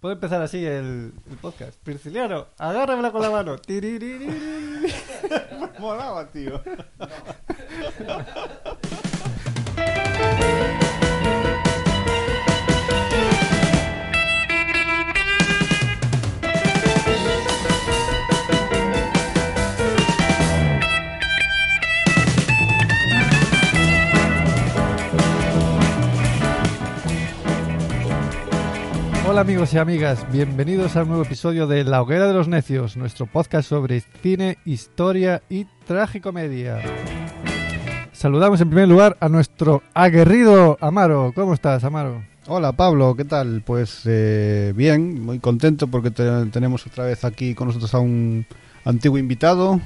Puede empezar así el, el podcast. Prisciliano, agárramela con la mano. Tiriririri. Molaba, tío. Hola amigos y amigas, bienvenidos a un nuevo episodio de La Hoguera de los Necios, nuestro podcast sobre cine, historia y tragicomedia. Saludamos en primer lugar a nuestro aguerrido Amaro. ¿Cómo estás, Amaro? Hola Pablo, ¿qué tal? Pues eh, bien, muy contento porque te- tenemos otra vez aquí con nosotros a un antiguo invitado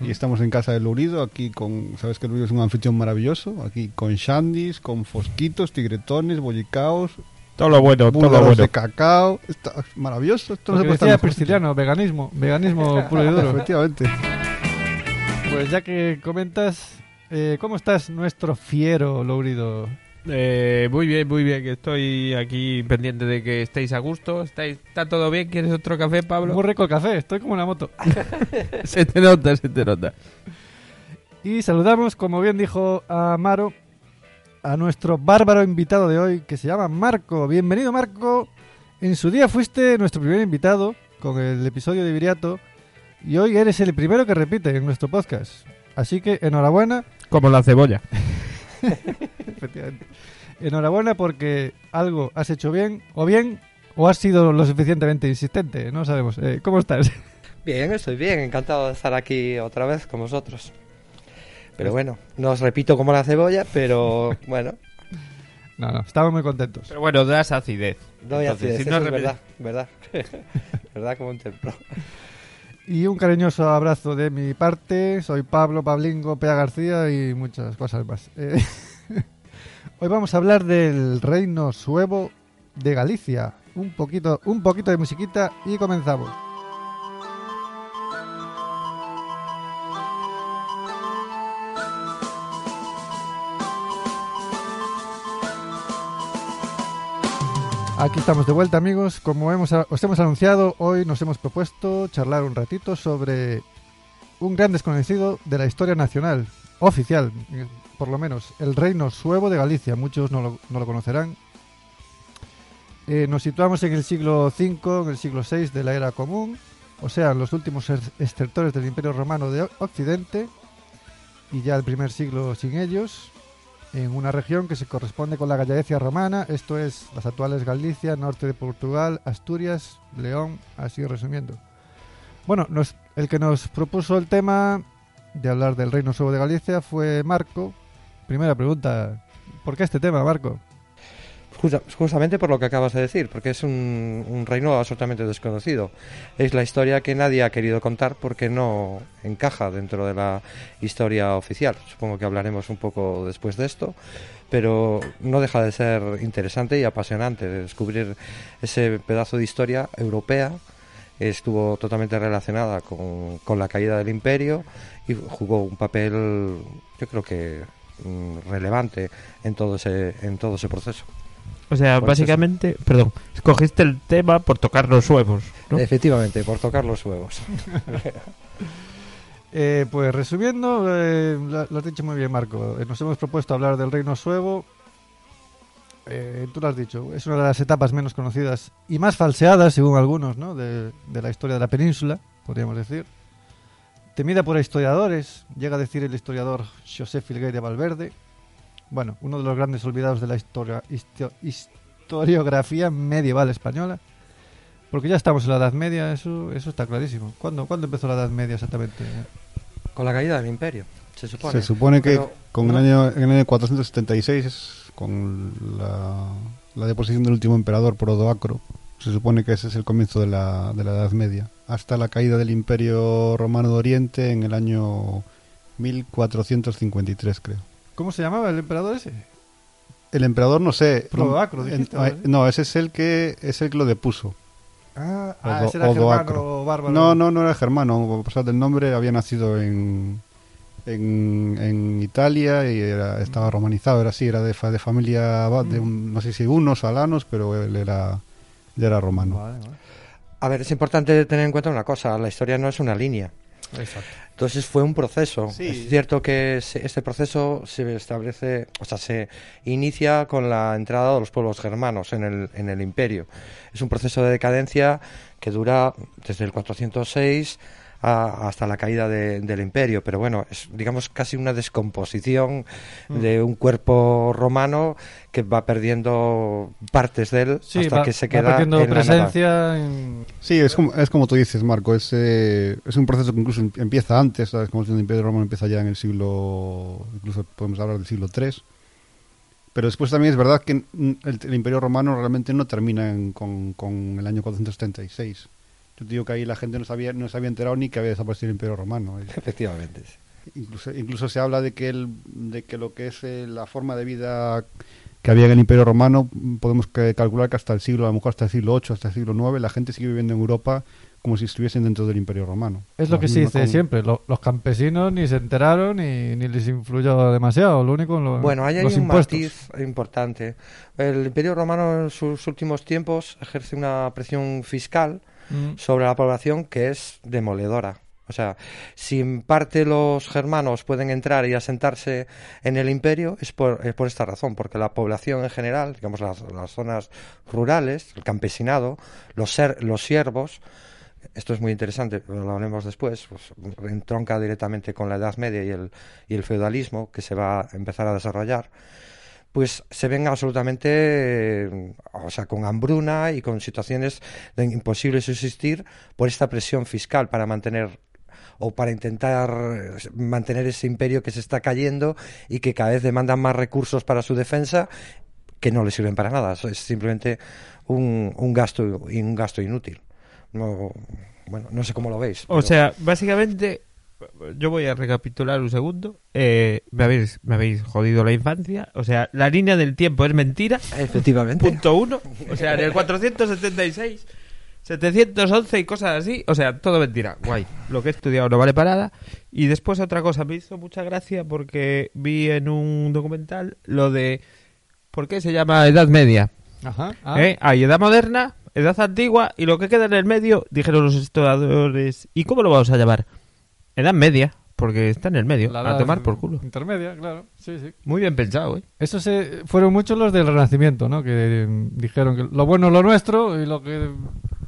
y estamos en casa de Lurido, aquí con, sabes que Lurido es un anfitrión maravilloso, aquí con shandis, con fosquitos, tigretones, bollicaos, Todo lo bueno, todo lo bueno. de cacao, está maravilloso, esto no se puede estar decía mejor. Prisciliano, veganismo, veganismo puro y duro. Efectivamente. Pues ya que comentas, eh, ¿cómo estás nuestro fiero Lourido? Eh, muy bien, muy bien. que Estoy aquí pendiente de que estéis a gusto. ¿Estáis, ¿Está todo bien? ¿Quieres otro café, Pablo? Muy rico el café, estoy como en la moto. se te nota, se te nota. Y saludamos, como bien dijo Amaro, a nuestro bárbaro invitado de hoy, que se llama Marco. Bienvenido, Marco. En su día fuiste nuestro primer invitado con el episodio de Viriato y hoy eres el primero que repite en nuestro podcast. Así que enhorabuena, Como la cebolla. efectivamente. Enhorabuena porque algo has hecho bien, o bien, o has sido lo suficientemente insistente, no sabemos. Eh, ¿Cómo estás? Bien, estoy bien, encantado de estar aquí otra vez con vosotros. Pero bueno, no os repito como la cebolla, pero bueno, No, no, estamos muy contentos. Pero bueno, das acidez. doy Entonces, acidez, si no es repite- verdad, verdad, verdad como un templo. Y un cariñoso abrazo de mi parte. Soy Pablo Pablingo Pea García y muchas cosas más. Eh, hoy vamos a hablar del reino suevo de Galicia. Un poquito, un poquito de musiquita y comenzamos. Aquí estamos de vuelta amigos, como hemos, os hemos anunciado, hoy nos hemos propuesto charlar un ratito sobre un gran desconocido de la historia nacional, oficial, eh, por lo menos, el reino suevo de Galicia, muchos no lo, no lo conocerán. Eh, nos situamos en el siglo V, en el siglo VI de la era común, o sea, en los últimos er- extractores del Imperio Romano de Occidente, y ya el primer siglo sin ellos, en una región que se corresponde con la Gallaecia romana, esto es las actuales Galicia, norte de Portugal, Asturias, León, así resumiendo. Bueno, el que nos propuso el tema de hablar del Reino Suevo de Galicia fue Marco. Primera pregunta, ¿por qué este tema, Marco? Justa- justamente por lo que acabas de decir, porque es un, un reino absolutamente desconocido. Es la historia que nadie ha querido contar porque no encaja dentro de la historia oficial. Supongo que hablaremos un poco después de esto, pero no deja de ser interesante y apasionante descubrir ese pedazo de historia europea. Estuvo totalmente relacionada con, con la caída del imperio y jugó un papel, yo creo que mm, relevante en todo ese, en todo ese proceso. O sea, Pues básicamente, perdón, escogiste el tema por tocar los huevos, ¿no? Efectivamente, por tocar los huevos. Eh, pues resumiendo, eh, lo, lo has dicho muy bien, Marco. Eh, nos hemos propuesto hablar del Reino Suevo. Eh, tú lo has dicho, es una de las etapas menos conocidas y más falseadas, según algunos, ¿no? de, de la historia de la península, podríamos decir. Temida por historiadores, llega a decir el historiador José Filgueira Valverde. Bueno, uno de los grandes olvidados de la historia, histo- historiografía medieval española. Porque ya estamos en la Edad Media, eso, eso está clarísimo. ¿Cuándo, ¿Cuándo empezó la Edad Media exactamente? Con la caída del imperio, se supone. Se supone que Pero con no- el año, en el año 476, es con la, la deposición del último emperador por Odoacro, se supone que ese es el comienzo de la, de la Edad Media, hasta la caída del Imperio Romano de Oriente en el año 1453, creo. ¿Cómo se llamaba el emperador ese? El emperador, no sé. Prodoacro, no, dijiste, en- ¿vale? no, ese es el que es el que lo depuso. Ah, Odo- ese era Odoacro. germano bárbaro. No, no, no era germano. A pesar del nombre, había nacido en, en, en Italia y era- estaba romanizado. Era así, era de, fa- de familia, de un- no sé si unos alanos, pero él era ya era romano. Vale, vale. A ver, es importante tener en cuenta una cosa, la historia no es una línea. Exacto. Entonces fue un proceso. Sí. Es cierto que este proceso se establece, o sea, se inicia con la entrada de los pueblos germanos en el, en el imperio. Es un proceso de decadencia que dura desde el 406 a- hasta la caída de- del imperio. Pero bueno, es digamos casi una descomposición Mm. de un cuerpo romano que va perdiendo partes de él Sí, hasta va, que se va queda perdiendo en la nada. presencia en... Sí, es como, es como tú dices, Marco. Es, eh, es un proceso que incluso em- empieza antes. ¿sabes? Como el Imperio Romano empieza ya en el siglo. Incluso podemos hablar del siglo III. Pero después también es verdad que el, el Imperio Romano realmente no termina en- con, con el año 476. Yo te digo que ahí la gente no sabía, no se había enterado ni que había desaparecido el Imperio Romano. Es- Efectivamente. sí. Incluso, incluso se habla de que, el, de que lo que es eh, la forma de vida que había en el Imperio Romano, podemos que- calcular que hasta el siglo, a lo mejor hasta el siglo VIII, hasta el siglo IX, la gente sigue viviendo en Europa como si estuviesen dentro del Imperio Romano. Es lo Las que se dice con- siempre, lo- los campesinos ni se enteraron ni, ni les influyó demasiado, lo único lo- Bueno, ahí hay los un impuestos. matiz importante. El Imperio Romano en sus últimos tiempos ejerce una presión fiscal Mm. sobre la población que es demoledora. O sea, si en parte los germanos pueden entrar y asentarse en el imperio es por, es por esta razón, porque la población en general, digamos las, las zonas rurales, el campesinado, los, ser- los siervos, esto es muy interesante, lo hablemos después, pues, entronca directamente con la Edad Media y el, y el feudalismo que se va a empezar a desarrollar, pues se ven absolutamente, eh, o sea, con hambruna y con situaciones de imposible subsistir por esta presión fiscal para mantener o para intentar eh, mantener ese imperio que se está cayendo y que cada vez demandan más recursos para su defensa que no le sirven para nada. Es simplemente un, un gasto y un gasto inútil. No, bueno, no sé cómo lo veis. O pero- sea, básicamente, yo voy a recapitular un segundo. Eh, me, habéis, me habéis jodido la infancia. O sea, la línea del tiempo es mentira. efectivamente. Punto uno. O sea, en el 476, 711 y cosas así. O sea, todo mentira. Guay. Lo que he estudiado no vale para nada. Y después otra cosa, me hizo mucha gracia porque vi en un documental lo de... ¿Por qué se llama Edad Media? Ajá. ah. ¿Eh? Hay edad moderna, edad antigua y lo que queda en el medio, dijeron los historiadores. ¿Y cómo lo vamos a llamar? Edad media, porque está en el medio, La a tomar por culo. Intermedia, claro. Sí, sí. Muy bien pensado, ¿eh? Eso se, fueron muchos los del Renacimiento, ¿no? Que mm, dijeron que lo bueno es lo nuestro y lo que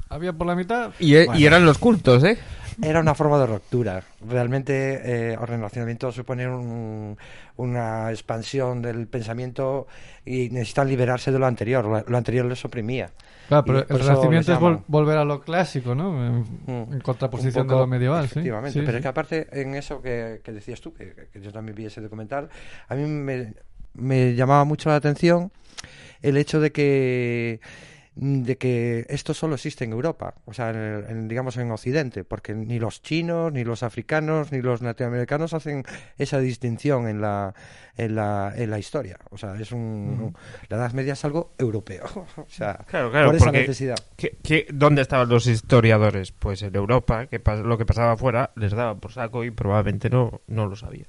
había por la mitad. Y, e- Bueno. y eran los cultos, ¿eh? Era una forma de ruptura. Realmente eh, el renacimiento supone un- una expansión del pensamiento y necesitan liberarse de lo anterior. Lo, lo anterior les oprimía. Claro, pero el Renacimiento es vol- volver a lo clásico, ¿no? En, Mm. en contraposición Un de poco- lo medieval, sí. Efectivamente, Sí, pero sí. es que aparte en eso que, que decías tú, que, que yo también vi ese documental, a mí me, me llamaba mucho la atención el hecho de que de que esto solo existe en Europa, o sea, en el- en, digamos en Occidente, porque ni los chinos, ni los africanos, ni los latinoamericanos hacen esa distinción en la en la, en la historia, o sea, es un la Edad Media es algo europeo, o sea, Claro, claro, por esa necesidad. ¿Qué- qué- dónde estaban los historiadores? Pues en Europa, que lo que pasaba afuera les daba por saco y probablemente no, no lo sabían.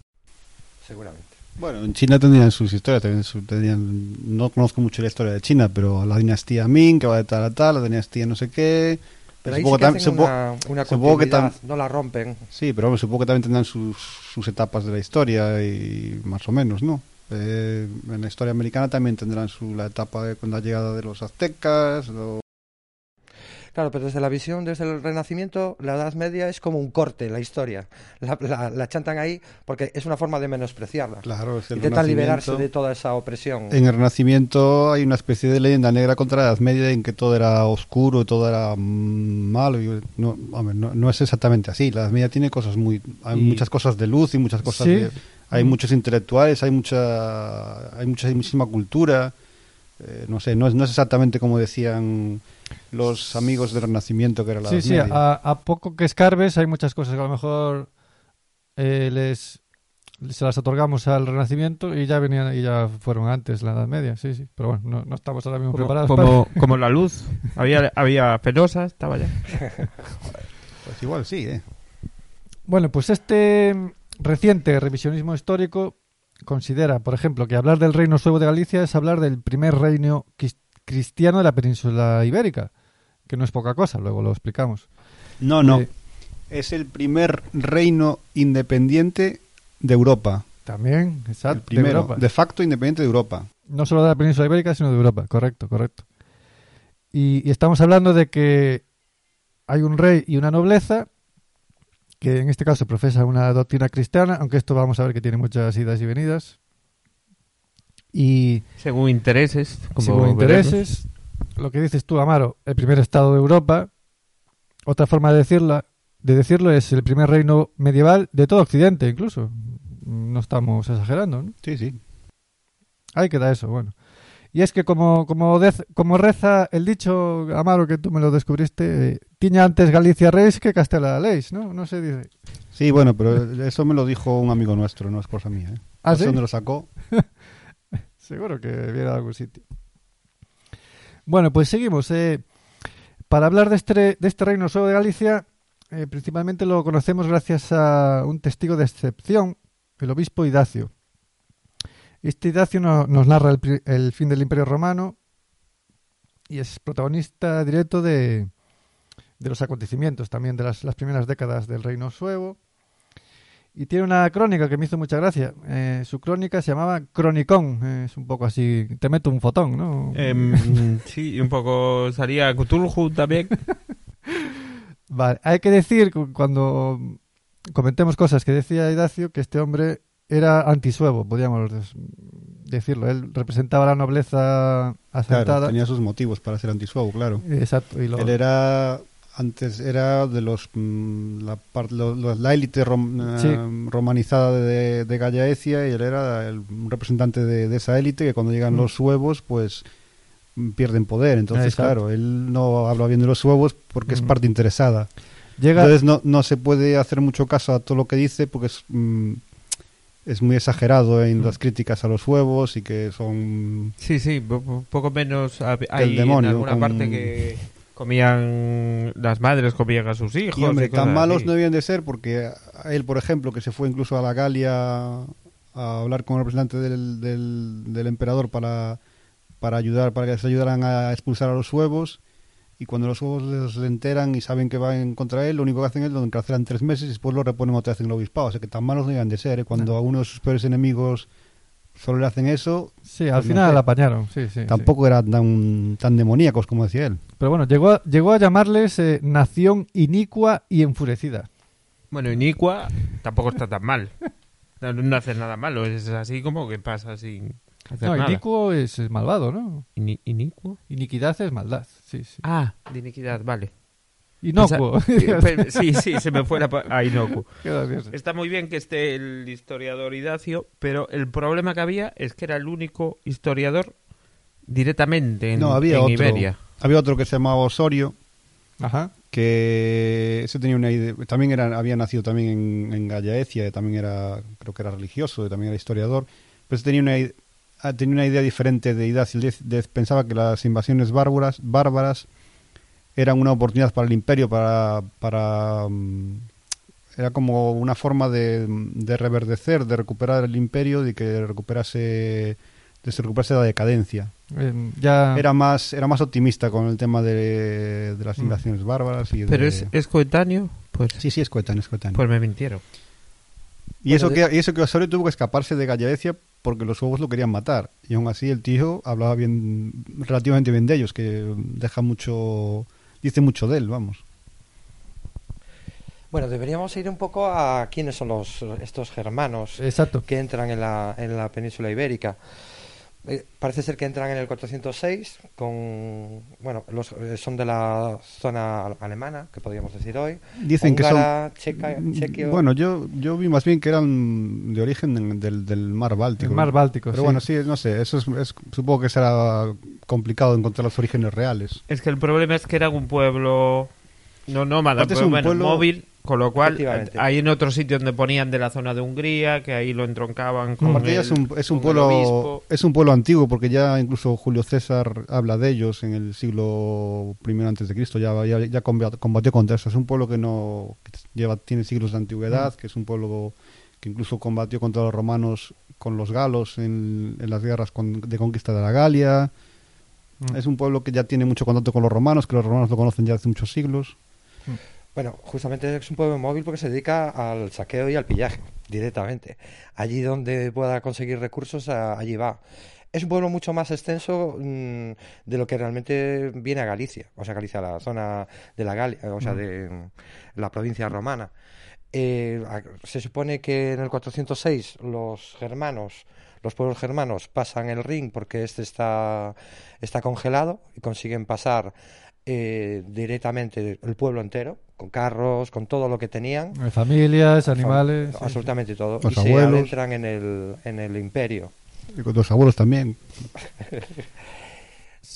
Seguramente. Bueno, en China tendrían sus historias, su- tenían- no conozco mucho la historia de China, pero la dinastía Ming, que va de tal a tal, la dinastía no sé qué. Pero ahí Supongo sí que tam- hacen supongo- una, una supongo que tam- continuidad, no la rompen. Sí, pero bueno, supongo que también tendrán sus, sus etapas de la historia y más o menos, ¿no? Eh, en la historia americana también tendrán su, la etapa de con la llegada de los aztecas. o- Claro, pero desde la visión, desde el Renacimiento, la Edad Media es como un corte en la historia. La, la- la chantan ahí porque es una forma de menospreciarla. Claro, es el Intentan liberarse de toda esa opresión. En el Renacimiento hay una especie de leyenda negra contra la Edad Media en que todo era oscuro, todo era mm, malo. no, hombre, no, no es exactamente así. La Edad Media tiene cosas muy, hay Y- muchas cosas de luz y muchas cosas Sí. de, hay Mm. muchos intelectuales, hay mucha, hay mucha, hay muchísima cultura. Eh, no sé, no es, no es exactamente como decían los amigos del Renacimiento que era la Sí, Edad sí, Media. a, a poco que escarbes hay muchas cosas que a lo mejor eh, les se las otorgamos al Renacimiento y ya venían y ya fueron antes la Edad Media, sí, sí. Pero bueno, no, no estamos ahora mismo Como, preparados. como, como la luz. Había, había penosa, estaba ya. Pues igual sí, ¿eh? Bueno, pues este reciente revisionismo histórico considera, por ejemplo, que hablar del reino suevo de Galicia es hablar del primer reino cristiano de la península ibérica. que no es poca cosa, luego lo explicamos. No, no. Eh, Es el primer reino independiente de Europa. también, exacto, el primero, de Europa. de facto independiente de Europa. No solo de la península ibérica, sino de Europa, correcto, correcto. Y, y estamos hablando de que hay un rey y una nobleza que en este caso profesa una doctrina cristiana, aunque esto vamos a ver que tiene muchas idas y venidas. Y Según intereses. Como según veremos. intereses, lo que dices tú, Amaro, el primer estado de Europa, otra forma de decirla, de decirlo es el primer reino medieval de todo Occidente, incluso. No estamos exagerando, ¿no? Sí, sí. Ahí queda eso, bueno. Y es que como, como, dez- como reza el dicho, Amaro, que tú me lo descubriste, eh, tiña antes Galicia Reis que Castela Leis, ¿no? No se dice. Sí, bueno, pero eso me lo dijo un amigo nuestro, no es cosa mía. ¿eh? ¿Ah, No sé sí? dónde lo sacó. Seguro que viene de algún sitio. Bueno, pues seguimos. eh. para hablar de este, de este reino suevo de Galicia, eh, principalmente lo conocemos gracias a un testigo de excepción, el obispo Idacio. Este Idacio no- nos narra el, fin del Imperio Romano y es protagonista directo de, de los acontecimientos también de las, las primeras décadas del reino suevo. Y tiene una crónica que me hizo mucha gracia. Eh, su crónica se llamaba Cronicón. Eh, es un poco así. Te meto un fotón, ¿no? Em, sí, y un poco salía Cthulhu también. Vale, hay que decir, cu- cuando comentemos cosas que decía Idacio, que este hombre era antisuevo, podríamos decirlo. Él representaba la nobleza asentada. Claro, tenía sus motivos para ser antisuavo, claro. Exacto. Y lo- Él era antes era de los mm, la, par- lo- lo- la élite rom- eh, Sí. romanizada de, de Gallaecia y él era el representante de, de esa élite que cuando llegan Mm. los suevos pues mm, pierden poder entonces Exacto. claro él no habla bien de los suevos porque es parte interesada llega, entonces no, no se puede hacer mucho caso a todo lo que dice porque es mm, es muy exagerado en las críticas a los suevos y que son Sí, sí, po- po- poco menos. Hay demonio, en alguna con- parte que comían. Las madres comían a sus hijos. Y hombre, tan malos así. no debían de ser porque a él, por ejemplo, que se fue incluso a la Galia a hablar con el representante del, del, del emperador para, para ayudar, para que se ayudaran a expulsar a los suevos. Y cuando los suevos les se enteran y saben que van contra él, lo único que hacen es lo encarcelan tres meses y después lo reponen otra vez en el obispado. O sea que tan malos no debían de ser. ¿eh? Cuando a uno de sus peores enemigos solo le hacen eso, sí, al pues no final sé. la apañaron. Sí, sí, sí. tampoco eran tan, tan demoníacos como decía él. Pero bueno, llegó a, llegó a llamarles eh, nación inicua y enfurecida. Bueno, Inicua tampoco está tan mal. No, no hace nada malo, es así como que pasa sin hacer No, nada. inicuo es, es malvado, ¿no? Ini- ¿Inicuo? Iniquidad es maldad. Sí, sí. Ah, de iniquidad, vale. Inocuo. Pensa- pe- sí, sí, se me fuera a inocuo. Qué gracioso. Está muy bien que esté el historiador Idacio, pero el problema que había es que era el único historiador directamente en, No, había en otro. Iberia. Había otro que se llamaba Osorio, Ajá. que ese tenía una idea, también era, había nacido también en, en Gallaecia, también era, creo que era religioso, y también era historiador, pero ese tenía una, ah, tenía una idea diferente de de- pensaba que las invasiones bárbaras, bárbaras eran una oportunidad para el imperio, para, para mm, era como una forma de, de reverdecer, de recuperar el imperio, de que recuperase, de se recuperase la decadencia. Eh, ya... Era más, era más optimista con el tema de, de las Mm. invasiones bárbaras y de- Pero es, es coetáneo, pues, Sí, sí, es coetáneo, es coetáneo. pues me mintieron. y, eso que, y eso que Osorio tuvo que escaparse de Gallaecia porque los huevos lo querían matar. Y aún así el tío hablaba bien, relativamente bien de ellos, que deja mucho, dice mucho de él, vamos. Bueno, deberíamos ir un poco a quiénes son los estos germanos Exacto. que entran en la, en la península ibérica. Eh, parece ser que entran en el 406 con bueno los eh, son de la zona al- alemana que podríamos decir hoy Dicen que son... Checa, chequio Bueno, yo, yo vi más bien que eran de origen del, del mar Báltico. El mar Báltico. Pero sí. bueno, sí, no sé, eso es, es- supongo que será complicado encontrar los orígenes reales. Es que el problema es que eran un pueblo no nómada, pero un bueno, pueblo- móvil, con lo cual hay en otro sitio donde ponían de la zona de Hungría, que ahí lo entroncaban con Aparte el- es un, es un pueblo es un pueblo antiguo porque ya incluso Julio César habla de ellos en el siglo I antes de Cristo ya, ya, ya combat- combatió contra eso es un pueblo que no que lleva tiene siglos de antigüedad Mm. que es un pueblo que incluso combatió contra los romanos con los galos en, en las guerras con- de conquista de la Galia Mm. Es un pueblo que ya tiene mucho contacto con los romanos, que los romanos lo conocen ya hace muchos siglos. Bueno, justamente es un pueblo móvil porque se dedica al saqueo y al pillaje directamente. Allí donde pueda conseguir recursos, allí va. Es un pueblo mucho más extenso mm, de lo que realmente viene a Galicia, o sea, Galicia, la zona de la Galia, o sea, de mm, la provincia romana. Eh, se supone que en el 406 los germanos, los pueblos germanos pasan el Rin porque este está, está congelado y consiguen pasar eh, directamente el pueblo entero, con carros, con todo lo que tenían. Eh, Familias, animales. sí, absolutamente todo. Los y se abuelos. adentran en el, en el imperio. Y con los abuelos también.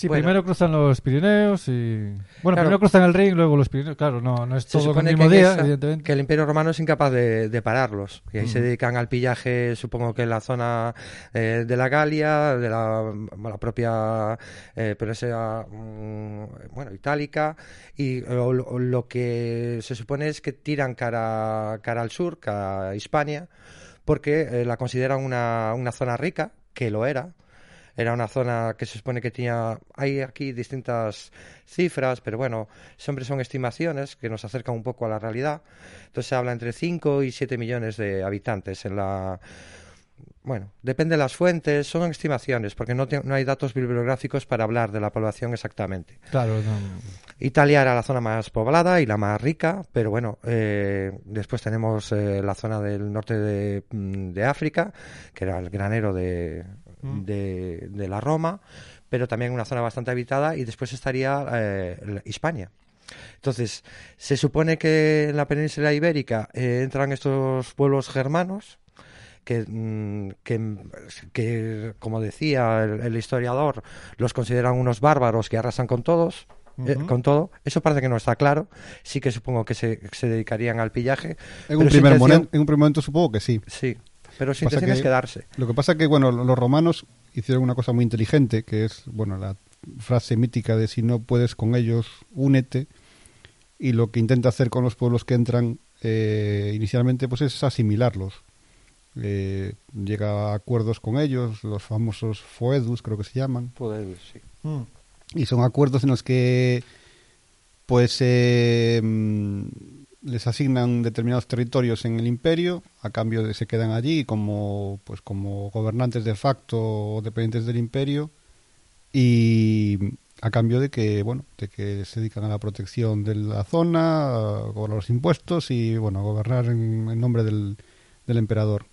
Sí, Bueno. primero cruzan los Pirineos y... Bueno, Claro. primero cruzan el Rin, luego los Pirineos. Claro, no, no es Se todo el mismo que, día, esa- evidentemente. que el imperio romano es incapaz de, de pararlos. Y ahí se dedican al pillaje, supongo que en la zona eh, de la Galia, de la, la propia eh, pero esa, mm, bueno, itálica. Y o lo, o lo que se supone es que tiran cara, cara al sur, cara a Hispania, porque eh, la consideran una, una zona rica, que lo era. Era una zona que se supone que tenía. Hay aquí distintas cifras, pero bueno, siempre son estimaciones que nos acercan un poco a la realidad. Entonces se habla entre 5 y 7 millones de habitantes en la. Bueno, depende de las fuentes, son estimaciones, porque no, te- no hay datos bibliográficos para hablar de la población exactamente. Claro, no. Italia era la zona más poblada y la más rica, pero bueno, eh, después tenemos eh, la zona del norte de, mm, de África, que era el granero de, Mm. de, de la Roma, pero también una zona bastante habitada y después estaría eh, la- Hispania. Entonces, se supone que en la península ibérica eh, entran estos pueblos germanos, que, mm, que, que, como decía el, el historiador, los consideran unos bárbaros que arrasan con todos, eh, con todo. Eso parece que no está claro. Sí que supongo que se, se dedicarían al pillaje. En un, primer intención- momen- en un primer momento supongo que sí. Sí, pero su Pasa intención es que- quedarse. Lo que pasa que, bueno, los romanos hicieron una cosa muy inteligente, que es, bueno, la frase mítica de si no puedes con ellos, únete. Y lo que intenta hacer con los pueblos que entran eh, inicialmente, pues es asimilarlos. Eh, llega a acuerdos con ellos, los famosos foedus, creo que se llaman. Puede- sí. Mm. Y son acuerdos en los que pues eh, les asignan determinados territorios en el imperio a cambio de se quedan allí como pues como gobernantes de facto o dependientes del imperio y a cambio de que bueno de que se dedican a la protección de la zona a los impuestos y bueno a gobernar en, en nombre del, del emperador.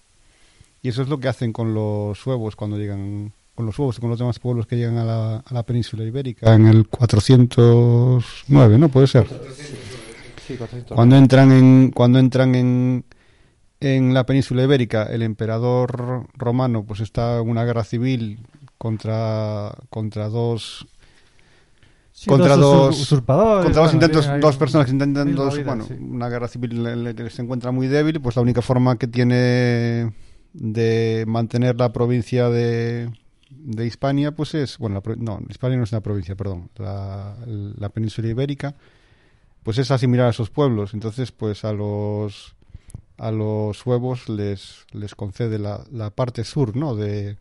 Y eso es lo que hacen con los huevos cuando llegan con los huevos y con los demás pueblos que llegan a la, a la península ibérica en el 409 no puede ser Sí, 400. cuando entran en cuando entran en en la península ibérica el emperador romano pues está en una guerra civil contra contra dos Sí, contra dos- usurpadores. contra dos bueno, intentos dos personas que intentan dos, bueno sí. una guerra civil en la que se encuentra muy débil pues la única forma que tiene de mantener la provincia de de Hispania pues es bueno la no Hispania no es una provincia perdón la, la península ibérica pues es asimilar a esos pueblos entonces pues a los a los huevos les les concede la, la parte sur no de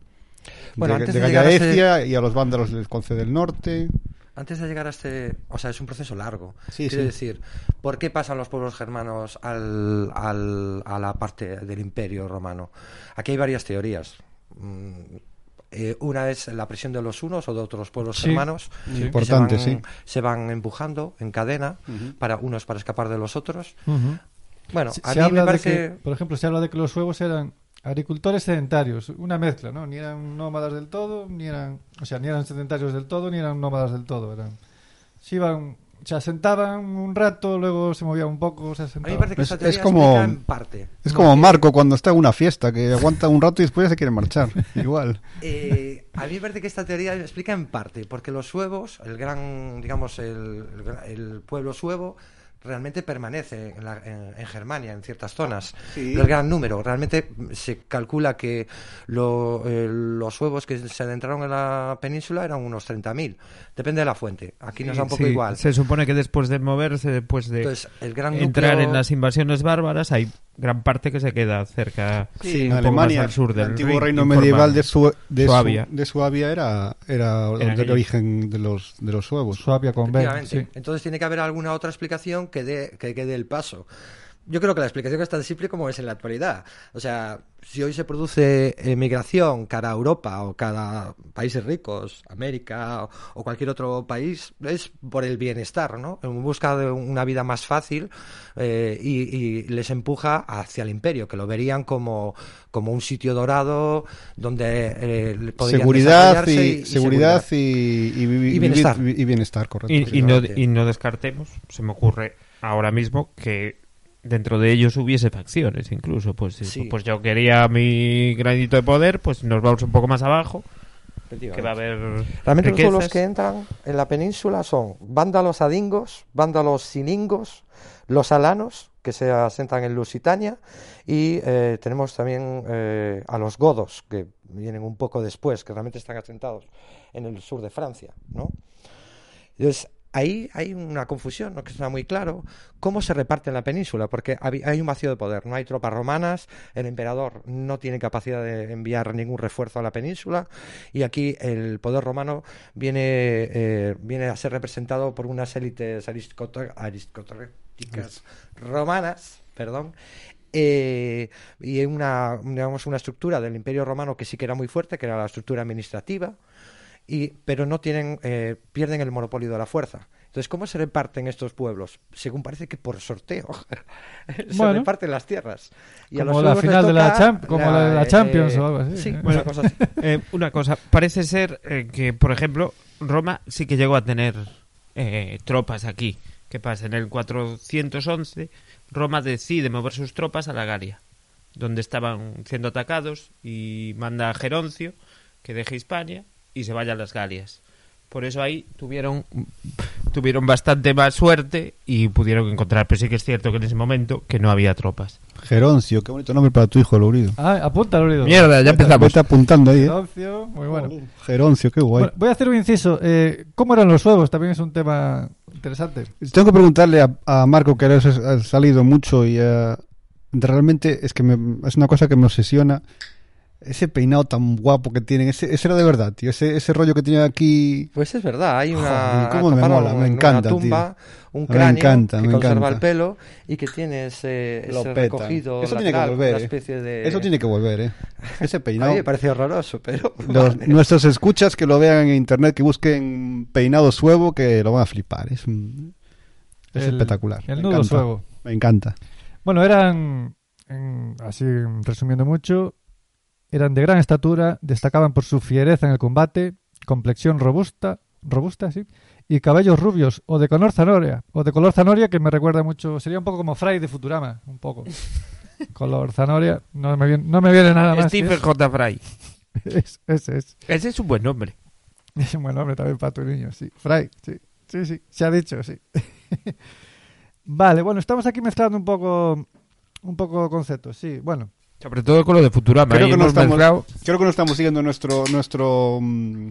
Bueno, de, antes de de llegar a ese- Gallaecia y a los vándalos les concede el norte Antes de llegar a este, o sea, es un proceso largo. Sí, Quiero sí. decir, ¿por qué pasan los pueblos germanos al, al- a la parte del imperio romano? Aquí hay varias teorías. Eh, una es la presión de los unos o de otros pueblos Sí. hermanos que Importante, se van, sí. se van empujando en cadena para unos para escapar de los otros. Bueno, Se- a se mí habla me de parece que, por ejemplo, se habla de que los huevos eran agricultores sedentarios, una mezcla, ¿no? Ni eran nómadas del todo, ni eran, o sea, ni eran sedentarios del todo, ni eran nómadas del todo, eran se iban, se asentaban un rato, luego se movían un poco, se a mí me asentaban. parece que Es- esta teoría es como- explica en parte. Es como Marco cuando está en una fiesta, que aguanta un rato y después ya se quiere marchar. Igual. Eh, a mí me parece que esta teoría explica en parte, porque los suevos, el gran, digamos, el, el pueblo suevo, realmente permanece en, la- en- en Germania, en ciertas zonas. El gran número. Realmente se calcula que lo- eh, los suevos que se adentraron en la península eran unos 30.000. Depende de la fuente. Aquí nos da un poco Sí, igual. Se supone que después de moverse, después de Entonces, el gran entrar núcleo- en las invasiones bárbaras, hay gran parte que se queda cerca, Sí, Alemania, al sur del el antiguo reino medieval de, Su- de, Su- Suabia. de Suabia era, el origen de los, de los suevos. Suabia con B. Sí. Entonces tiene que haber alguna otra explicación que dé el paso. Yo creo que la explicación es tan simple como es en la actualidad. O sea, si hoy se produce emigración cara a Europa o cara a países ricos, América o, o cualquier otro país, es por el bienestar, ¿no? En busca de una vida más fácil eh, y, y les empuja hacia el imperio, que lo verían como, como un sitio dorado donde eh, podrían Seguridad y, seguridad y, y, Y bienestar. vivir- y bienestar, correcto. Y, sí. y no, efectivamente. y no descartemos, se me ocurre ahora mismo que dentro de ellos hubiese facciones incluso. Pues, Sí. pues yo quería mi granito de poder, pues nos vamos un poco más abajo, que va a haber Realmente todos los riquezas. que entran en la península son vándalos adingos, vándalos siningos, los alanos, que se asentan en Lusitania, y eh, tenemos también eh, a los godos, que vienen un poco después, que realmente están asentados en el sur de Francia, ¿no? Entonces, ahí hay una confusión, no que está muy claro, cómo se reparte en la península, porque hay un vacío de poder, no hay tropas romanas, el emperador no tiene capacidad de enviar ningún refuerzo a la península, y aquí el poder romano viene, eh, viene a ser representado por unas élites aristocráticas romanas, perdón, eh, y una, digamos, una estructura del imperio romano que sí que era muy fuerte, que era la estructura administrativa, y, pero no tienen, eh, pierden el monopolio de la fuerza. Entonces, ¿cómo se reparten estos pueblos? Según parece que por sorteo se Bueno. reparten las tierras. Y a Como los la final de la toca Champ- como la de la Champions o algo así, Sí, ¿eh? una cosa así. Eh, una cosa, parece ser eh, que, por ejemplo, Roma sí que llegó a tener eh, tropas aquí. ¿Qué pasa? En el 411, Roma decide mover sus tropas a la Galia, donde estaban siendo atacados, y manda a Geroncio que deje Hispania y se vaya a las Galias. Por eso ahí tuvieron, tuvieron bastante más suerte y pudieron encontrar. Pero sí que es cierto que en ese momento que no había tropas. Geroncio, qué bonito nombre para tu hijo, Lourido. Ah, apunta, Lourido. Mierda, ya empezamos. Vete apuntando ahí, ¿eh? Geroncio, muy bueno. Geroncio, qué guay. Bueno, voy a hacer un inciso. Eh, ¿Cómo eran los huevos? También es un tema interesante. Tengo que preguntarle a, a Marco, que ahora has- ha salido mucho y eh, realmente es que me- es una cosa que me obsesiona. Ese peinado tan guapo que tienen, ese, ese era de verdad, tío. Ese, ese rollo que tiene aquí. Pues es verdad, hay una, Joder, cómo me taparon mola, me en encanta, una tumba, un Me cráneo encanta, que me conserva encanta. el pelo y que tiene ese, Lo ese recogido Eso tiene que volver, una eh. especie de... Eso tiene que volver, ¿eh? Ese A mí peinado. me parece horroroso, pero... Los- vale. nuestros escuchas que lo vean en internet, que busquen peinado suevo, que lo van a flipar. Es, un- es El- espectacular. El Me nudo encanta. suevo. Me encanta. Bueno, eran, en- así resumiendo mucho, eran de gran estatura, destacaban por su fiereza en el combate, complexión robusta, robusta, sí, y cabellos rubios o de color zanoria, o de color zanoria que me recuerda mucho, sería un poco como Fry de Futurama, un poco. color zanoria, no me viene, no me viene nada más. Stephen. J. Fry. Es- ese es. Ese es un buen nombre. Es un buen nombre también para tu niño, sí. Fry, sí. Sí, sí, se ha dicho, sí. vale, bueno, estamos aquí mezclando un poco un poco conceptos, sí. Bueno, Sobre todo con lo de Futurama. Creo que no estamos- mezclado- Creo que no estamos siguiendo nuestro. nuestro mm,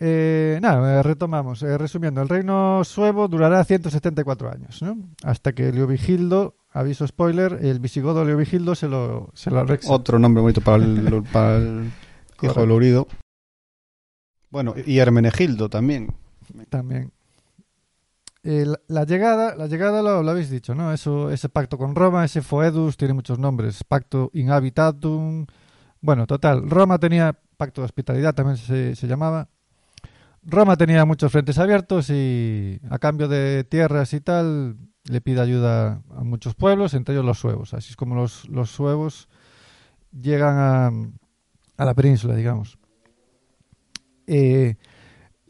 eh, nada, eh, retomamos. Eh, resumiendo, el reino suevo durará 174 años, ¿no? Hasta que Leovigildo, aviso spoiler, el visigodo Leovigildo se lo, se lo anexa. otro nombre bonito para el, para el hijo de Lourido. Bueno, y Hermenegildo también. también. Eh, la, llegada, la llegada lo, lo habéis dicho, ¿no? Eso, ese pacto con Roma, ese foedus, tiene muchos nombres. Pacto in habitatum. Bueno, total. Roma tenía pacto de hospitalidad, también se, se llamaba. Roma tenía muchos frentes abiertos y a cambio de tierras y tal le pide ayuda a muchos pueblos, entre ellos los suevos. Así es como los, los suevos llegan a, a la península, digamos. Eh,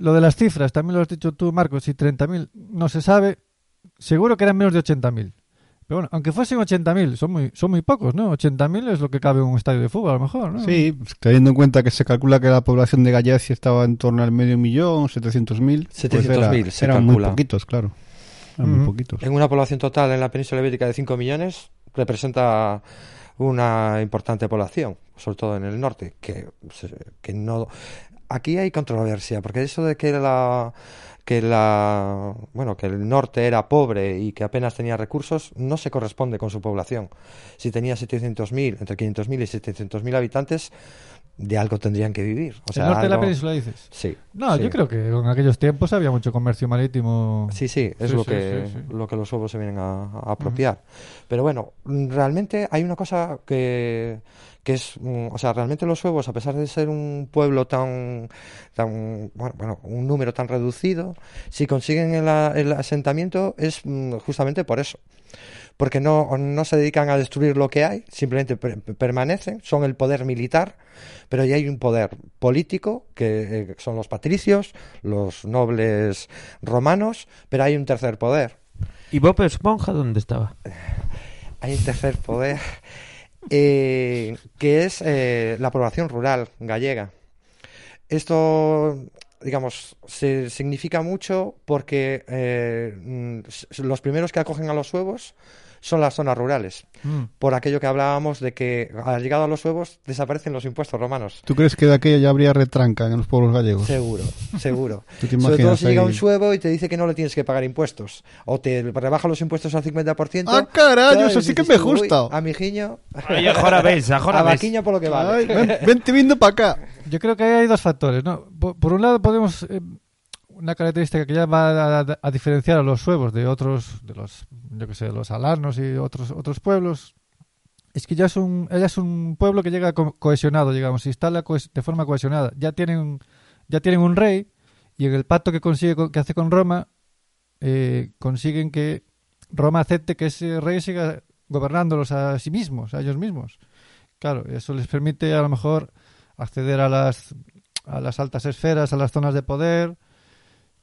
lo de las cifras, también lo has dicho tú, Marcos, si 30.000 no se sabe, seguro que eran menos de 80.000. Pero bueno, aunque fuesen 80.000, son muy, son muy pocos, ¿no? 80.000 es lo que cabe en un estadio de fútbol, a lo mejor, ¿no? Sí, pues, teniendo en cuenta que se calcula que la población de Gallacia estaba en torno al medio millón, 700.000. pues 700.000 era- se eran muy calcula. poquitos, claro. Eran muy poquitos. En una población total en la península ibérica de 5 millones, representa una importante población, sobre todo en el norte, que, que no... Aquí hay controversia, porque eso de que la, que la bueno que el norte era pobre y que apenas tenía recursos no se corresponde con su población. Si tenía 700.000, entre 500.000 y 700.000 habitantes, de algo tendrían que vivir. O sea, ¿El norte de la península dices? Sí. No, sí. yo creo que en aquellos tiempos había mucho comercio marítimo. Sí, sí, es Sí, lo, sí, que, lo que los huevos se vienen a, a apropiar. Pero bueno, realmente hay una cosa que, que es, mm, o sea, realmente los huevos, a pesar de ser un pueblo tan, tan bueno, bueno, un número tan reducido, si consiguen el, asentamiento es mm, justamente por eso. Porque no, no se dedican a destruir lo que hay, simplemente per- permanecen, son el poder militar, pero ya hay un poder político, que eh, son los patricios, los nobles romanos, pero hay un tercer poder. ¿Y Bob Esponja dónde estaba? Hay un tercer poder, eh, que es eh, la población rural gallega. Esto, digamos, se significa mucho porque eh, mm, los primeros que acogen a los huevos son las zonas rurales. Mm. Por aquello que hablábamos de que al llegado a los huevos desaparecen los impuestos romanos. ¿Tú crees que de aquello ya habría retranca en los pueblos gallegos? Seguro, seguro. ¿Tú te Sobre todo si llega ahí? un suevo y te dice que no le tienes que pagar impuestos. O te rebaja los impuestos al 50%. ¡Ah, carajo! Eso sí que me tú, "Uy, gusta. A mijiño. Oye, ahora ves, ahora a vaquiño por lo que vale. Ay, ven, vente viendo para acá. Yo creo que ahí hay dos factores, ¿no? Por, por un lado podemos eh, una característica que ya va a, a- diferenciar a los suevos de otros, de los, yo que sé, de los alarnos y otros otros pueblos, es que ya es un, ya es un pueblo que llega co- cohesionado, digamos, se instala de forma cohesionada. Ya tienen, ya tienen un rey y en el pacto que consigue con- que hace con Roma eh, consiguen que Roma acepte que ese rey siga gobernándolos a sí mismos, a ellos mismos. Claro, eso les permite a lo mejor acceder a las a las altas esferas, a las zonas de poder,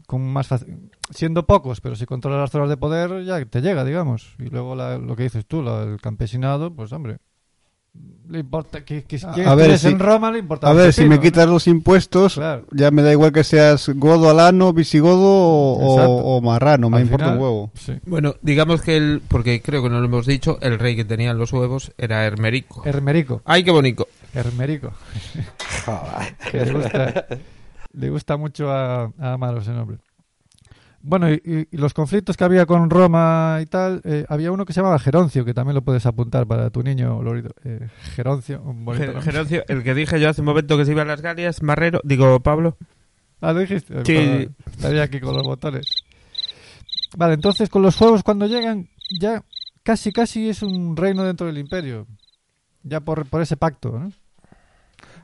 con más fac- siendo pocos, pero si controlas las zonas de poder ya te llega, digamos. Y luego la- lo que dices tú, la- el campesinado, pues hombre, le importa que, que A- ver estés si- en Roma le importa. A ver, si me ¿no? quitas los impuestos, Claro. ya me da igual que seas godo, alano, visigodo o, o- marrano, me Al importa final, un huevo. Sí. Bueno, digamos que el, porque creo que no lo hemos dicho, el rey que tenían los huevos era Hermerico. Hermerico, ¡Ay, qué bonito! Hermerico. que gusta, le gusta mucho a, a Amaro ese nombre. Bueno, y, los conflictos que había con Roma y tal, eh, había uno que se llamaba Geroncio, que también lo puedes apuntar para tu niño, Lorido. Eh, Geroncio, un bonito. Geroncio, el que dije yo hace un momento que se iba a las Galias, Marrero, digo Pablo. Ah, ¿lo dijiste? Sí. perdón, Estaría aquí con los botones. Vale, entonces con los juegos cuando llegan, ya casi casi es un reino dentro del imperio. Ya por, por ese pacto, ¿no?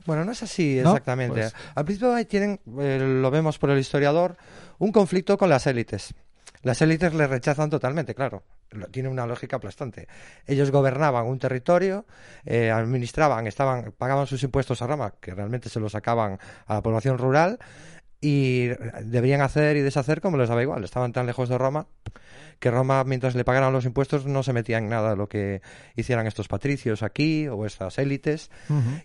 Bueno, no es así ¿No? exactamente. Pues- Al principio ahí tienen, eh, lo vemos por el historiador, un conflicto con las élites. Las élites le rechazan totalmente, claro. Tiene una lógica aplastante. Ellos gobernaban un territorio, eh, administraban, estaban, pagaban sus impuestos a Roma, que realmente se los sacaban a la población rural, y deberían hacer y deshacer como les daba igual. Estaban tan lejos de Roma que Roma, mientras le pagaran los impuestos, no se metía en nada de lo que hicieran estos patricios aquí o estas élites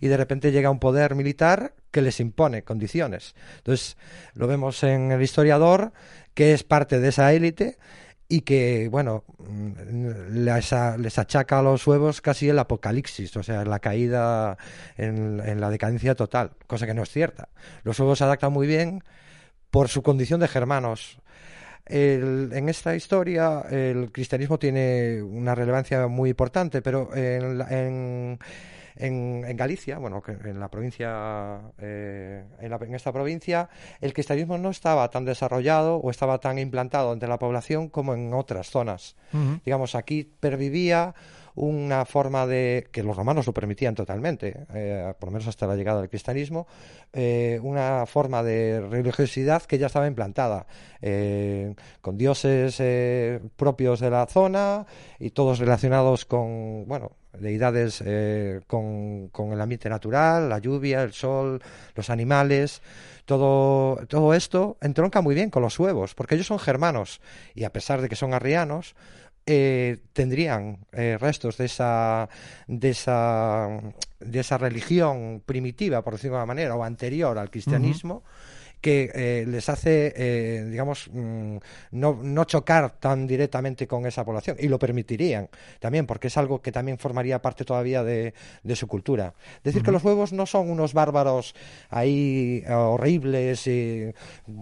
y de repente llega un poder militar que les impone condiciones. Entonces, lo vemos en el historiador, que es parte de esa élite y que, bueno, mm, les, achaca a los huevos casi el apocalipsis, o sea, la caída en, la decadencia total, cosa que no es cierta. Los huevos se adaptan muy bien por su condición de germanos. En esta historia el cristianismo tiene una relevancia muy importante, pero en, en, en- en Galicia, bueno, que en la provincia, eh, en, la- en esta provincia, el cristianismo no estaba tan desarrollado o estaba tan implantado entre la población como en otras zonas. Digamos, aquí pervivía una forma de que los romanos lo permitían totalmente, eh, por lo menos hasta la llegada del cristianismo, eh, una forma de religiosidad que ya estaba implantada, eh, con dioses propios de la zona y todos relacionados con, bueno, deidades eh, con, con el ambiente natural, la lluvia, el sol, los animales. Todo, todo esto entronca muy bien con los huevos, porque ellos son germanos y a pesar de que son arrianos, eh, tendrían eh, restos de esa, de esa de esa religión primitiva, por decirlo de alguna manera, o anterior al cristianismo, que eh, les hace, eh, digamos, mm, no, no chocar tan directamente con esa población. Y lo permitirían también, porque es algo que también formaría parte todavía de, de su cultura. Decir que los huevos no son unos bárbaros ahí eh, horribles, y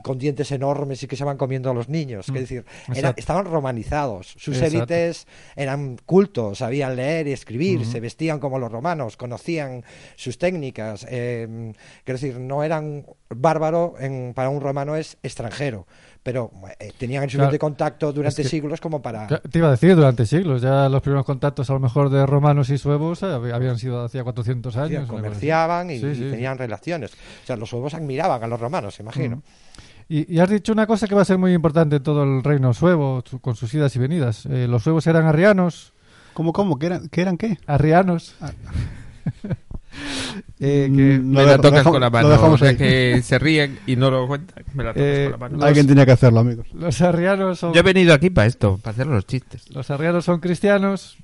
con dientes enormes y que se van comiendo a los niños. Que decir, era- estaban romanizados. Sus Exacto. élites eran cultos, sabían leer y escribir, se vestían como los romanos, conocían sus técnicas. eh, quiero decir, no eran bárbaro en- para un romano es extranjero, pero eh, tenían el suficiente Claro. contacto durante Es que- siglos como para. Te iba a decir, durante siglos, ya los primeros contactos a lo mejor de romanos y suevos eh, hab- habían sido hacía 400 Sí, años. comerciaban y, Sí, y sí. tenían relaciones. O sea, los suevos admiraban a los romanos, imagino. Y, y has dicho una cosa que va a ser muy importante en todo el reino suevo, su- con sus idas y venidas. Eh, los suevos eran arrianos, ¿Cómo, cómo? ¿Qué eran, qué? Eran, qué? arrianos. Eh, que- Mm, Me lo la tocas con la lo mano. dejamos o sea, ahí. que se ríen y no lo cuentan. Me la tocas Eh, con la mano. los- Alguien tenía que hacerlo, amigos. los arrianos son, Yo he venido aquí para esto, para hacer los chistes. los arrianos son cristianos,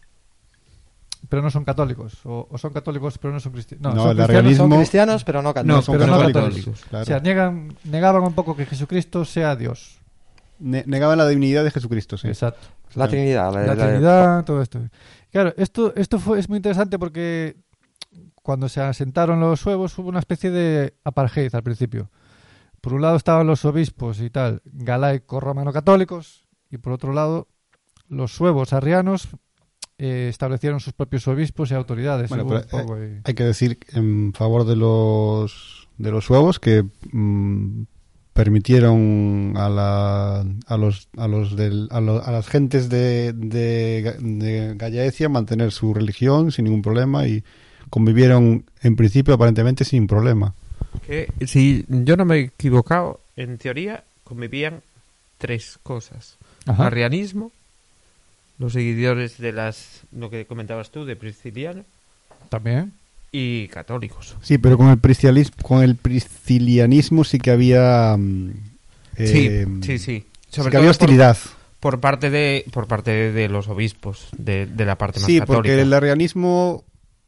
pero no son católicos. O, o son católicos, pero no son cristianos. No, son el cristianos, arrianismo- Son cristianos, pero no No, católicos. son pero no católicos, católicos. claro. O sea, niegan, negaban un poco que Jesucristo sea Dios. Ne- negaban la divinidad de Jesucristo, sí. Exacto. la Trinidad. la- la la- Trinidad, todo esto. Claro, esto, esto fue, es muy interesante porque cuando se asentaron los suevos hubo una especie de apartheid al principio. Por un lado estaban los obispos y tal, galaicos romano-católicos, y por otro lado los suevos arrianos eh, establecieron sus propios obispos y autoridades. Bueno, pero, ahí. Hay que decir en favor de los de los suevos que mm, permitieron a, la, a los a los del- a, a las gentes de, de, de Gallaecia mantener su religión sin ningún problema y convivieron en principio aparentemente sin problema. Que si yo no me he equivocado, en teoría convivían tres cosas: Ajá. arrianismo, los seguidores de las, lo que comentabas tú, de Prisciliano, También. y católicos. Sí, pero con el con el priscilianismo sí que había mm, eh, sí, sí, sí. sí que había por, hostilidad. por parte de por parte de, de los obispos, de, de la parte más Sí, católica. porque el arrianismo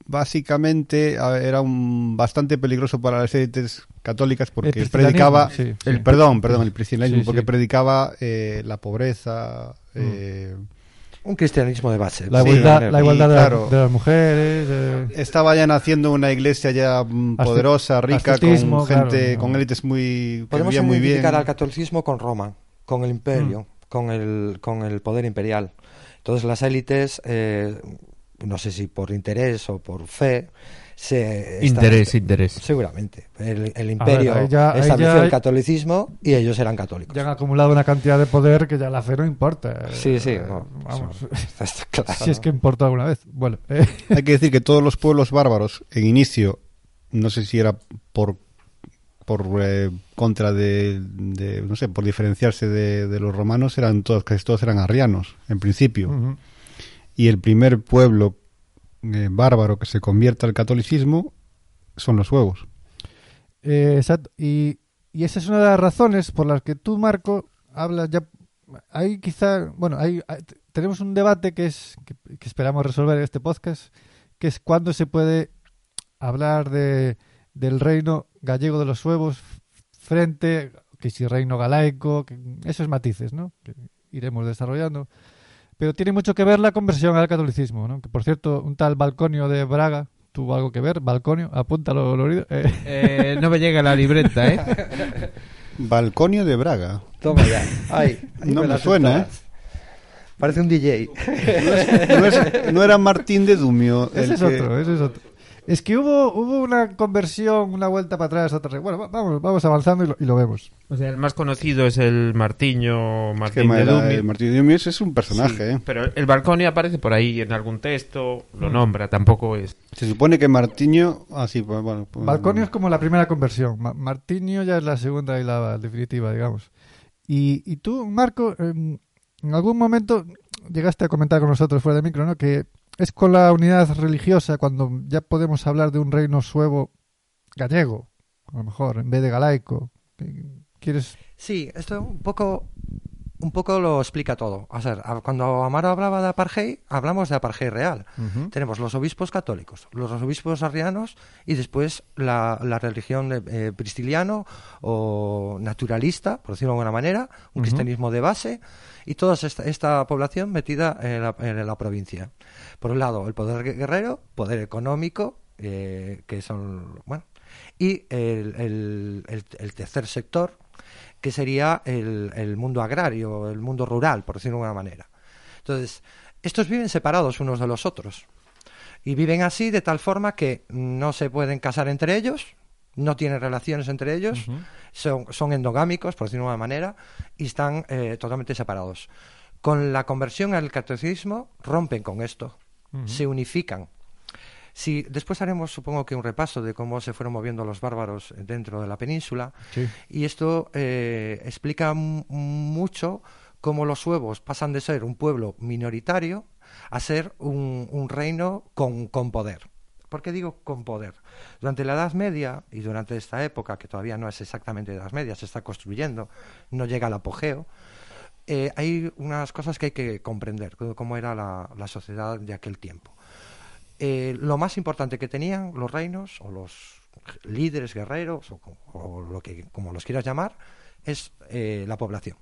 básicamente era un bastante peligroso para las élites católicas porque El predicaba sí, sí. el perdón, perdón, el priscilanismo Sí, porque predicaba eh, la pobreza, eh, Un cristianismo de base. La Sí, igualdad, la y igualdad de, claro. de las mujeres. eh, estaba ya naciendo una iglesia ya mm, poderosa, rica, con gente, claro, con élites muy que Podemos vivían muy bien. identificar al catolicismo con Roma, con el imperio, Mm. con, el, con el poder imperial. Entonces las élites, eh, no sé si por interés o por fe, se... interés, interés. Seguramente. El, el imperio ya- estableció ya el catolicismo y ellos eran católicos. ya han acumulado una cantidad de poder que ya la fe no importa. Sí, sí, Eh, no, vamos. Está- está claro, si es que importó alguna vez. Bueno, eh, Hay que decir que todos los pueblos bárbaros, en inicio, no sé si era por por eh, contra de, de- no sé, por diferenciarse de, de los romanos, eran todos, casi todos eran arrianos, en principio. ujú. Y el primer pueblo eh, bárbaro que se convierte al catolicismo son los suevos. Eh, exacto. Y, y esa es una de las razones por las que tú, Marco, hablas ya. Hay quizá. Bueno, hay, t- tenemos un debate que es que, esperamos resolver en este podcast, que es cuándo se puede hablar de, del reino gallego de los suevos frente que si reino galaico, esos matices, ¿no? Que iremos desarrollando. Pero tiene mucho que ver la conversión al catolicismo, ¿no? Que por cierto, un tal Balconio de Braga tuvo algo que ver. Balconio, apúntalo, Lorido. Eh, Eh, no me llega la libreta, ¿eh? Balconio de Braga. Toma ya. Ay, No me suena, todas. Parece un DJ. No, es- no era Martín de Dumio. el Ese es que- otro, ese es otro. Es que hubo, hubo una conversión, una vuelta para atrás, otra. Bueno, va- vamos, vamos avanzando y lo, y lo vemos. O sea, el más conocido es el Martiño que Martín de era- Dumio. el Martín de Dumio es un personaje. Sí, ¿eh? Pero el Balconio aparece por ahí en algún texto, lo nombra, tampoco es. Se supone que Martiño. Ah, sí, pues, bueno. pues- Balconio es como la primera conversión. Ma- Martinio ya es la segunda y la definitiva, digamos. Y, y tú, Marco, en, en algún momento llegaste a comentar con nosotros fuera de micro, ¿no? Que es con la unidad religiosa cuando ya podemos hablar de un reino suevo gallego, a lo mejor, en vez de galaico. ¿Quieres...? Sí, esto un poco un poco lo explica todo. O sea, cuando Amaro hablaba de apartheid, hablamos de apartheid real. Tenemos los obispos católicos, los obispos arrianos y después la, la religión eh, pristiliano o naturalista, por decirlo de alguna manera, un cristianismo de base y toda esta, esta población metida en la, en la provincia. Por un lado, el poder guerrero, poder económico, eh, que son, bueno, y el, el- el- tercer sector, que sería el, el mundo agrario, el mundo rural, por decirlo de alguna manera. Entonces, estos viven separados unos de los otros. Y viven así de tal forma que no se pueden casar entre ellos, no tienen relaciones entre ellos, son, son endogámicos, por decirlo de alguna manera, y están eh, totalmente separados. Con la conversión al catolicismo rompen con esto, se unifican. Si, después haremos, supongo que un repaso de cómo se fueron moviendo los bárbaros dentro de la península, Sí. y esto eh, explica mucho cómo los suevos pasan de ser un pueblo minoritario a ser un, un reino con, con poder. ¿Por qué digo con poder? Durante la Edad Media y durante esta época, que todavía no es exactamente Edad Media, se está construyendo, no llega al apogeo, eh, hay unas cosas que hay que comprender, cómo era la, sociedad de aquel tiempo. Eh, lo más importante que tenían los reinos o los líderes guerreros o lo que como los quieras llamar es eh, la población.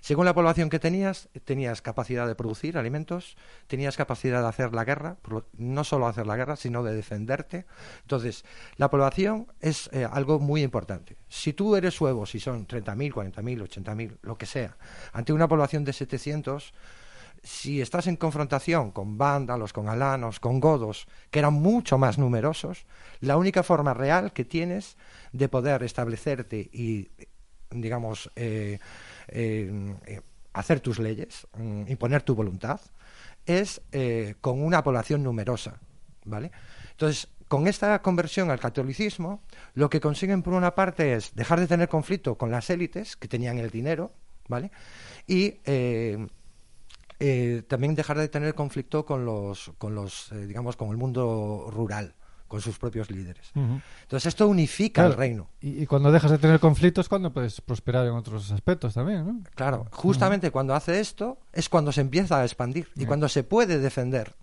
Según la población que tenías, tenías capacidad de producir alimentos, tenías capacidad de hacer la guerra, no solo hacer la guerra, sino de defenderte. Entonces, la población es eh, algo muy importante. Si tú eres suevo, si son 30.000, 40.000, 80.000, lo que sea, ante una población de 700, si estás en confrontación con vándalos, con alanos, con godos, que eran mucho más numerosos, la única forma real que tienes de poder establecerte y, digamos, eh, eh, eh, hacer tus leyes, mm, imponer tu voluntad, es eh, con una población numerosa, ¿vale? Entonces, con esta conversión al catolicismo, lo que consiguen por una parte es dejar de tener conflicto con las élites que tenían el dinero, ¿vale? Y también dejar de tener conflicto con los, con los, digamos, con el mundo rural, con sus propios líderes. Entonces esto unifica Claro. el reino. Y, y cuando dejas de tener conflictos, cuando puedes prosperar en otros aspectos también, ¿no? Claro, justamente cuando hace esto es cuando se empieza a expandir y cuando se puede defender.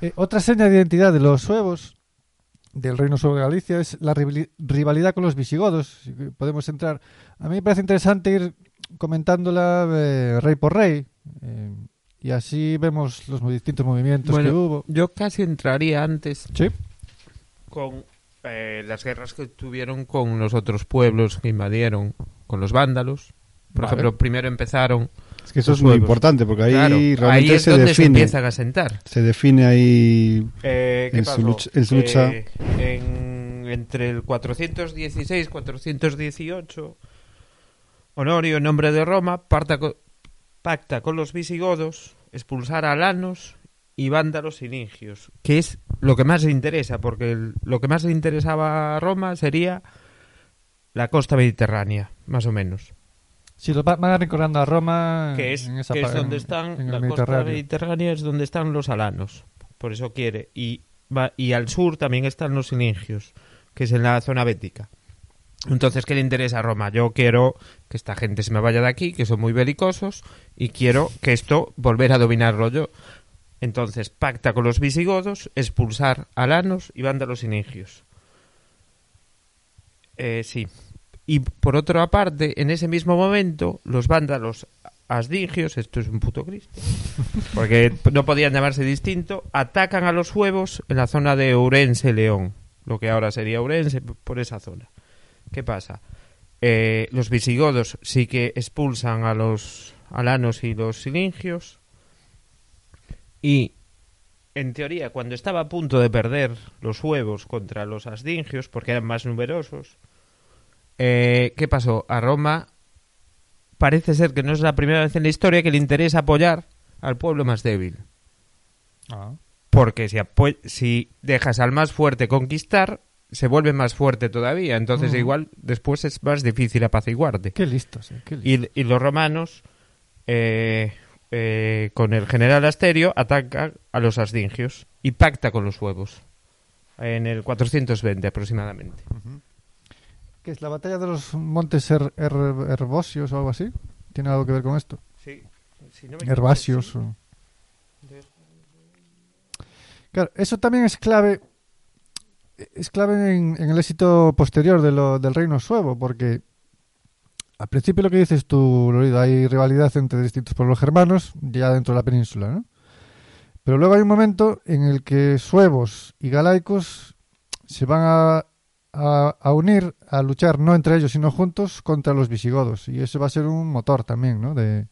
Eh, otra seña de identidad de los suevos del Reino Suevo de Galicia es la rivali- rivalidad con los visigodos. Podemos entrar. A mí me parece interesante ir comentándola eh, rey por rey. eh, y así vemos los distintos movimientos Bueno, que hubo. Yo casi entraría antes Sí. Con eh, las guerras que tuvieron con los otros pueblos que invadieron, con los vándalos. Por Vale. ejemplo, primero empezaron. Es que eso es muy importante porque ahí claro, realmente ahí es se donde se define. empiezan a sentar. se define ahí Eh, ¿qué En su lucha- en su lucha- Eh, en- entre el 416 y 418, Honorio, en nombre de Roma, parta co- pacta con los visigodos expulsar a alanos y vándalos y lingios, que es lo que más le interesa, porque el- lo que más le interesaba a Roma sería la costa mediterránea, más o menos. Si va- van recordando a Roma. que es, en esa que es donde están en la costa mediterránea es donde están los alanos por eso quiere y va y al sur también están los silingios que es en la zona bética entonces qué le interesa a Roma yo quiero que esta gente se me vaya de aquí que son muy belicosos y quiero que esto volver a dominarlo yo entonces pacta con los visigodos expulsar alanos y vándalos silingios eh, sí y por otra parte, en ese mismo momento, los vándalos asdingios, esto es un puto Cristo, porque no podían llamarse distinto, atacan a los huevos en la zona de Ourense, León, lo que ahora sería Ourense, por esa zona. ¿Qué pasa? Eh, los visigodos sí que expulsan a los alanos y los silingios, y en teoría, cuando estaba a punto de perder los huevos contra los asdingios, porque eran más numerosos, eh, ¿Qué pasó? A Roma parece ser que no es la primera vez en la historia que le interesa apoyar al pueblo más débil. Ah. Porque si, si dejas al más fuerte conquistar, se vuelve más fuerte todavía. Entonces igual después es más difícil apaciguarte. Qué listos, eh, qué listos. Y, y los romanos, eh, eh, con el general Asterio, atacan a los asdingios y pacta con los huevos. En el 420 aproximadamente. ¿Qué es la batalla de los montes Her- o algo así? ¿Tiene algo que ver con esto? Sí. Si no me equivoco, Herbáceos. sí. o- Claro, eso también es clave. Es clave en, en el éxito posterior de lo- del reino suevo, porque al principio lo que dices tú, Lorido, hay rivalidad entre distintos pueblos germanos ya dentro de la península, ¿no? Pero luego hay un momento en el que suevos y galaicos se van a, a- a unir, a luchar no entre ellos, sino juntos contra los visigodos. Y eso va a ser un motor también, ¿no? De,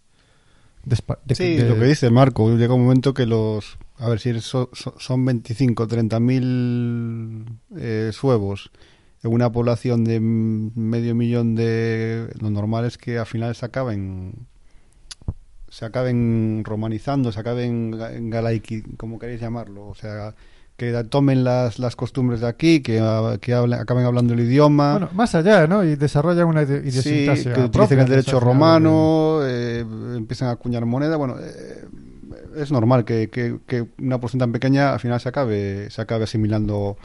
de espa- de- Sí, de- lo que dice Marco, llega un momento que los, a ver si so- so- son 25, 30 mil eh, suevos en una población de medio millón de... Lo normal es que al final se acaben se acaben romanizando, se acaben ga- en galaiqui, como queréis llamarlo, o sea, que tomen las, las costumbres de aquí, que, que hablen- acaben hablando el idioma. Bueno, más allá, ¿no? Y desarrollan una ide- Sí, idiosincrasia que utilicen propia, el derecho romano, eh, empiezan a acuñar moneda. Bueno, eh, es normal que, que- que una porción tan pequeña al final se acabe, se acabe asimilando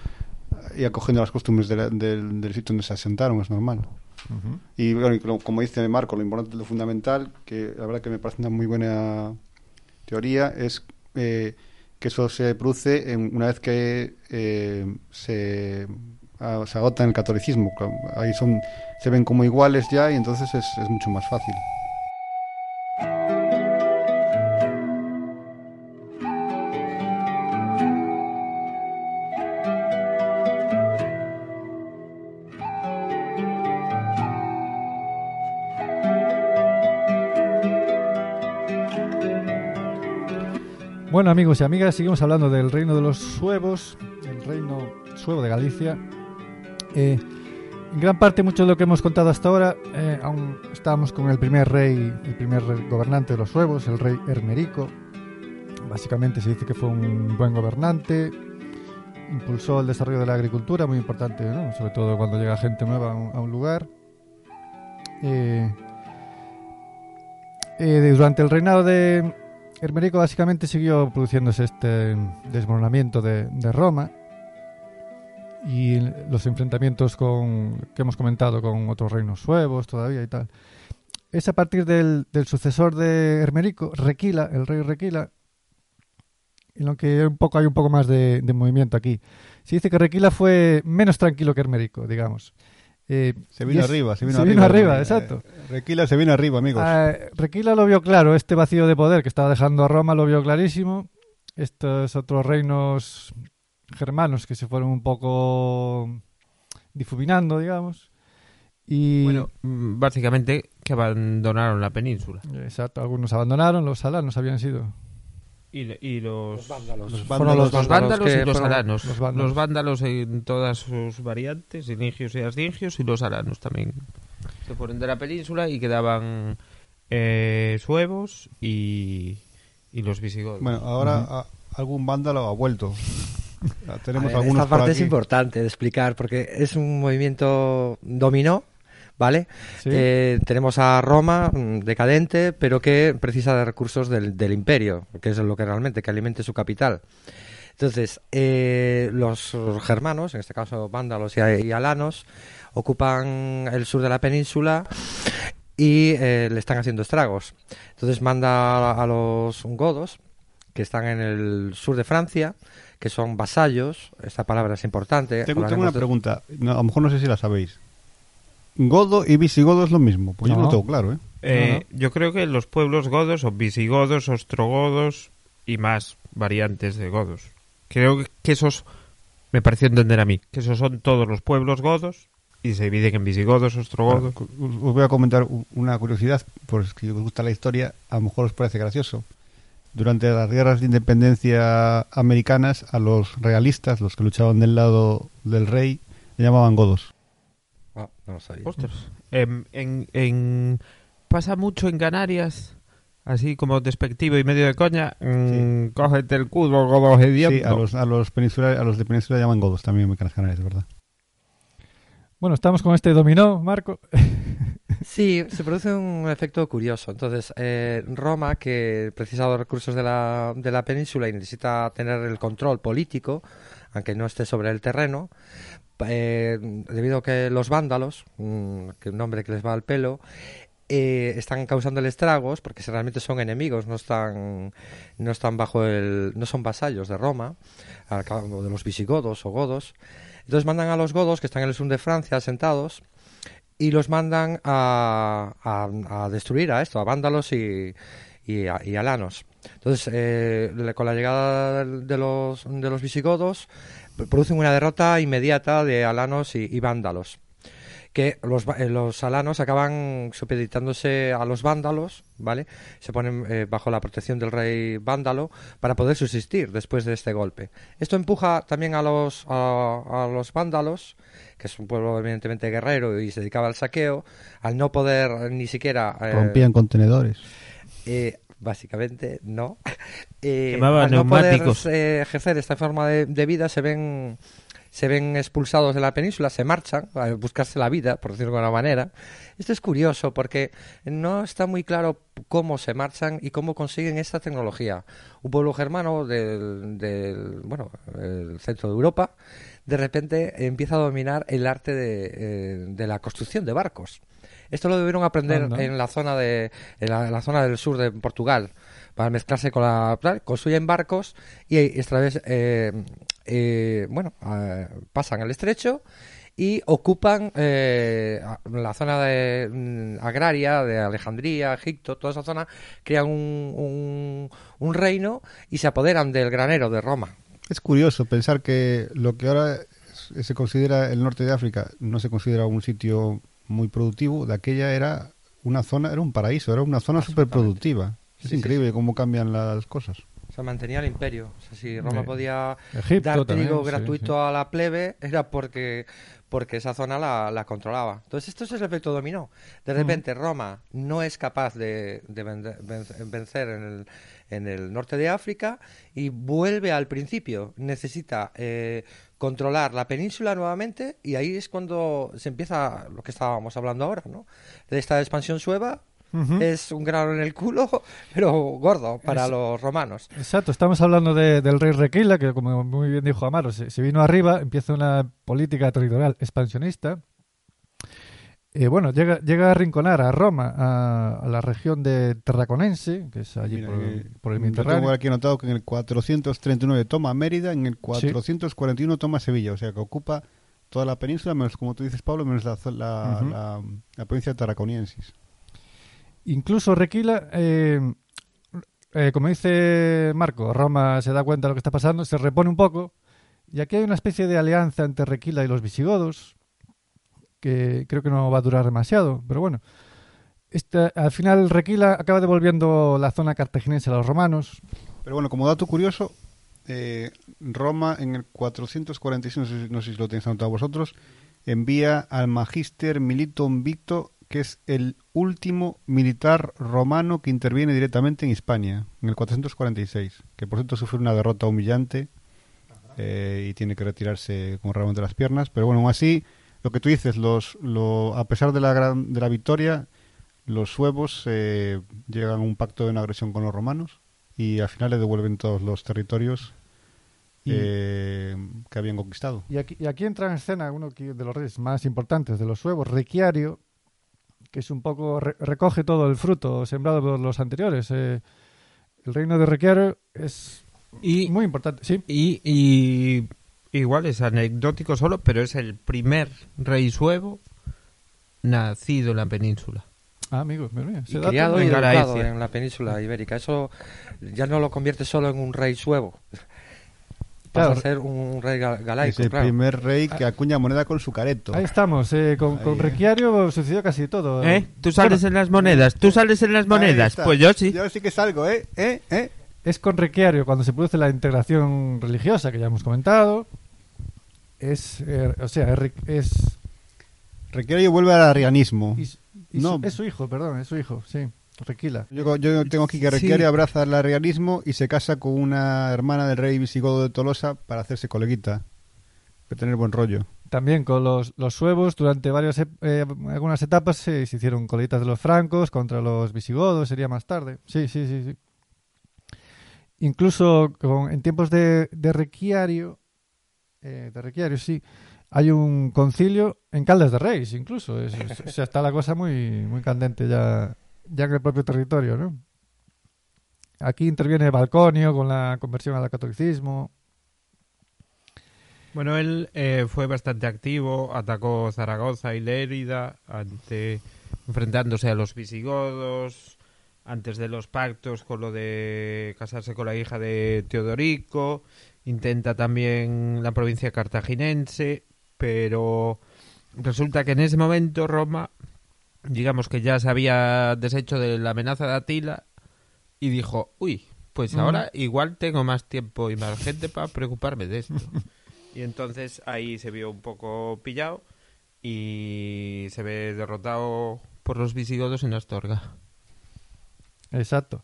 y acogiendo las costumbres de la- del, del sitio donde se asentaron, es normal. Y bueno, y como dice Marco, lo importante, lo fundamental, que la verdad que me parece una muy buena teoría, es eh, que eso se produce en- una vez que eh, se, ah, se agota en el catolicismo. Ahí son, se ven como iguales ya y entonces es, es mucho más fácil. Bueno, amigos y amigas, seguimos hablando del reino de los suevos, el reino suevo de Galicia. Eh, en gran parte, mucho de lo que hemos contado hasta ahora, eh, aún estábamos con el primer rey, el primer gobernante de los suevos, el rey Hermerico. Básicamente se dice que fue un buen gobernante, impulsó el desarrollo de la agricultura, muy importante, sobre todo cuando llega gente nueva a un, lugar. Eh, durante el reinado de Hermerico básicamente siguió produciéndose este desmoronamiento de, Roma y los enfrentamientos con, que hemos comentado con otros reinos suevos todavía y tal. Es a partir del, del sucesor de Hermerico, Requila, el rey Requila, en lo que un poco hay un poco más de, de movimiento aquí. Se dice que Requila fue menos tranquilo que Hermerico, digamos. Eh, Se vino es- arriba, se vino se arriba. vino arriba, Eh, exacto. Requila se vino arriba, amigos. Ah, Requila lo vio claro, este vacío de poder que estaba dejando a Roma lo vio clarísimo. Estos otros reinos germanos que se fueron un poco difuminando, digamos. Y Bueno, básicamente que abandonaron la península. exacto, algunos abandonaron, los alanos habían sido. Y, y los, Los vándalos. Los Fueron vándalos. los vándalos que y los aranos. los Los vándalos. vándalos. en todas sus variantes, iligios y astingios, y los aranos también. Se fueron de la península y quedaban eh, suevos y, y los visigodos. Bueno, ahora a- algún vándalo ha vuelto. Tenemos ver, algunos esta por parte es importante de explicar porque es un movimiento dominó, ¿vale? Sí. Eh, tenemos a Roma mm, decadente, pero que precisa de recursos del, del imperio, que es lo que realmente, que alimente su capital. Entonces, eh, los germanos, en este caso vándalos y, y alanos, ocupan el sur de la península y eh, le están haciendo estragos. Entonces manda a, a los godos, que están en el sur de Francia, que son vasallos, esta palabra es importante. Tengo, una de- pregunta, no, a lo mejor no sé si la sabéis. ¿Godo y visigodo es lo mismo? Pues yo no lo tengo claro, ¿eh? Eh, Yo creo que los pueblos godos son visigodos, ostrogodos y más variantes de godos. Creo que- esos, me pareció entender a mí, que esos son todos los pueblos godos y se dividen en visigodos, ostrogodos. Os os voy a comentar una curiosidad, por si os gusta la historia, a lo mejor os parece gracioso. Durante las guerras de independencia americanas, a los realistas, los que luchaban del lado del rey, le llamaban godos. No lo sabía. Ostras. Em, en, en- pasa mucho en Canarias, así como despectivo y medio de coña. mm, Cógete el culo, godos. Sí, a los, a los, peninsula- a los de península llaman godos también en Canarias, Canarias, es verdad. Bueno, estamos con este dominó, Marco. Sí, se produce un efecto curioso. Entonces, eh, Roma, que precisa de los recursos de la, de la península y necesita tener el control político, aunque no esté sobre el terreno, eh, debido a que los vándalos, mm, que un nombre que les va al pelo, eh, están causando estragos porque realmente son enemigos, no están, no están bajo el, no son vasallos de Roma, de los visigodos o godos. Entonces mandan a los godos que están en el sur de Francia asentados y los mandan a, a, destruir a esto, a vándalos y, a- y alanos. Entonces, eh, con la llegada de los, de los visigodos, producen una derrota inmediata de alanos y, y vándalos. Que los, eh, los alanos acaban supeditándose a los vándalos, ¿vale? Se ponen eh, bajo la protección del rey vándalo para poder subsistir después de este golpe. Esto empuja también a los, a, a los vándalos, que es un pueblo evidentemente guerrero y se dedicaba al saqueo, al no poder ni siquiera... eh, Rompían contenedores. Básicamente no. Eh, al no poder neumáticos. eh, ejercer esta forma de, de vida se ven se ven expulsados de la península, se marchan a buscarse la vida, por decirlo de alguna manera. Esto es curioso porque no está muy claro cómo se marchan y cómo consiguen esta tecnología. Un pueblo germano del, del bueno, el centro de Europa, de repente empieza a dominar el arte de, eh, de la construcción de barcos. Esto lo debieron aprender Anda. en la zona de en la, en la zona del sur de Portugal para mezclarse con la construyen barcos y esta vez eh, eh, bueno eh, pasan el estrecho y ocupan eh, la zona de, mm, agraria de Alejandría, Egipto, toda esa zona, crean un, un, un reino y se apoderan del granero de Roma. Es curioso pensar que lo que ahora se considera el norte de África no se considera un sitio muy productivo, de aquella era una zona, era un paraíso, era una zona súper productiva. Es Sí, sí, increíble cómo cambian las cosas. O sea, mantenía el imperio. O sea, si Roma Eh, podía Egipto dar trigo gratuito sí. a la plebe, era porque, porque esa zona la, la controlaba. Entonces, esto es el efecto dominó. De repente, Roma no es capaz de, de vencer en el, en el norte de África y vuelve al principio. Necesita eh, controlar la península nuevamente y ahí es cuando se empieza lo que estábamos hablando ahora, ¿no? De esta expansión sueva. Es un grano en el culo, pero gordo para Es- los romanos. Exacto, estamos hablando de- del rey Requila, que como muy bien dijo Amaro, se, se vino arriba, empieza una política territorial expansionista. Eh, bueno, llega, llega a arrinconar a Roma, a, a la región de Terraconense, que es allí Mira, por, eh, por el yo Mediterráneo. tengo aquí anotado que en el 439 toma Mérida, en el 441 toma Sevilla, o sea que ocupa toda la península, menos como tú dices, Pablo, menos la- la provincia de Tarraconiensis. Incluso Requila, eh, eh, como dice Marco, Roma se da cuenta de lo que está pasando, se repone un poco, y aquí hay una especie de alianza entre Requila y los visigodos, que creo que no va a durar demasiado, pero bueno. Esta- al final Requila acaba devolviendo la zona cartaginense a los romanos. Pero bueno, como dato curioso, eh, Roma en el 446, no sé, no sé si lo tenéis anotado vosotros, envía al Magister Militum Victo, que es el último militar romano que interviene directamente en Hispania, en el 446, que por cierto sufre una derrota humillante eh, y tiene que retirarse con rabo entre las piernas, pero bueno, aún así, lo que tú dices, los, lo, a pesar de la, gran, de la victoria, los suevos eh, llegan a un pacto de no agresión con los romanos y al final le devuelven todos los territorios eh, que habían conquistado. Y aquí, y aquí entra en escena uno de los reyes más importantes de los suevos, Requiario, que es un poco, re- recoge todo el fruto sembrado por los anteriores. eh, el reino de Requiario es Y, muy importante, sí. y, y igual es anecdótico solo, pero es el primer rey suevo nacido en la península. Ah, amigos, mira, y criado y en educado en la península ibérica. Eso ya no lo convierte solo en un rey suevo. Pasa Claro. a ser un rey ga- Es galaico, el claro. primer rey que acuña moneda con su careto. Ahí estamos, eh, con, Requiario sucedió casi todo. ¿Eh? ¿Tú sales Bueno, en las monedas? ¿Tú sales en las monedas? Pues yo sí. Yo sí que salgo, ¿eh? ¿Eh? ¿Eh? Es con Requiario cuando se produce la integración religiosa que ya hemos comentado. Es, eh, o sea, es, re- es, Requiere vuelve al arrianismo. y- y No. su, es su hijo, perdón, es su hijo, sí, Requila. Yo, yo tengo aquí que Requiere abraza el arrianismo y se casa con una hermana del rey visigodo de Tolosa para hacerse coleguita. Para tener buen rollo. También con los, los suevos, durante varias ep- eh, algunas etapas se, se hicieron colitas de los francos contra los visigodos, sería más tarde. Sí, sí, sí. sí. Incluso con- en tiempos de, de Requiario, eh, sí, hay un concilio en Caldas de Reis, incluso. O sea, está la cosa muy, muy candente ya, ya en el propio territorio, ¿no? Aquí interviene Balconio con la conversión al catolicismo. Bueno, él eh, fue bastante activo, atacó Zaragoza y Lérida, ante, enfrentándose a los visigodos, antes de los pactos con lo de casarse con la hija de Teodorico, intenta también la provincia cartaginense, pero resulta que en ese momento Roma, digamos que ya se había deshecho de la amenaza de Atila y dijo, uy, pues ahora igual tengo más tiempo y más gente para preocuparme de esto. Y entonces ahí se vio un poco pillado y se ve derrotado por los visigodos en Astorga. Exacto.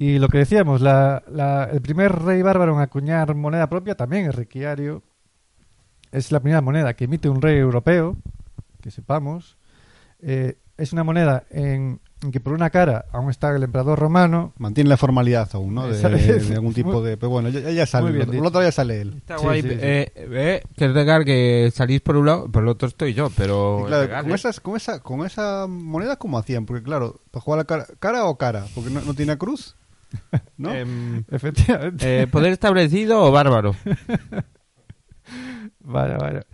Y lo que decíamos, la, la- el primer rey bárbaro en acuñar moneda propia también es Riquiario. Es la primera moneda que emite un rey europeo, que sepamos. Eh, es una moneda en, en que por una cara aún está el emperador romano. Mantiene la formalidad aún, ¿no? De, algún tipo de... Pero bueno, ya, ya sale. bien dicho. lo otro ya sale él. Está Sí, guay. sí, sí. eh, eh, que es legal que salís por un lado, por el otro estoy yo, pero claro, con, ¿eh? esas, con, esa, con esa moneda, ¿cómo hacían? Porque claro, para jugar la cara, cara o cara, porque no, no tiene cruz, ¿no? Em, Efectivamente. eh, poder establecido o bárbaro. Vaya, vaya.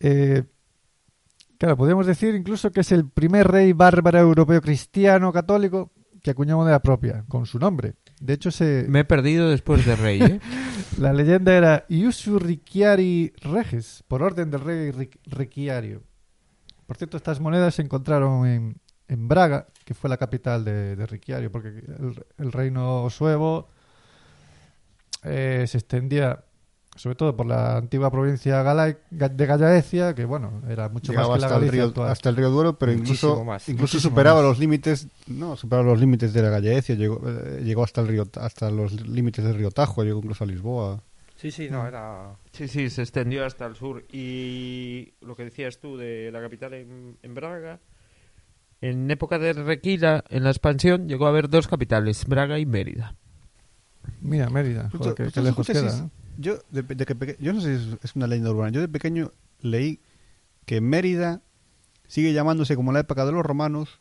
Eh, claro, podríamos decir incluso que es el primer rey bárbaro europeo cristiano católico que acuñó moneda propia, con su nombre. De hecho, se, Me he perdido después de rey, ¿eh? la leyenda era Iusu Ricciari Reges, por orden del rey Ric- Ricciario. Por cierto, estas monedas se encontraron en, en Braga, que fue la capital de, de Ricciario, porque el, el reino suevo eh, se extendía sobre todo por la antigua provincia de Gallaecia, que bueno, era mucho Llegaba más que la hasta el, río, actual. hasta el río Duero, pero Muchísimo incluso, más. incluso Muchísimo superaba más. los límites, no, superaba los límites de la Gallaecia, llegó, eh, llegó hasta el río, hasta los límites del río Tajo, llegó incluso a Lisboa. Sí, sí, no, era... Sí, sí, se extendió hasta el sur. Y lo que decías tú de la capital en, en Braga, en época de Requila, en la expansión, llegó a haber dos capitales, Braga y Mérida. Mira, Mérida, joder, qué lejos queda. ¿no? Yo, de, de que peque- yo no sé si es, una leyenda urbana. Yo de pequeño leí que Mérida sigue llamándose como en la época de los romanos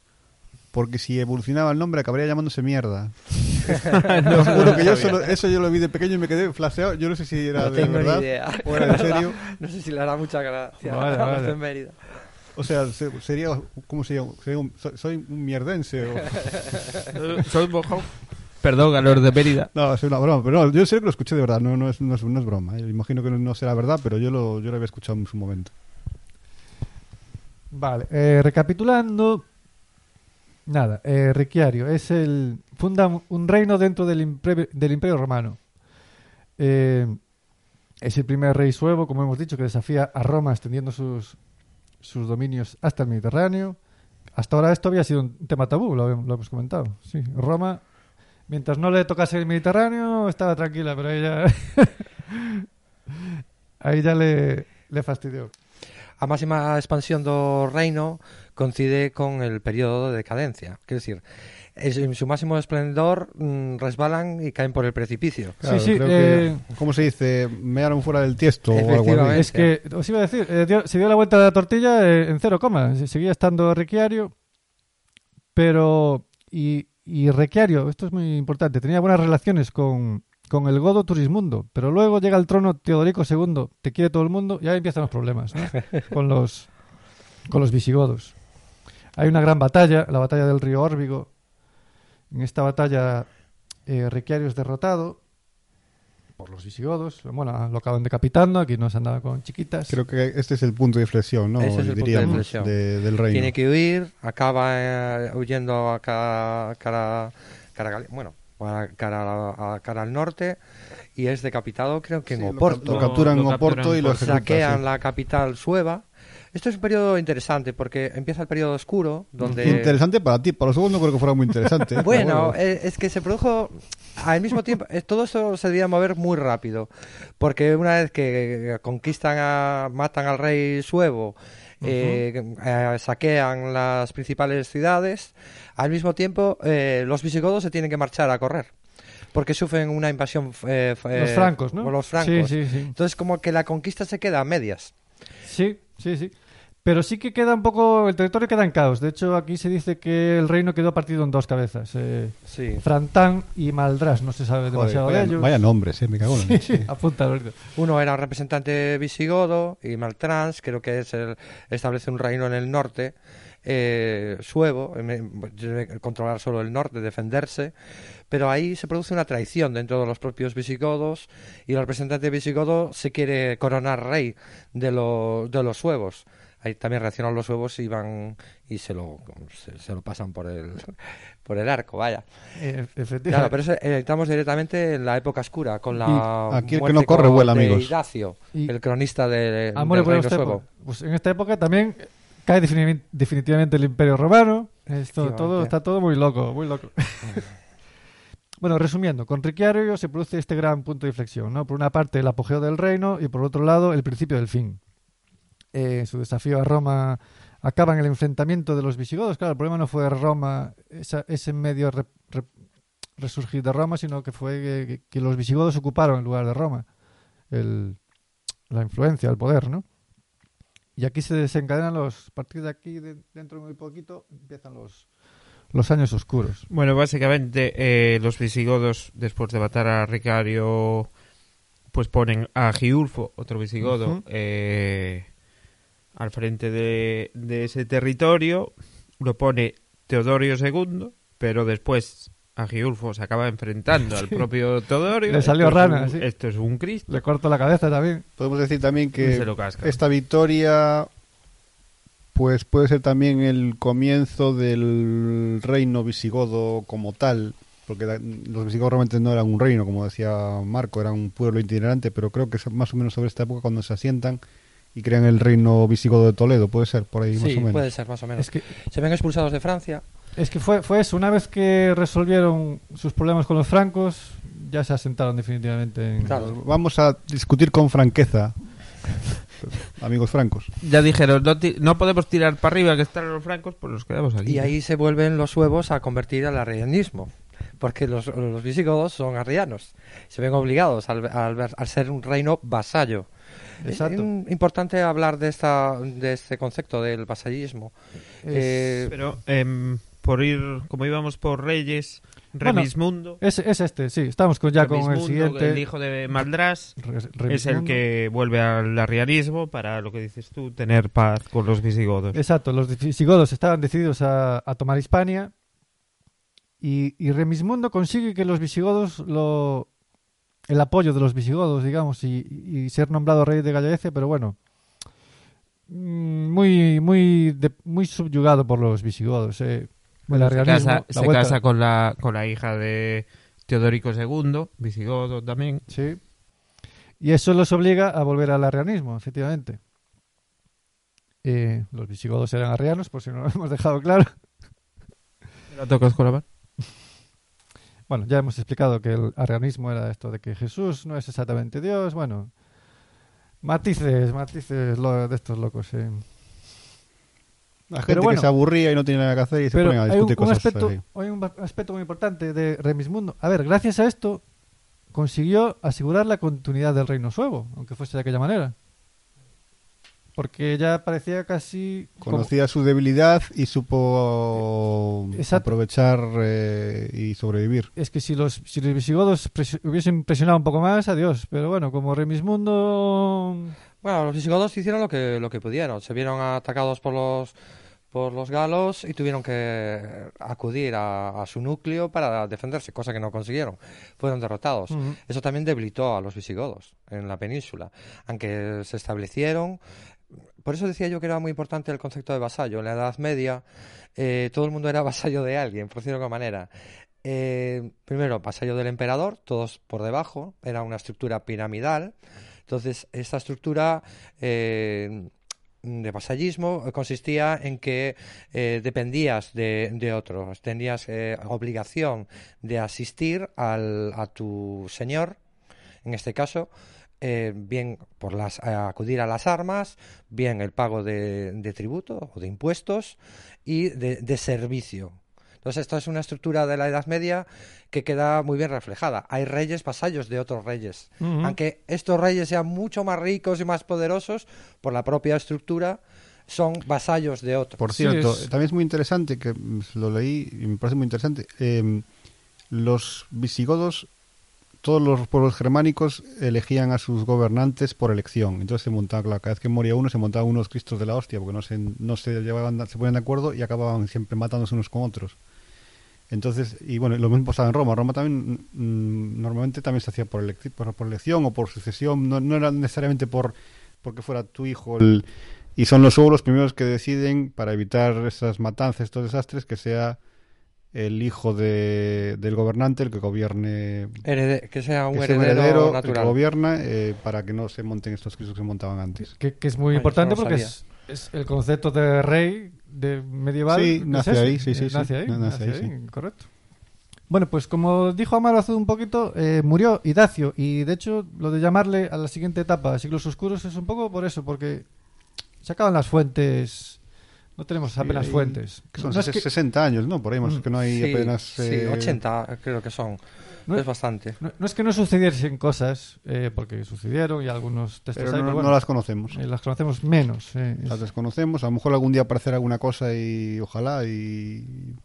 porque si evolucionaba el nombre acabaría llamándose mierda. Os juro que yo solo- eso yo lo vi de pequeño y me quedé flaseado. Yo no sé si era No de tengo ni verdad idea. o era en serio. No sé si le hará mucha gracia Vale, vale. de Mérida. O sea, se- sería, ¿cómo sería? Sería un- so- soy un mierdense. O... Soy mojón. Perdón, a los de Mérida. No, es una broma. Pero no, yo sé que lo escuché de verdad. No, no, es, no, es, no es broma. ¿eh? Imagino que no, no será verdad, pero yo lo, yo lo había escuchado en su momento. Vale, eh, recapitulando. Nada, eh, Ricciario es el. funda un- un reino dentro del, imperio- del Imperio Romano. Eh, es el primer rey suevo, como hemos dicho, que desafía a Roma extendiendo sus, sus dominios hasta el Mediterráneo. Hasta ahora esto había sido un tema tabú, lo, hemos comentado. Sí, Roma, mientras no le tocase el Mediterráneo, estaba tranquila, pero ya. ahí ya le, le fastidió. A máxima expansión do reino coincide con el período de decadencia. Quer decir, en su máximo esplendor mm, resbalan y caen por el precipicio. Claro, sí, creo eh, que, ¿cómo se dice? Mearon fuera del tiesto o algo. Es que, os iba a decir, eh, dio- se dio la vuelta de la tortilla eh, en cero coma. Se- Seguía estando Requiario, pero. Y, y Requiario, esto es muy importante, tenía buenas relaciones con, con el godo Turismundo, pero luego llega al trono Teodorico II, te quiere todo el mundo, y ahí empiezan los problemas, ¿no? con, los, con los visigodos. Hay una gran batalla, la batalla del río Órbigo. En esta batalla, eh, es derrotado por los visigodos. Bueno, lo acaban decapitando, aquí no se andaba con chiquitas. Creo que este es el punto de inflexión, ¿no? Ese es el punto de Diríamos, inflexión. de- del reino. Tiene que huir, acaba eh, huyendo a cara, cara, cara bueno, a cara, a cara al norte y es decapitado creo que en lo Oporto. Lo, capturan Lo en Oporto y lo por- ejecutan. saquean sí. la capital sueva. Esto es un periodo interesante porque empieza el periodo oscuro donde Interesante para ti, para los segundos no creo que fuera muy interesante. ¿eh? Bueno, eh, es que se produjo al mismo tiempo, eh, todo esto se debía mover muy rápido, porque una vez que conquistan, a, matan al rey suevo, eh, eh, saquean las principales ciudades, al mismo tiempo eh, los visigodos se tienen que marchar a correr, porque sufren una invasión. eh, los francos, ¿no? por los francos. Sí, sí, sí. Entonces como que la conquista se queda a medias. Sí, sí, sí. Pero sí que queda un poco, el territorio queda en caos. De hecho, aquí se dice que el reino quedó partido en dos cabezas. Eh, Sí. Frantán y Maldras, no se sabe Joder, demasiado vaya, de ellos. vaya nombres, eh, me cago en Sí, Alberto. Uno era un representante visigodo y Maltrans, creo que es el, establece un reino en el norte. Eh, Suevo eh, debe controlar solo el norte, defenderse, pero ahí se produce una traición dentro de los propios visigodos y el representante visigodo se quiere coronar rey de, los de los suevos. Ahí también reaccionan los suevos y van y se lo, se, se lo pasan por el, por el arco, vaya. Efectivamente. Claro, pero eso, eh, estamos directamente en la época oscura, con la Y aquí el que no corre vuela, amigos. Idacio, Y- el cronista de, Ah, bueno, del reino esta suevo. época- pues en esta época también cae defini- definitivamente el Imperio Romano. Esto todo está todo muy loco, muy loco. bueno, resumiendo, con Riquiario se produce este gran punto de inflexión, ¿no? Por una parte el apogeo del reino y por otro lado el principio del fin. Eh, su desafío a Roma acaba en el enfrentamiento de los visigodos. Claro, el problema no fue Roma, esa- ese medio re- re- resurgir de Roma, sino que fue que, que los visigodos ocuparon el lugar de Roma, el, la influencia, el poder, ¿no? Y aquí se desencadenan los, a partir de aquí, de- dentro de muy poquito, empiezan los, los años oscuros. Bueno, básicamente eh, los visigodos, después de matar a Ricario, pues ponen a Giulfo, otro visigodo, eh, al frente de, de ese territorio. Lo pone Teodorio II, pero después a Giulfo se acaba enfrentando al propio Teodorio. Le salió Esto es rana, un- sí. Esto es un Cristo. Le corto la cabeza también. Podemos decir también que se lo casca. esta victoria pues puede ser también el comienzo del reino visigodo como tal, porque los visigodos realmente no eran un reino, como decía Marco, eran un pueblo itinerante, pero creo que es más o menos sobre esta época cuando se asientan y crean el reino visigodo de Toledo, puede ser por ahí más Sí, o menos. puede ser más o menos. Es que, Se ven expulsados de Francia. es que fue, fue eso. Una vez que resolvieron sus problemas con los francos, ya se asentaron definitivamente en... Claro. Vamos a discutir con franqueza, amigos francos. Ya dijeron, no, no podemos tirar para arriba que están los francos, pues nos quedamos aquí. Y ahí se vuelven los suevos a convertir al arrianismo. Porque los, los visigodos son arrianos. Se ven obligados al, al ser un reino vasallo. Exacto. Es im- importante hablar de, esta, de este concepto del vasallismo. Es- Eh, Pero em, por ir, como íbamos por Reyes, Bueno, Remismundo, es, es este, sí. Estamos con, ya con el siguiente... el hijo de Maldras, Re- es el que vuelve al arrianismo para lo que dices tú, tener paz con los visigodos. Exacto, los visigodos estaban decididos a, a tomar Hispania y, y Remismundo consigue que los visigodos lo el apoyo de los visigodos, digamos, y, y ser nombrado rey de Gallaecia, pero bueno, mm, muy muy de- muy subyugado por los visigodos. eh. Bueno, se casa, se casa con, la, con la hija de Teodorico II, visigodo también. Sí. Y eso los obliga a volver al arrianismo, efectivamente. Eh, los visigodos eran arrianos, por si no lo hemos dejado claro. ¿La tocas con la mano? Bueno, ya hemos explicado que el arrianismo era esto de que Jesús no es exactamente Dios. Bueno, matices, matices lo- de estos locos. eh. La gente Pero bueno. que se aburría y no tiene nada que hacer y se ponen a hay un, discutir cosas aspecto, así. hay un aspecto muy importante de Remismundo. A ver, gracias a esto consiguió asegurar la continuidad del reino suevo, aunque fuese de aquella manera. Porque ya parecía casi... como- Conocía su debilidad y supo Exacto. aprovechar eh, y sobrevivir. Es que si los, si los visigodos presi- hubiesen presionado un poco más, adiós. Pero bueno, como Remismundo... Bueno, los visigodos hicieron lo que, lo que pudieron. Se vieron atacados por los, por los galos y tuvieron que acudir a, a su núcleo para defenderse, cosa que no consiguieron. Fueron derrotados. Ujú. Eso también debilitó a los visigodos en la península. Aunque se establecieron. Por eso decía yo que era muy importante el concepto de vasallo. En la Edad Media eh, todo el mundo era vasallo de alguien, por decirlo de alguna manera. Eh, primero, vasallo del emperador, todos por debajo. Era una estructura piramidal. Entonces, esta estructura eh, de vasallismo consistía en que dependías de, de otros, tenías eh, obligación de asistir al, a tu señor, en este caso, eh, bien por las, eh, acudir a las armas, bien el pago de, de tributo o de impuestos y de, de servicio. Entonces, esto es una estructura de la Edad Media que queda muy bien reflejada. Hay reyes vasallos de otros reyes. Aunque estos reyes sean mucho más ricos y más poderosos, por la propia estructura, son vasallos de otros. Por Sí, cierto, es- también es muy interesante, que mm, lo leí y me parece muy interesante, eh, los visigodos, todos los pueblos germánicos elegían a sus gobernantes por elección. Entonces se montaba, cada vez que moría uno, se montaban unos cristos de la hostia, porque no se, no se llevaban, se ponían de acuerdo y acababan siempre matándose unos con otros. Entonces, y bueno, lo mismo pasaba en Roma. Roma también, mm, normalmente también se hacía por, por, elección o por sucesión, no, no era necesariamente por porque fuera tu hijo el, y son los pueblos los primeros que deciden, para evitar esas matanzas, estos desastres, que sea el hijo de, del gobernante el que gobierne, Herede- que sea un que sea heredero, el que gobierna, eh, para que no se monten estos crisis que se montaban antes. Que, que es muy Ay, importante no porque es, es el concepto de rey de medieval. Sí, nace ahí, sí, sí, eh, sí. Nace ahí, Nace nace ahí, ahí, correcto. Bueno, pues como dijo Amaro hace un poquito, eh, murió Idacio y de hecho lo de llamarle a la siguiente etapa siglos oscuros es un poco por eso, porque se acaban las fuentes, no tenemos apenas fuentes. Que son No es ses- que- 60 años, ¿no? Por ahí más Mm, que no hay Sí, apenas... sí, eh, 80 creo que son. No es bastante. No, no es que no sucediesen cosas, eh, porque sucedieron y algunos textos Pero hay, no, pero no las conocemos. eh, las conocemos menos. eh, es- Las desconocemos. A lo mejor algún día aparecerá alguna cosa y ojalá y...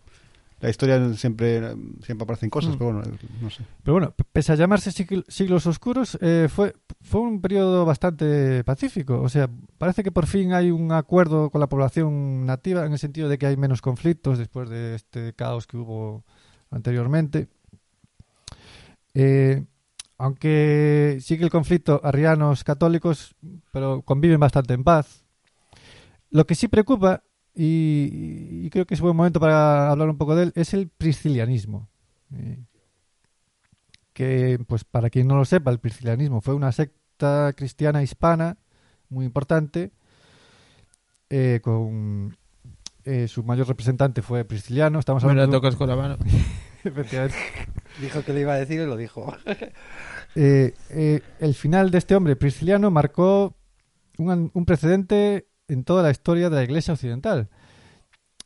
La historia siempre siempre aparecen cosas, Mm. pero bueno, no sé. Pero bueno, pese a llamarse sigl- siglos oscuros, eh, fue, fue un periodo bastante pacífico. O sea, parece que por fin hay un acuerdo con la población nativa en el sentido de que hay menos conflictos después de este caos que hubo anteriormente. Eh, aunque sigue el conflicto arrianos católicos, pero conviven bastante en paz. Lo que sí preocupa, y, y creo que es buen momento para hablar un poco de él, es el priscilianismo. Eh, que, pues para quien no lo sepa, el priscilianismo fue una secta cristiana hispana muy importante, eh, con eh, su mayor representante fue Prisciliano. Estamos Me la hablando de un- tocas con la mano. Efectivamente. Dijo que le iba a decir y lo dijo. Eh, eh, el final de este hombre prisciliano marcó un, un precedente en toda la historia de la Iglesia occidental.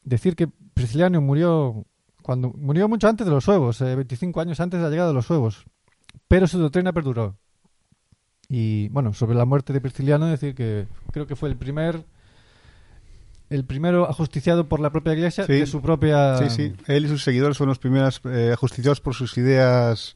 Decir que Prisciliano murió cuando murió mucho antes de los huevos, eh, 25 años antes de la llegada de los huevos, pero su doctrina perduró. Y bueno, sobre la muerte de Prisciliano, decir que creo que fue el primer el primero ajusticiado por la propia Iglesia Sí. de su propia Sí, sí. Él y sus seguidores fueron los primeros eh, ajusticiados por sus ideas.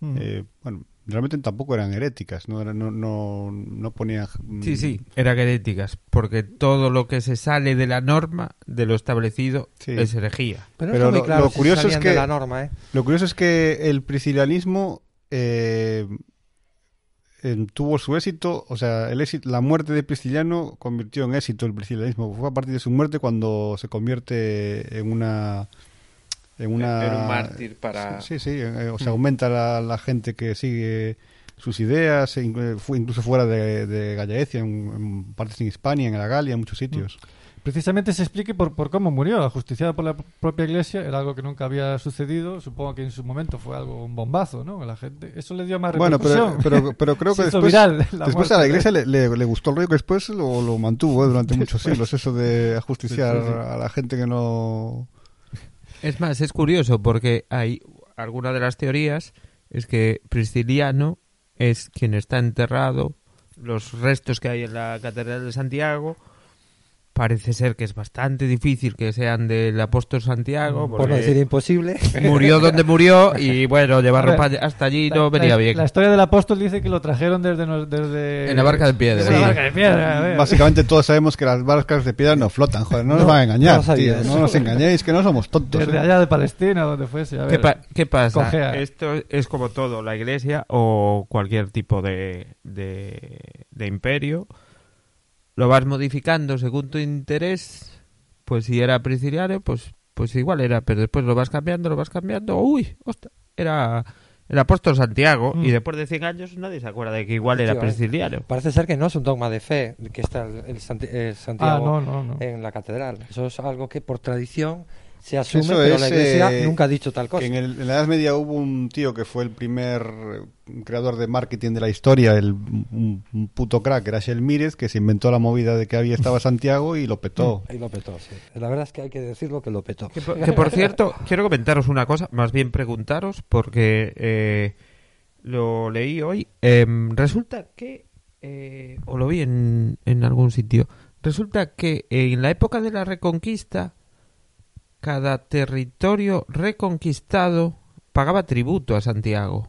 Mm. eh, bueno, realmente tampoco eran heréticas, no, eran- no, no, no ponían. mm, Sí, sí, eran heréticas, porque todo lo que se sale de la norma, de lo establecido, Sí. es herejía. Pero, Pero lo- claro lo si curioso es salían de que- la norma, ¿eh? Lo curioso es que el priscilianismo eh, em, tuvo su éxito, o sea, el éxito, la muerte de Prisciliano convirtió en éxito el priscilianismo. Fue a partir de su muerte cuando se convierte en una en una Era un mártir para- sí sí, eh, o sea aumenta la, la gente que sigue sus ideas e fue incluso fuera de, de Gallaecia en, en partes en Hispania en la Galia en muchos sitios Precisamente se explique por, por cómo murió, ajusticiado por la propia iglesia, era algo que nunca había sucedido, supongo que en su momento fue algo, un bombazo, ¿no? La gente, eso le dio más Bueno, pero, pero, pero creo que después, viral la después a la iglesia le, le- le gustó el rollo que después lo, lo mantuvo eh, durante muchos Después. siglos, eso de ajusticiar Sí, sí, sí. a la gente que no... Es más, es curioso porque hay alguna de las teorías es que Prisciliano es quien está enterrado, los restos que hay en la Catedral de Santiago. Parece ser que es bastante difícil que sean del apóstol Santiago. Por no decir imposible. Murió donde murió y bueno, llevarlo hasta allí La- no venía la, bien. La historia del apóstol dice que lo trajeron desde... nos- desde En la barca de piedra. La barca de piedra. Básicamente todos sabemos que las barcas de piedra no flotan, joder, no nos van a engañar, no tío, no nos engañéis, que no somos tontos. Desde ¿eh? allá de Palestina, donde fuese. A ¿Qué, ver. pa- qué pasa? Esto es como todo, la iglesia o cualquier tipo de, de, de imperio. Lo vas modificando según tu interés. Pues si era prisciliano, pues, pues igual era. Pero después lo vas cambiando, lo vas cambiando. Uy, ostras, era el apóstol Santiago. Mm. Y después de 100 años nadie se acuerda de que igual era prisciliano. Parece ser que no es un dogma de fe que está el, el Santi- el Ah, Santiago no, no, no. en la catedral. Eso es algo que por tradición se asume, Eso pero es, la Iglesia eh, nunca ha dicho tal cosa. En, el- en la Edad Media hubo un tío que fue el primer eh, creador de marketing de la historia, el, un, un puto crack, era Shell Mírez, que se inventó la movida de que había estaba Santiago y lo petó. Y lo petó, sí. La verdad es que hay que decirlo que lo petó. Que por, que por cierto, quiero comentaros una cosa, más bien preguntaros, porque eh, lo leí hoy. Em, resulta que, eh, o lo vi en, en algún sitio, resulta que en la época de la Reconquista, cada territorio reconquistado pagaba tributo a Santiago.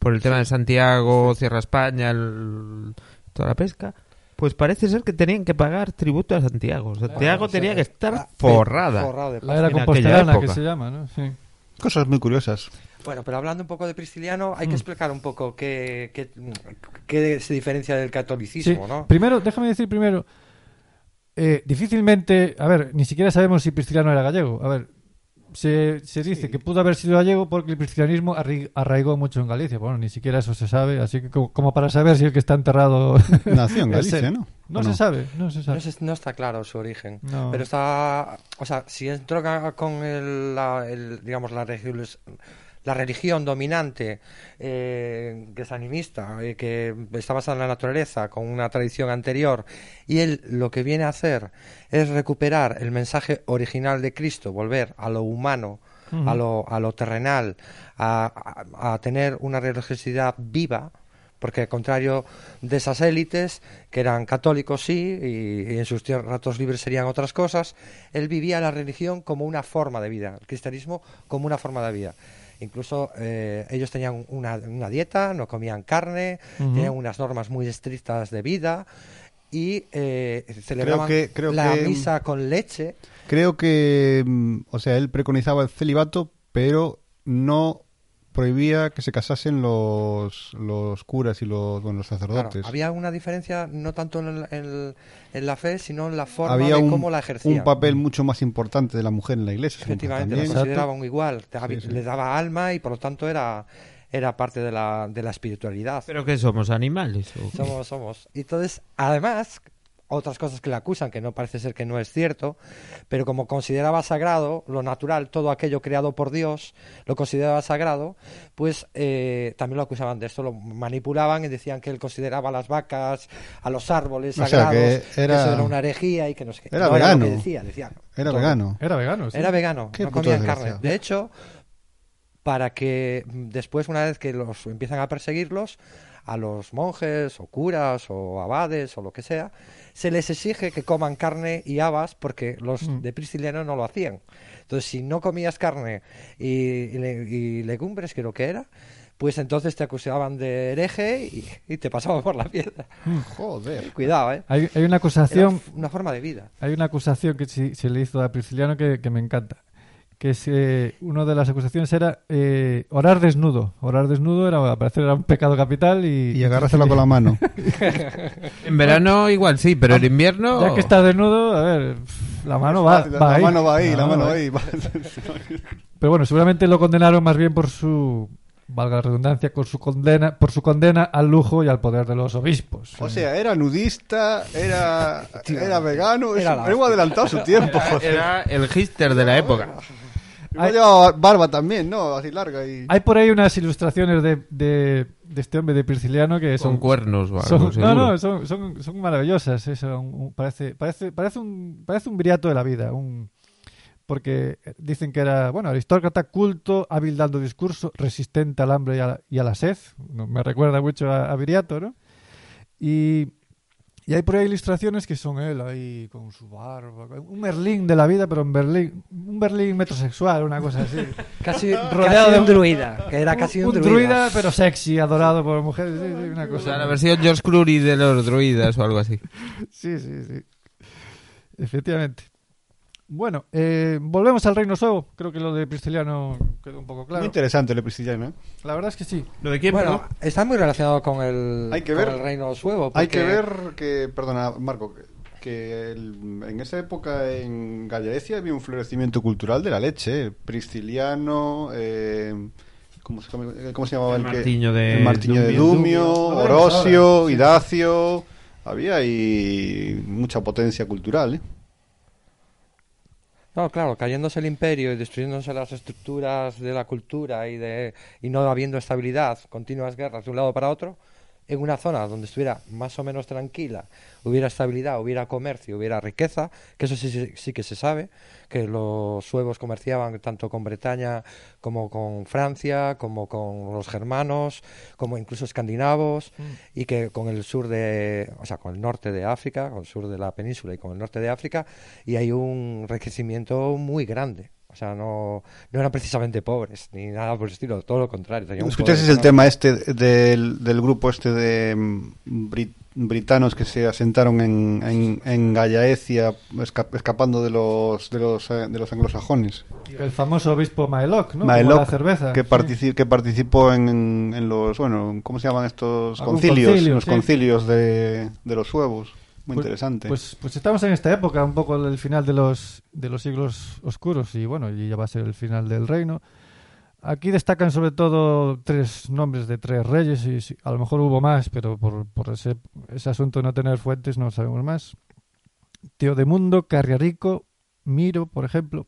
Por el tema de Santiago, Cierra España, el- toda la pesca. Pues parece ser que tenían que pagar tributo a Santiago. Santiago o sea, tenía que estar ah, forrada. forrado de La era en aquella compostelana que época. se llama, ¿no? Sí. Cosas muy curiosas. Bueno, pero hablando un poco de Prisciliano, hay que explicar un poco qué, qué, qué se diferencia del Sí. catolicismo, ¿no? Primero, déjame decir primero, eh, difícilmente, a ver, ni siquiera sabemos si Prisciliano era gallego. A ver, se, se dice que pudo haber sido gallego porque el priscilianismo arri- arraigó mucho en Galicia. Bueno, ni siquiera eso se sabe, así que como, como para saber si el que está enterrado... Nació en Galicia. ¿no? No ¿O se sabe, no se No, sabe. se- no está claro su origen. No. Pero está, o sea, si entró con el, la, el, digamos, la, la religión dominante, eh, que es animista, eh, que está basada en la naturaleza, con una tradición anterior, y él lo que viene a hacer es recuperar el mensaje original de Cristo, volver a lo humano, a, lo, a lo terrenal, a, a- a tener una religiosidad viva, porque al contrario de esas élites, que eran católicos sí, y, y en sus ratos libres serían otras cosas, él vivía la religión como una forma de vida, el cristianismo como una forma de vida. Incluso eh, ellos tenían una, una dieta, no comían carne, tenían unas normas muy estrictas de vida y eh, celebraban que- creo la que- misa con leche. Creo que, mm, o sea, él preconizaba el celibato, pero no prohibía que se casasen los, los curas y los, bueno, los Claro, sacerdotes. había una diferencia no tanto en, el- en- en la fe, sino en la forma Había de un, cómo la ejercían. un papel mucho más importante de la mujer en la iglesia. Efectivamente, la consideraban igual, te- Sí, sí. le daba alma y por lo tanto era, era parte de la, de la espiritualidad. ¿Pero qué somos? ¿Animales? o qué? Somos, somos. Y entonces, además, otras cosas que le acusan, que no parece ser que no es cierto, pero como consideraba sagrado lo natural, todo aquello creado por Dios, lo consideraba sagrado, pues eh, también lo acusaban de esto, lo manipulaban y decían que él consideraba a las vacas, a los árboles O sea, sagrados, que que, era- eso era una herejía y que no sé qué. era No lo vegano. que decía, decía, Era vegano. Era vegano, sí. Era vegano, Qué no comían carne. De hecho, para que después, una vez que los empiezan a perseguirlos, a los monjes o curas o abades o lo que sea, se les exige que coman carne y habas porque los Mm. de Prisciliano no lo hacían. Entonces, si no comías carne y, y y legumbres, creo que era, pues entonces te acusaban de hereje y, y te pasaban por la piedra. Joder. Cuidado, ¿eh? Hay, hay una acusación una forma de vida. Hay una acusación que sí- se le hizo a Prisciliano que, que me encanta. Que es, eh, una de las acusaciones era eh, orar desnudo. Orar desnudo era, parecer, era un pecado capital y... Y agarrárselo con la mano. En verano igual sí, pero en invierno... Ya que estás desnudo, a ver, la mano va, la, va la ahí. mano va ahí, la mano va ahí. ahí. Pero bueno, seguramente lo condenaron más bien por su, valga la redundancia, por su condena, por su condena al lujo y al poder de los obispos. O sea, era nudista, era, era vegano, Era era la hemos adelantado su tiempo. joder. Era el hister de la época. Igual llevaba barba también, ¿no? Así larga y... Hay por ahí unas ilustraciones de, de, de este hombre de Prisciliano que Son son cuernos o algo, Son- no, no, son, son, son maravillosas. Eso, un- un- parece, parece, parece, un, parece un viriato de la vida. Un, porque dicen que era, bueno, aristócrata, culto, hábil dando discurso, resistente al hambre y a, la- y a la sed. Me recuerda mucho a, a Viriato, ¿no? Y, y hay por ahí ilustraciones que son él ahí con su barba. Un Merlín de la vida, pero en Berlín. Un Berlín metrosexual, una cosa así. Casi Rodeado rodeado de un- un druida, que era casi un, un druida, pero sexy, adorado por mujeres. Sí, sí, una O cosa. sea, la versión George Clooney de los druidas o algo así. Sí, sí, sí. Efectivamente. Bueno, eh, volvemos al Reino Suevo. Creo que lo de Prisciliano quedó un poco Muy claro. interesante el Prisciliano, ¿eh? La verdad es que sí. ¿Lo de quién, Bueno, perdón? está muy relacionado con el, Hay que con ver- el reino suevo. Hay que ver que, perdona, Marco, que- el- en esa época en Gallaecia había un florecimiento cultural de la leche. ¿eh? Prisciliano, eh, ¿cómo, se, cómo se llamaba El el, que? Martiño de el Martiño de Dumio. Dumio, Lo Orosio. Había ahí mucha potencia cultural, ¿eh? No, claro, cayéndose el imperio y destruyéndose las estructuras de la cultura y, de, y no habiendo estabilidad, continuas guerras de un lado para otro, en una zona donde estuviera más o menos tranquila, hubiera estabilidad, hubiera comercio, hubiera riqueza, que eso sí, sí, sí que se sabe, que los suevos comerciaban tanto con Bretaña como con Francia, como con los germanos, como incluso escandinavos, y que con el sur de, o sea, con el norte de África, con el sur de la península y con el norte de África, y hay un enriquecimiento muy grande. O sea, no, no eran precisamente pobres, ni nada por el estilo, todo lo contrario. ¿Escuchaste el tema este del, del grupo este de mm, brit- britanos que se asentaron en, en, en Gallaecia esca- escapando de los de los, eh, de los anglosajones? El famoso obispo Maelok, ¿no? Maelok, Como la cerveza. que, sí. partici- que participó en, en los, bueno, ¿cómo se llaman estos concilios? concilio, los sí. concilios de, de los suevos. Muy Pues- interesante. Pues, pues estamos en esta época, un poco el final de los, de los siglos oscuros y bueno, y ya va a ser el final del reino. Aquí destacan sobre todo tres nombres de tres reyes y a lo mejor hubo más, pero por, por ese, ese asunto de no tener fuentes no sabemos más. Teodemundo, Carriarico, Miro, por ejemplo.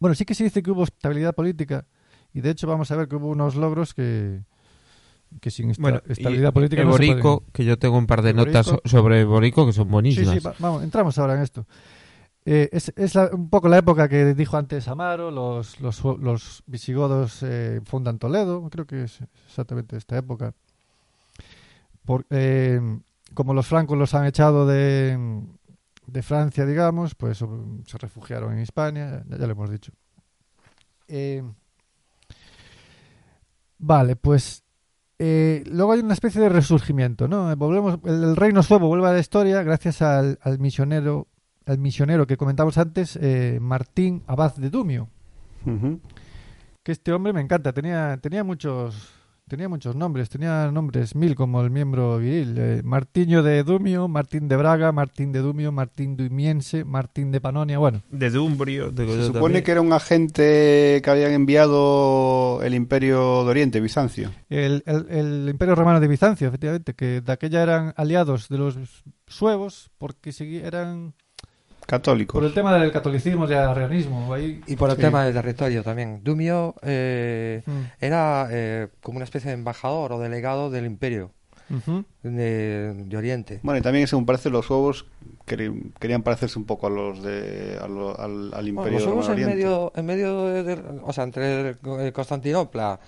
Bueno, sí que se dice que hubo estabilidad política y de hecho vamos a ver que hubo unos logros que, que sin esta- Bueno, estabilidad política no se Eborico, pueden- que yo tengo un par de notas sobre Eborico que son Sí, buenísimas. sí, va- vamos, entramos ahora en esto. Eh, es es la- un poco la época que dijo antes Amaro, los, los, los visigodos eh, fundan Toledo, creo que es exactamente esta época. Por, eh, como los francos los han echado de, de Francia, digamos, pues se refugiaron en Hispania, ya, ya lo hemos dicho. Eh, vale, pues eh, luego hay una especie de resurgimiento, ¿no? Eh, Volvemos, el, el reino suevo vuelve a la historia gracias al, al misionero, al misionero que comentamos antes, eh, Martín Abad de Dumio. Que este hombre me encanta, tenía, tenía muchos, tenía muchos nombres, tenía nombres mil como el miembro viril. eh, Martiño de Dumio, Martín de Braga, Martín de Dumio, Martín Dumiense, Martín de Panonia, bueno. De Dumbrio. de- Se supone también. que era un agente que habían enviado el Imperio de Oriente, Bizancio. El, el- el Imperio Romano de Bizancio, efectivamente, que de aquella eran aliados de los suevos porque eran Católicos. por el tema del catolicismo y el arrianismo. Ahí, Y por el Sí. tema del territorio también. Dumio eh, Mm. era eh, como una especie de embajador o delegado del imperio de, de Oriente. Bueno, y también, según parece, los huevos querían parecerse un poco a los de a lo- al, al Bueno, Imperio los huevos en medio, en medio de, de- o sea, entre eh, Constantinopla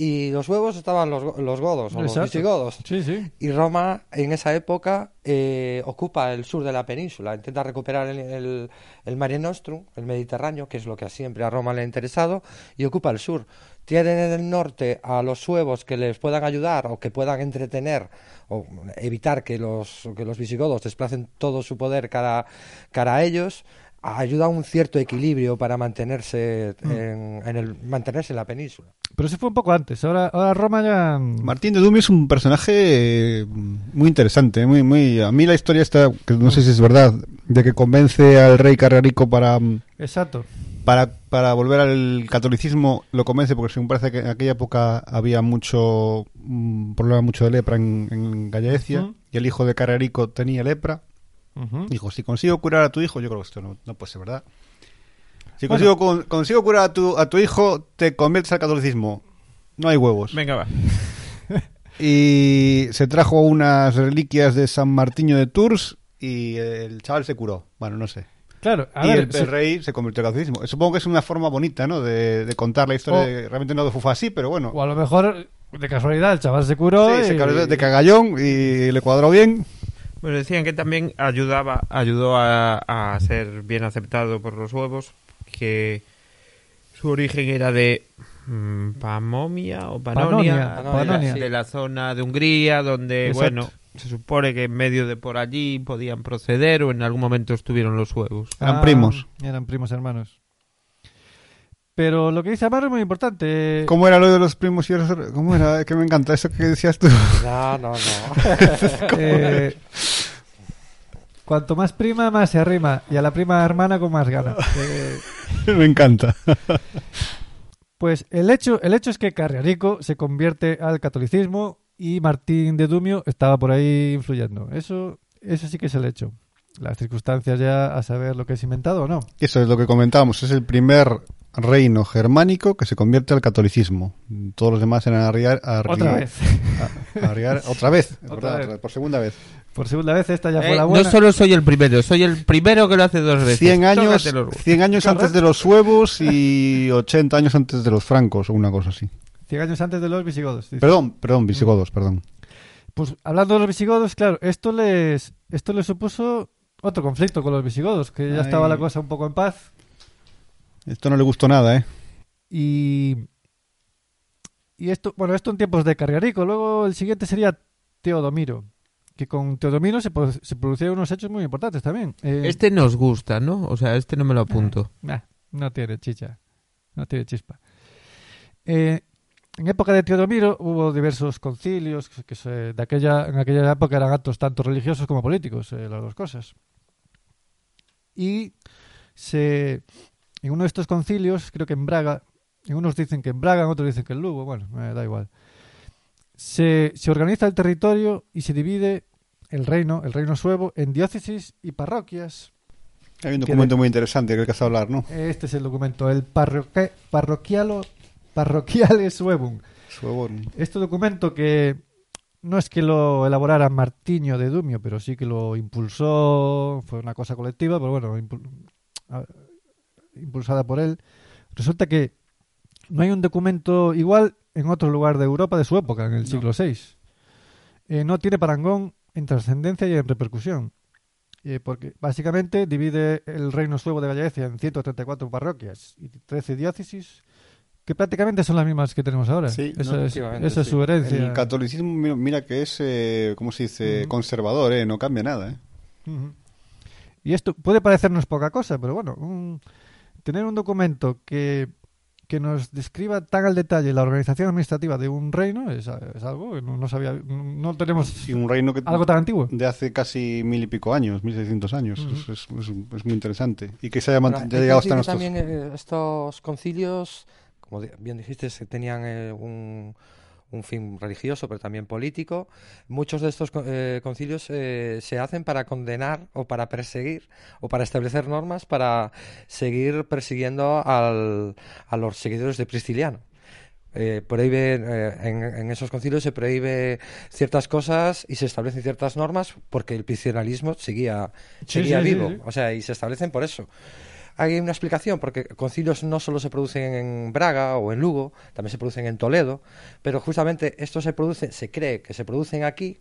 y los huevos estaban los, los godos o los visigodos. Sí, sí. Y Roma en esa época eh, ocupa el sur de la península, intenta recuperar el, el, el Mare Nostrum, el Mediterráneo, que es lo que siempre a Roma le ha interesado, y ocupa el sur. Tienen en el norte a los suevos que les puedan ayudar o que puedan entretener o evitar que los, que los visigodos desplacen todo su poder cara, cara a ellos. Ayuda a un cierto equilibrio para mantenerse en, en el, mantenerse en la península. Pero eso fue un poco antes. Ahora, ahora Roma ya. Martín de Dumio es un personaje eh, muy interesante, muy, muy. A mí la historia está, que no sé si es verdad, de que convence al rey Carrarico para, Exacto. para, para volver al catolicismo, lo convence porque según parece que en aquella época había mucho un problema mucho de lepra en, en y el hijo de Carrarico tenía lepra. Dijo, si consigo curar a tu hijo, yo creo que esto no, no puede ser verdad. Si Bueno. consigo, con- consigo curar a tu, a tu hijo, te conviertes al catolicismo. No hay huevos. Venga, va. Y se trajo unas reliquias de San Martiño de Tours y el chaval se curó. Bueno, no sé. Claro, a y ver, el, se- rey se convirtió al catolicismo. Supongo que es una forma bonita, ¿no? De, de contar la historia. O- de- realmente no fue así, pero bueno. o a lo mejor de casualidad el chaval se curó. Sí, se y- cagó de cagallón y le cuadró bien. Bueno, decían que también ayudaba, ayudó a, a ser bien aceptado por los huevos, que su origen era de mm, Pamomia o Panonia, Panonia, de, la- Panonia. de la zona de Hungría, donde, Exacto. bueno, se supone que en medio de por allí podían proceder o en algún momento estuvieron los huevos. Eran Ah, primos. Eran primos hermanos. Pero lo que dice Amaro es muy importante. ¿Cómo era lo de los primos y los ¿Cómo era? Que me encanta eso que decías tú. No, no, no. Eh, cuanto más prima, más se arrima. Y a la prima hermana con más gana. Eh, me encanta. Pues el hecho, el hecho es que Carriarico se convierte al catolicismo y Martín de Dumio estaba por ahí influyendo. Eso, eso sí que es el hecho. las circunstancias ya a saber lo que es inventado o no. Eso es lo que comentábamos. Es el primer reino germánico que se convierte al catolicismo. Todos los demás eran arriar, arriar- Otra vez. a- arriar- otra vez, Otra verdad, vez. otra vez, por segunda vez. Por segunda vez, esta ya fue Eh, la no buena. solo soy el primero, soy el primero que lo hace dos veces. 100 años, Tócate los huevos. 100 años antes de los suevos y 80 años antes de los francos o una cosa así. 100 años antes de los visigodos. dice. Perdón, perdón, visigodos, perdón. Pues hablando de los visigodos, claro, esto les, esto les supuso otro conflicto con los visigodos, que ya Ay. estaba la cosa un poco en paz. Esto no le gustó nada, ¿eh? Y, y esto, bueno, esto en tiempos de Cargarico. Luego el siguiente sería Teodomiro, que con Teodomiro se, pro- se produjeron unos hechos muy importantes también. Eh, Este nos gusta, ¿no? O sea, este no me lo apunto. nah, no tiene chicha, no tiene chispa. Eh, en época de Teodomiro hubo diversos concilios que se- de aquella, en aquella época eran actos tanto religiosos como políticos, eh, las dos cosas. Y se, en uno de estos concilios, creo que en Braga, en unos dicen que en Braga, en otros dicen que en Lugo, bueno, me da igual. Se, se organiza el territorio y se divide el reino, el reino suevo, en diócesis y parroquias. Hay un documento de- muy interesante que hay que hablar, ¿no? Este es el documento, el parroque- parroquialo, parroquiale suevum. Suevón. Este documento que no es que lo elaborara Martiño de Dumio, pero sí que lo impulsó, fue una cosa colectiva, pero bueno, impulsada por él. Resulta que no hay un documento igual en otro lugar de Europa de su época, en el siglo VI. Eh, no tiene parangón en trascendencia y en repercusión. Eh, porque básicamente divide el reino suevo de Galicia en 134 parroquias y 13 diócesis, que prácticamente son las mismas que tenemos ahora. Sí, esa, no, es, efectivamente, esa es su herencia. El catolicismo, mira, que es, eh, ¿cómo se dice? Conservador, ¿eh? No cambia nada, ¿eh? Ujú. Y esto puede parecernos poca cosa, pero bueno, un- tener un documento que, que nos describa tan al detalle la organización administrativa de un reino es, es algo que no, no sabía, no tenemos Y un reino que algo tan antiguo. de hace casi mil y pico años, mil seiscientos años. Es, es- es- es muy interesante. Y que se haya, Ahora, llegado hasta nosotros. también eh, estos concilios, como bien dijiste, se tenían eh, un, un fin religioso, pero también político. Muchos de estos eh, concilios eh, se hacen para condenar o para perseguir o para establecer normas para seguir persiguiendo al- a los seguidores de Prisciliano. Eh, prohíbe, eh, en, en esos concilios se prohíbe ciertas cosas y se establecen ciertas normas porque el priscilanismo seguía, Sí, seguía sí, vivo. sí. O sea, y se establecen por eso. Hay una explicación, porque concilios no solo se producen en Braga o en Lugo, también se producen en Toledo, pero justamente esto se produce, se cree que se producen aquí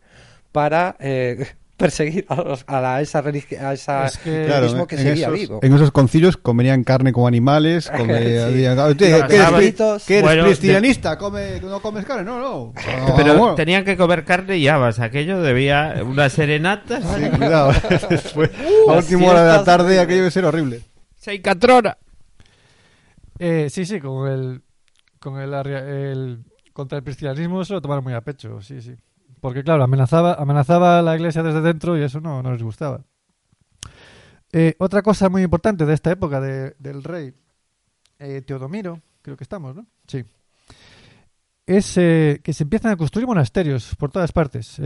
para eh, perseguir a, los- a la- a esa religión, a ese Es que- Claro, cristianismo que en, seguía esos, vivo. en esos concilios comerían carne como animales. come- Sí. dirían, "Ah, ¿qué- ¿qué eres, cabritos. ¿qué eres Bueno, de- cristianista? Come, ¿No comes carne? No, no. No, Pero bueno. tenían que comer carne y habas. Aquello debía una serenata. Sí, cuidado. Después, a última hora de la tarde, aquello debe ser horrible. Seis catrona. Eh, sí, sí, con el, con el, el- contra el cristianismo se lo tomaron muy a pecho, sí, sí. Porque claro, amenazaba, amenazaba a la iglesia desde dentro y eso no, no les gustaba. Eh, otra cosa muy importante de esta época de- del rey eh, Teodomiro, creo que estamos, ¿no? Sí. Es eh, que se empiezan a construir monasterios por todas partes.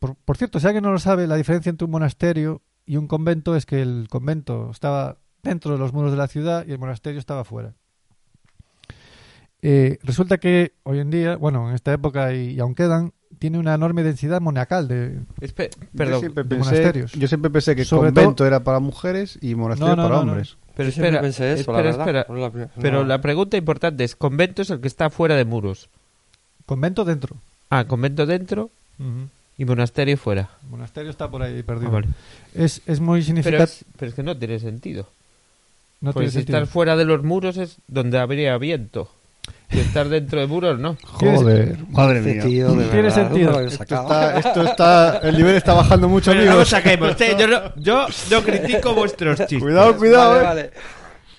Por, por cierto, si alguien no lo sabe, la diferencia entre un monasterio y un convento es que el convento estaba dentro de los muros de la ciudad y el monasterio estaba fuera. Eh, resulta que hoy en día, bueno, en esta época y, y aún quedan, tiene una enorme densidad monacal de... Espe- yo, monasterios. yo siempre pensé que Sobre convento era para mujeres y monasterio No, no, para no, no. hombres. pero espera, pensé eso, la espera. La Pero la pregunta importante es, ¿convento es el que está fuera de muros? Convento dentro. Ah, convento dentro y monasterio fuera. El monasterio está por ahí Ah, perdido. vale. es, es muy significativo. pero es que no tiene sentido. No Porque tiene si sentido. estás fuera de los muros es donde habría viento. Si estás dentro de muros, no. Joder, madre mía. tío, de Tiene verdad, sentido. ¿dónde lo he Esto está, esto está, el nivel está bajando mucho, Pero no lo amigos. saquemos. eh, Yo no, yo no critico vuestros chistes. Cuidado, cuidado, Vale, eh. vale.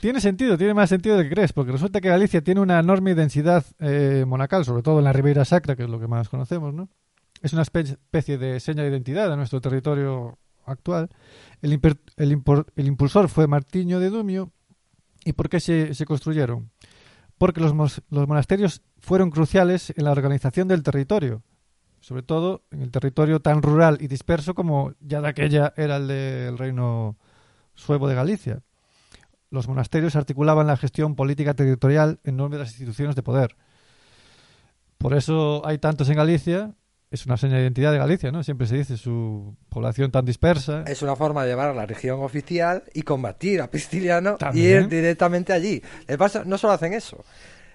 Tiene sentido, tiene más sentido de que crees, porque resulta que Galicia tiene una enorme densidad eh, monacal, sobre todo en la Ribeira Sacra, que es lo que más conocemos, ¿no? Es una espe- especie de seña de identidad de nuestro territorio actual. El, impulsor fue Martiño de Dumio. ¿Y por qué se, construyeron? Porque los, los monasterios fueron cruciales en la organización del territorio. sobre todo en el territorio tan rural y disperso como ya de aquella era el del reino suevo de Galicia. Los monasterios articulaban la gestión política territorial en nombre de las instituciones de poder. Por eso hay tantos en Galicia, es una seña de identidad de Galicia, ¿no? Siempre se dice su población tan dispersa. Es una forma de llevar a la región oficial y combatir a Pistiliano y También. ir directamente allí. El no solo hacen eso,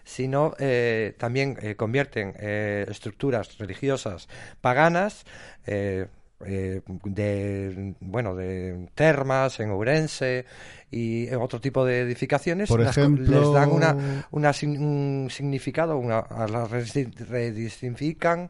sino eh, también eh, convierten eh, estructuras religiosas paganas eh, eh, de bueno de termas en Ourense y en otro tipo de edificaciones Por ejemplo, les dan una, un significado una, las redistrifican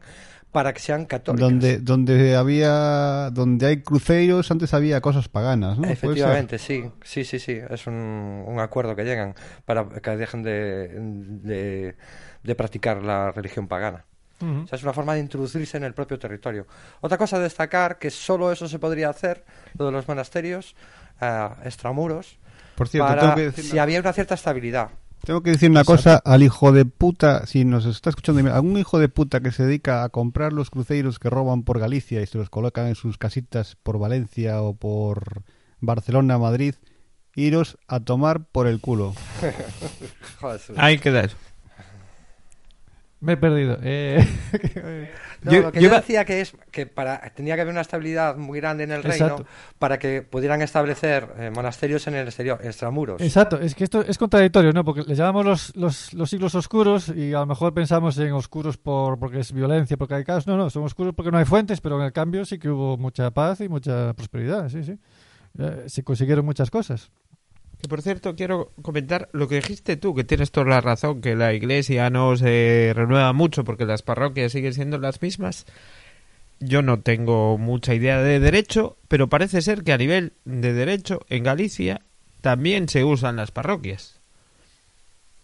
para que sean católicas donde donde había donde hay cruceros antes había cosas paganas, ¿no? Efectivamente, sí, sí, sí, sí, es un, un acuerdo que llegan para que dejen de, de, de practicar la religión pagana. Ujú. O sea, es una forma de introducirse en el propio territorio. Otra cosa a destacar, que solo eso se podría hacer, lo de los monasterios ah, extramuros, Por cierto, para tengo que decir si había una cierta estabilidad. Tengo que decir una cosa al hijo de puta, si nos está escuchando, algún hijo de puta que se dedica a comprar los cruceros que roban por Galicia y se los colocan en sus casitas por Valencia o por Barcelona, Madrid, iros a tomar por el culo. Ahí queda eso. Me he perdido. Eh, No, Yo- lo que yo decía que es que para tenía que haber una estabilidad muy grande en el Exacto. reino para que pudieran establecer eh, monasterios en el exterior, extramuros. Exacto, es que esto es contradictorio, ¿no? Porque les llamamos los, los, los siglos oscuros y a lo mejor pensamos en oscuros por porque es violencia, porque hay caos. No, no, son oscuros porque no hay fuentes, pero en el cambio sí que hubo mucha paz y mucha prosperidad, sí, sí. Eh, se consiguieron muchas cosas. Que por cierto, quiero comentar lo que dijiste tú, que tienes toda la razón, que la iglesia no se renueva mucho porque las parroquias siguen siendo las mismas. Yo no tengo mucha idea de derecho, pero parece ser que a nivel de derecho en Galicia también se usan las parroquias.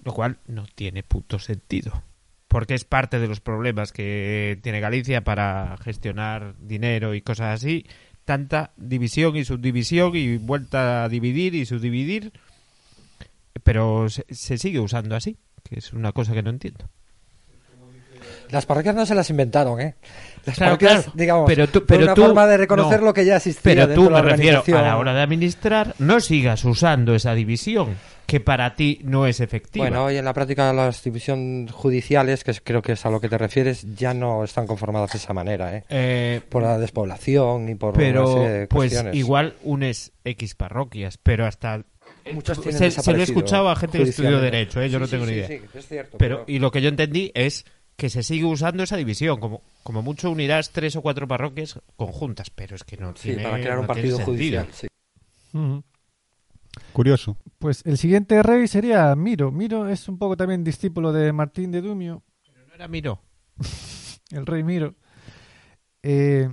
Lo cual no tiene puto sentido. Porque es parte de los problemas que tiene Galicia para gestionar dinero y cosas así. Tanta división y subdivisión y vuelta a dividir y subdividir. Pero se, se sigue usando así, que es una cosa que no entiendo. Las parroquias no se las inventaron, ¿eh? Las Claro, parroquias, claro. digamos, Pero tú- pero una tú- forma de reconocer no. lo que ya existía Pero tú, de la me refiero, a la hora de administrar, no sigas usando esa división, que para ti no es efectiva. Bueno, hoy en la práctica las divisiones judiciales, que es- creo que es a lo que te refieres, ya no están conformadas de esa manera, ¿eh? Eh, Por la despoblación ni por una pero serie de pues cuestiones. igual unes X parroquias, pero hasta Muchos tienen se, se lo he escuchado a gente que estudió derecho, ¿eh? yo no tengo sí, ni idea. sí, es cierto, Pero y lo que yo entendí es que se sigue usando esa división, como como mucho unirás tres o cuatro parroquias conjuntas, pero es que no Sí, tiene para crear un no partido judicial, sí. Ujú. Curioso. Pues el siguiente rey sería Miro. Miro es un poco también discípulo de Martín de Dumio, No era Miró. el rey Miro. Eh,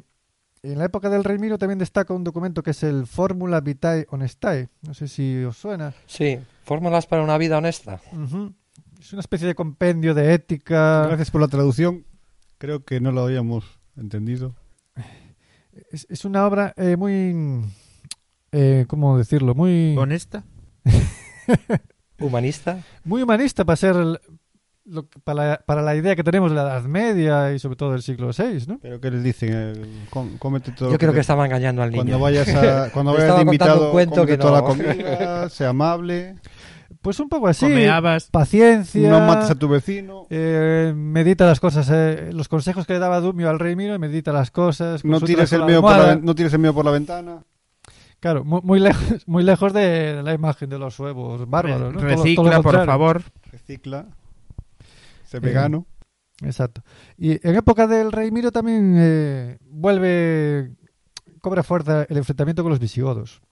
en la época del rey Miro también destaca un documento que es el Fórmula Vitae Honestae. No sé si os suena. Sí, fórmulas para una vida honesta. Es una especie de compendio de ética. Gracias por la traducción. Creo que no lo habíamos entendido. Es, es una obra eh, muy... Eh, ¿Cómo decirlo? Muy, ¿Honesta? Humanista. muy humanista para ser... el- lo que- para, la, para la idea que tenemos de la Edad Media y sobre todo del siglo VI, ¿no? Pero ¿qué les dicen? Eh, com- cómete todo Yo creo que te- estaba engañando al niño. Cuando vayas a, cuando vayas de invitado, un cuento que toda la no. comida, sea amable, Pues un poco así. Come habas. Paciencia. no mates a tu vecino, eh, medita las cosas, eh, los consejos que le daba Dumio al rey Miro, medita las cosas. no tires, el por la, no tires el mío por la ventana. Claro, muy, muy lejos, muy lejos de la imagen de los huevos bárbaros. ¿no? Todo todo lo Recicla, por favor. Recicla, sé Eh, vegano. Exacto. Y en época del rey Miro también eh, vuelve, cobra fuerza el enfrentamiento con los visigodos.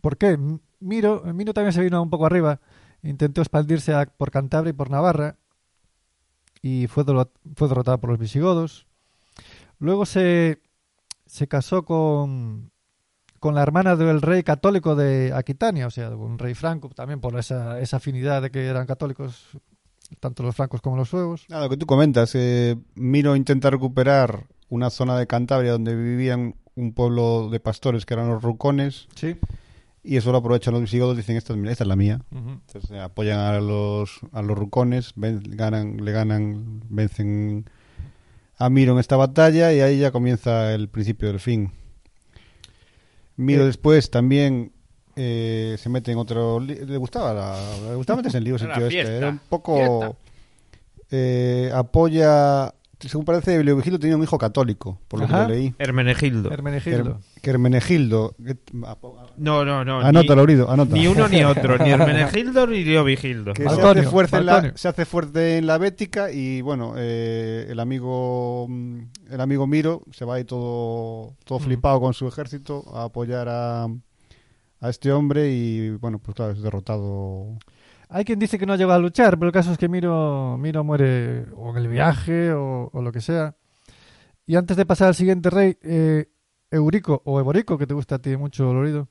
¿Por qué? Miro, Miro también se vino un poco arriba, intentó expandirse a- por Cantabria y por Navarra y fue, fue derrotado por los visigodos. Luego se, se casó con, con la hermana del rey católico de Aquitania, o sea, un rey franco, también por esa, esa afinidad de que eran católicos tanto los francos como los suevos. Nada, lo que tú comentas, eh, Miro intenta recuperar una zona de Cantabria donde vivían un pueblo de pastores que eran los rucones Sí. y eso lo aprovechan los visigodos dicen esta, es mi- esta es la mía. Entonces eh, apoyan a los, a los rucones, ven- ganan, le ganan, vencen a Miro en esta batalla y ahí ya comienza el principio del fin. Miro Eh. después también eh, se mete en otro... Le gustaba, la- le gustaba meterse en líos el tío este. fiesta, Era un poco... eh, apoya... Según parece, Leovigildo tenía un hijo católico, por lo Ajá. que leí. Hermenegildo. Hermenegildo. Her- que Hermenegildo. que- No, no, no. Anótalo, Orido, anota. Ni, uno ni otro. Ni Hermenegildo ni Leovigildo. que se hace, fuerte en la, se hace fuerte en la bética y bueno eh, el amigo mm, el amigo Miro se va ahí todo todo Mm. flipado con su ejército a apoyar a, a este hombre y bueno pues claro es derrotado Hay quien dice que no llegó a luchar, pero el caso es que Miro, Miro muere o en el viaje o, o lo que sea. Y antes de pasar al siguiente rey, eh, Eurico o Eborico, que te gusta a ti mucho, Lorido.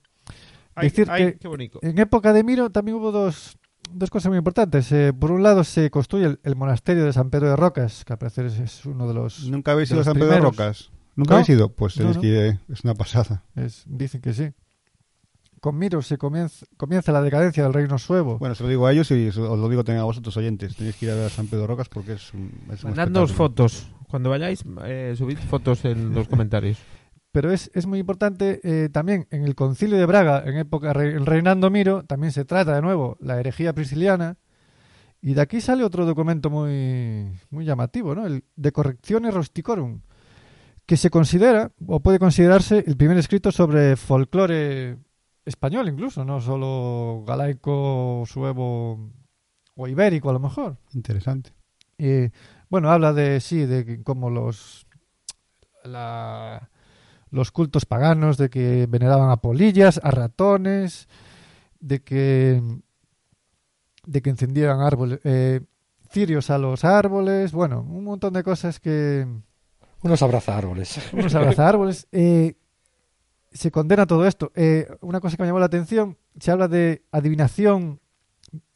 Ay, decir ay, que- qué bonito. En época de Miro también hubo dos, dos cosas muy importantes. Eh, por un lado se construye el, el monasterio de San Pedro de Rocas, que al parecer es, es uno de los... nunca habéis ido a San Pedro de primeros. Rocas nunca No. habéis ido pues No, no. que eh, es una pasada es- dicen que sí. Con Miro se comienza, comienza la decadencia del reino suevo. bueno se lo digo a ellos y os lo digo también a vosotros oyentes tenéis que ir a ver a San Pedro Rocas porque es un, es Mandadnos fotos. Cuando vayáis, eh, subid fotos en los comentarios. Pero es, es muy importante eh, también en el concilio de Braga, en época re- reinando Miro, también se trata de nuevo la herejía prisciliana. Y de aquí sale otro documento muy, muy llamativo, ¿no? El De Correctione Rusticorum, que se considera, o puede considerarse, el primer escrito sobre folclore español incluso, no solo galaico, suevo o ibérico a lo mejor. interesante Eh, bueno, habla de sí, de que cómo los la- los cultos paganos, de que veneraban a polillas, a ratones, de que de que encendían árboles, eh, cirios a los árboles, bueno, un montón de cosas que Unos abraza árboles. unos abraza árboles. Eh, se condena todo esto. Eh, una cosa que me llamó la atención, se habla de adivinación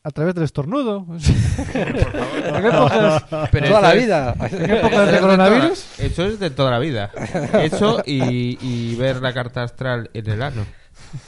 a través del estornudo. En épocas- Pero Toda eso la es- vida. en épocas de coronavirus. toda- Eso es de toda la vida. Eso y, y ver la carta astral en el ano.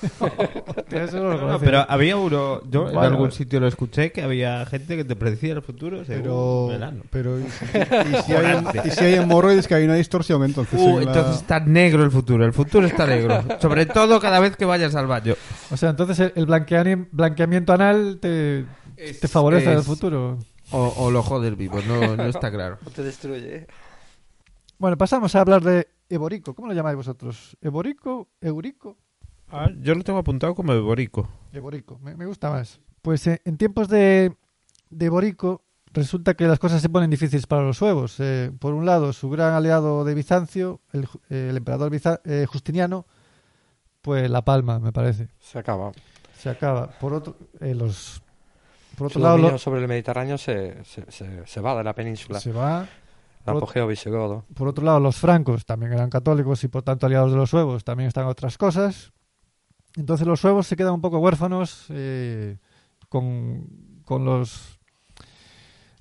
Eso no lo No, conocía. pero había uno, yo en algún vale. sitio lo escuché, que había gente que te predecía el futuro pero pero y, si- y si hay, y si hay hemorroides que hay una distorsión entonces Uh, en la- entonces está negro el futuro, el futuro está negro. Sobre todo cada vez que vayas al baño. O sea, entonces el, blanqueamiento anal te, te favorece en el futuro. O, o lo joder vivo, no, no está claro. No te destruye. Bueno, pasamos a hablar de Eborico. ¿Cómo lo llamáis vosotros? ¿Eborico? ¿Eurico? Ah, yo lo tengo apuntado como Eborico. Eborico, me, me gusta más. Pues eh, en tiempos de, de Eborico resulta que las cosas se ponen difíciles para los suevos. Eh, por un lado, su gran aliado de Bizancio, el, eh, el emperador Biza- eh, Justiniano, pues la palma, me parece. Se acaba. Se acaba. Por otro, eh, los, por otro Su lado, lo- sobre el Mediterráneo se, se, se, se va de la península. se va. El apogeo visigodo. Por otro lado, los francos también eran católicos y por tanto aliados de los suevos también están otras cosas. Entonces los suevos se quedan un poco huérfanos eh, con, con los...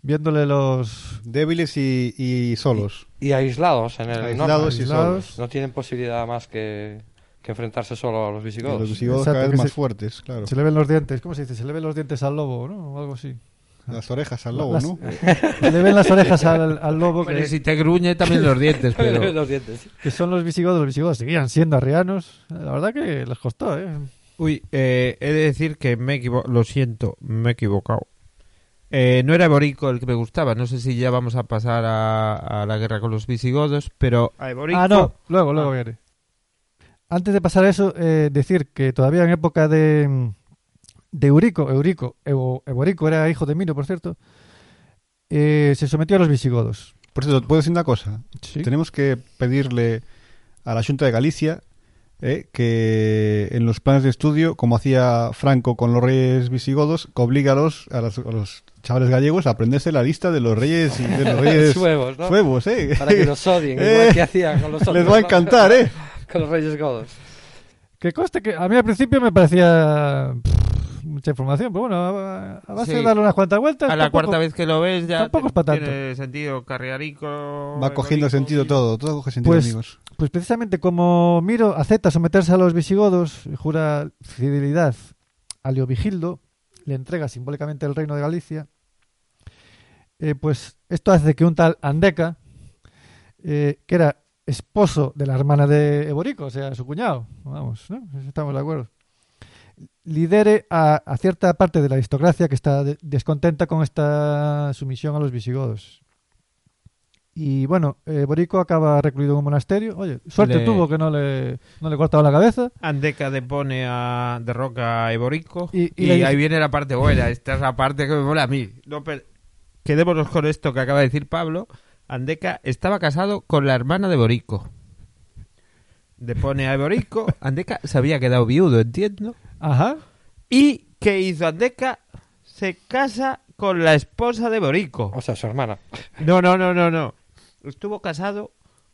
viéndole los... débiles y, y solos Y aislados en el aislados norte. y aislados. solos No tienen posibilidad más que, que enfrentarse solo a los visigodos. los visigodos Exacto, cada vez más se- fuertes claro Se le ven los dientes, ¿cómo se dice? Se le ven los dientes al lobo, ¿no? O algo así. Las orejas al lobo Las- ¿no? Le ven las orejas al, al lobo, Bueno, que, si te gruñe también los dientes, pero... los dientes. que son los visigodos. Los visigodos seguían siendo arrianos. La verdad que les costó, ¿eh? Uy, eh, he de decir que me he equivocado. Lo siento, me he equivocado. Eh, no era Eborico el que me gustaba. No sé si ya vamos a pasar a, a la guerra con los visigodos, pero a Eborico... Ah, no, luego, luego Ah. viene. Antes de pasar a eso, eh, decir que todavía en época de, de Eurico, Eurico, Evo- Eborico era hijo de Miro, por cierto, eh, se sometió a los visigodos. por cierto puedo decir una cosa Sí. tenemos que pedirle a la Junta de Galicia eh, que en los planes de estudio, como hacía Franco con los reyes visigodos, que obliga a los, a los, a los chavales gallegos a aprenderse la lista de los reyes y de los reyes Suevos, ¿no? suevos, ¿eh? Para que nos odien, Eh, igual que hacían con los otros. Les va a encantar, ¿eh? Con los reyes godos. Que conste que a mí al principio me parecía pff, mucha información, pero bueno, a, a base Sí. de darle unas cuantas vueltas. A la tampoco- cuarta vez que lo ves ya tampoco es pa' tanto. tiene sentido carriarico. Va cogiendo sentido y- todo, todo coge sentido, Pues- amigos. Pues precisamente como Miro acepta someterse a los visigodos y jura fidelidad a Leovigildo, le entrega simbólicamente el reino de Galicia, eh, pues esto hace que un tal Andeca eh, que era esposo de la hermana de Eborico, o sea, su cuñado. Vamos, ¿no? Estamos de acuerdo. Lidere a, a cierta parte de la aristocracia que está de- descontenta con esta sumisión a los visigodos. Y bueno, eh, Borico acaba recluido en un monasterio. Oye, suerte Le- tuvo que no le, no le cortaba la cabeza. Andeca depone a derroca a Eborico Y- y, y le dice- ahí viene la parte buena. Esta es la parte que me mola a mí. No, per- Quedémonos con esto que acaba de decir Pablo. Andeca estaba casado con la hermana de Borico. Depone a Eborico. Andeca se había quedado viudo, entiendo. Ajá. ¿Y qué hizo Andeca? Se casa con la esposa de Borico. O sea, su hermana. No, no, no, no, no. Estuvo casado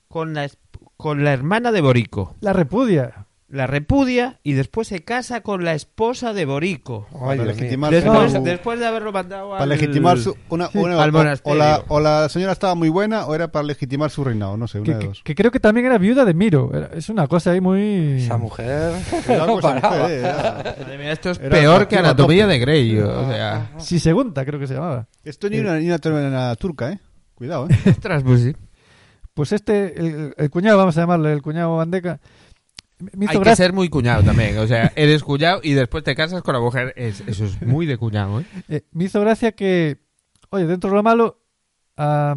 con la, con la hermana de Borico. La repudia. La repudia y después se casa con la esposa de Borico. Ay, legitimar Después, su- después de haberlo mandado al... para legitimar su una, una- al o- monasterio. o, la, o la señora estaba muy buena o era para legitimar su reinado no sé Que, una de que- dos que creo que también era viuda de Miro. Era- es una cosa ahí muy... Esa mujer no mujer, eh, era- Madre mía, esto es Era peor que Anatomía de Grey. O sea, Si segunda, creo que se llamaba. esto ni una, ni una terminal turca eh cuidado eh ostras, pues sí. Pues este, el, el cuñado, vamos a llamarle el cuñado Bandeca, me Hay que ser muy cuñado también. O sea, eres cuñado y después te casas con la mujer. Es- eso es muy de cuñado, ¿eh? Eh, me hizo gracia que, oye, dentro de lo malo, a,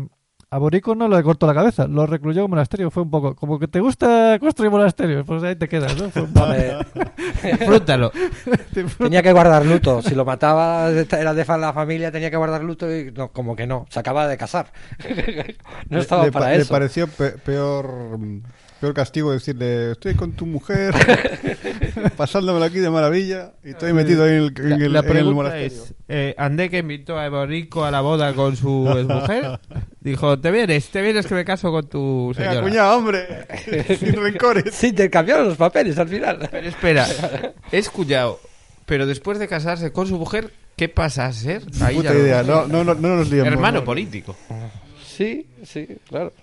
a Borico no le cortó la cabeza, lo recluyó en un monasterio. Fue un poco, como que te gusta construir monasterios, pues ahí te quedas, ¿no? Fue un poco- Vale. Disfrútalo. Tenía que guardar luto. Si lo mataba, era de la familia, tenía que guardar luto y no, como que no. Se acaba de casar. No estaba le, pa- para le eso. pareció pe- peor peor castigo decirle estoy con tu mujer pasándomelo aquí de maravilla y estoy metido ahí en el, en La, el- la en el pregunta monasterio es, eh, Andeca invitó a Eborico a la boda con su mujer. Dijo, te vienes, te vienes que me caso con tu Venga, señora. cuñado, hombre sin rencores Se intercambiaron los papeles al final. Pero espera, es cuñado. Pero después de casarse con su mujer, ¿qué pasa a ser? Ahí puta ya idea no, no, no, no nos liemos Hermano no. político. Sí, sí, claro.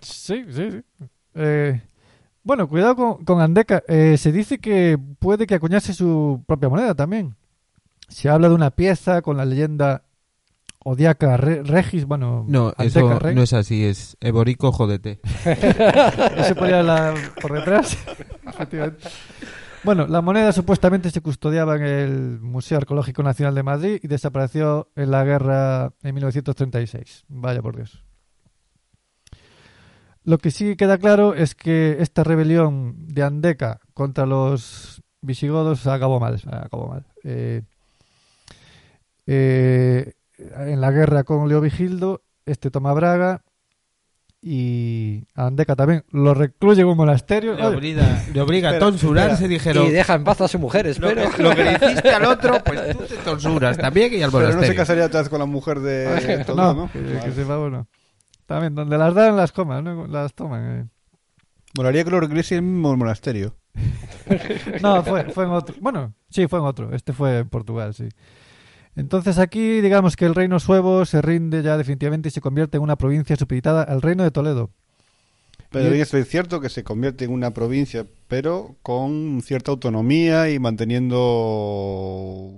Sí, sí, sí. Eh, bueno, cuidado con, con Andeca. Eh, se dice que puede que acuñase su propia moneda también. Se habla de una pieza con la leyenda Odiaca Re- Regis, bueno, No, Andeca eso no es así, es Eborico, jódete. No se ponía la- por detrás. Efectivamente. Bueno, la moneda supuestamente se custodiaba en el Museo Arqueológico Nacional de Madrid y desapareció en la guerra en 1936. Vaya por Dios. Lo que sí queda claro es que esta rebelión de Andeca contra los visigodos acabó mal. Acabó mal. Eh, eh, en la guerra con Leovigildo, este toma Braga y a Andeca también lo recluye en un monasterio. Le obliga, le obliga a Espera, tonsurarse, dijeron. Y deja en paz a su mujer, Lo espero. que, lo que le hiciste al otro, pues tú te tonsuras también y al pero no se monasterio. casaría otra vez con la mujer de todo, no, ¿no? que, Vale. que sepa uno. También, donde las dan, las coman, ¿no? Las toman. eh. Molaría que lo regrese en el mismo monasterio No, fue, fue en otro. Bueno, sí, fue en otro. Este fue en Portugal, sí. Entonces aquí, digamos que el reino suevo se rinde ya definitivamente y se convierte en una provincia supeditada al reino de Toledo. Pero Y- es cierto que se convierte en una provincia, pero con cierta autonomía y manteniendo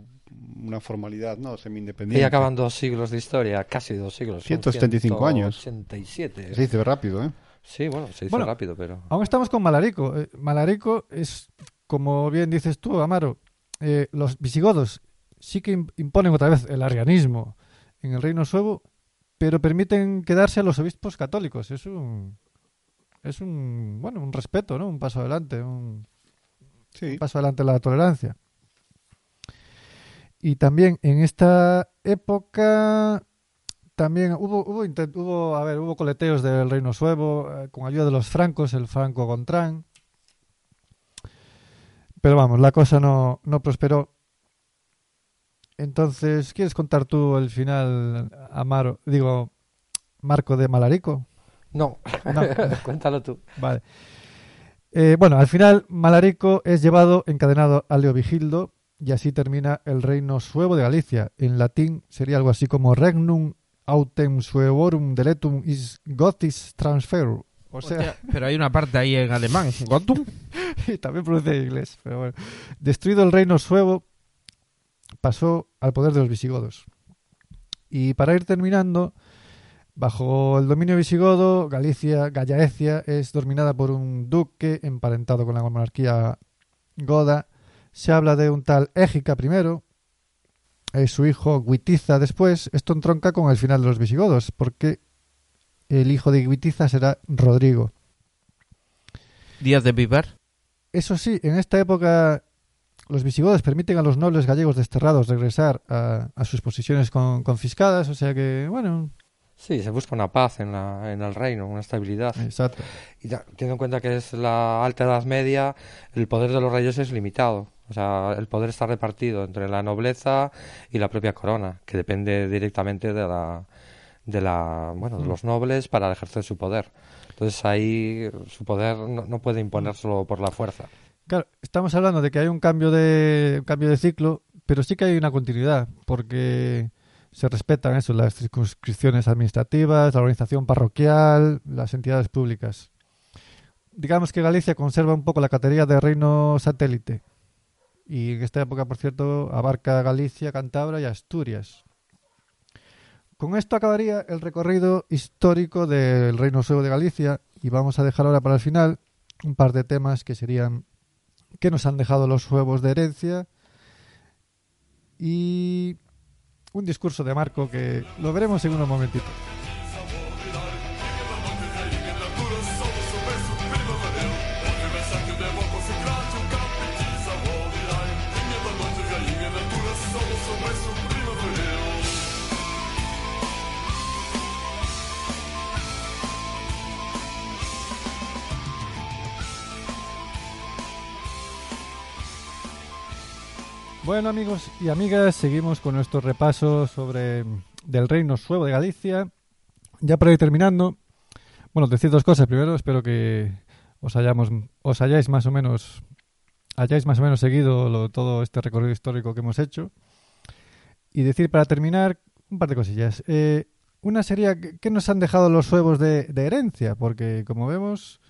una formalidad, ¿no? Y Semi-independiente. acaban dos siglos de historia, casi dos siglos. son 175 años. 187. Se dice rápido, ¿eh? Sí, bueno, se dice Bueno, rápido, pero. Aún estamos con Malarico. Eh, Malarico es, como bien dices tú, Amaro, eh, los visigodos sí que im- imponen otra vez el arrianismo en el reino suevo, pero permiten quedarse a los obispos católicos. Es un, es un, bueno, un respeto, ¿no? Un paso adelante, un Sí. paso adelante en la tolerancia. Y también en esta época también hubo hubo, intent- hubo a ver hubo coleteos del reino suevo eh, con ayuda de los francos el franco Gontrán pero vamos la cosa no, no prosperó entonces quieres contar tú el final Amaro digo Marco de Malarico No, No. cuéntalo tú. Vale. Eh, bueno, al final Malarico es llevado encadenado a Leovigildo y así termina el reino suevo de Galicia. En latín sería algo así como Regnum autem suevorum deletum is gotis transferu. O sea, Hostia, pero hay una parte ahí en alemán. Gotum. y también pronuncia en inglés, pero bueno. Destruido el reino suevo, pasó al poder de los visigodos. Y para ir terminando, Bajo el dominio visigodo, Galicia, Gallaecia, es dominada por un duque emparentado con la monarquía goda. Se habla de un tal Égica primero, eh, su hijo Guitiza después. Esto entronca con el final de los visigodos, porque el hijo de Guitiza será Rodrigo. Díaz de Vivar. Eso sí, en esta época los visigodos permiten a los nobles gallegos desterrados regresar a, a sus posiciones con- confiscadas, o sea que, bueno, Sí, se busca una paz en, la, en el reino, una estabilidad. exacto. Y ya, teniendo en cuenta que es la alta edad media, el poder de los reyes es limitado. O sea, el poder está repartido entre la nobleza y la propia corona, que depende directamente de la, de la, bueno, de Mm. los nobles para ejercer su poder. Entonces ahí su poder no, no puede imponérselo por la fuerza. Claro, estamos hablando de que hay un cambio de un cambio de ciclo, pero sí que hay una continuidad, porque se respetan eso, las circunscripciones administrativas, la organización parroquial, las entidades públicas. Digamos que Galicia conserva un poco la categoría de reino satélite. Y en esta época, por cierto, abarca Galicia, Cantabria y Asturias. Con esto acabaría el recorrido histórico del Reino Suevo de Galicia y vamos a dejar ahora para el final un par de temas que serían qué nos han dejado los huevos de herencia y un discurso de Marco que lo veremos en unos momentitos. Bueno amigos y amigas, seguimos con nuestro repaso sobre mm, del reino suevo de Galicia. Ya para ir terminando, bueno, decir dos cosas. Primero, espero que os hayamos, os hayáis más o menos, hayáis más o menos seguido lo- todo este recorrido histórico que hemos hecho. Y decir para terminar un par de cosillas. Eh, una sería ¿qué- nos han dejado los suevos de, de herencia, porque como vemos,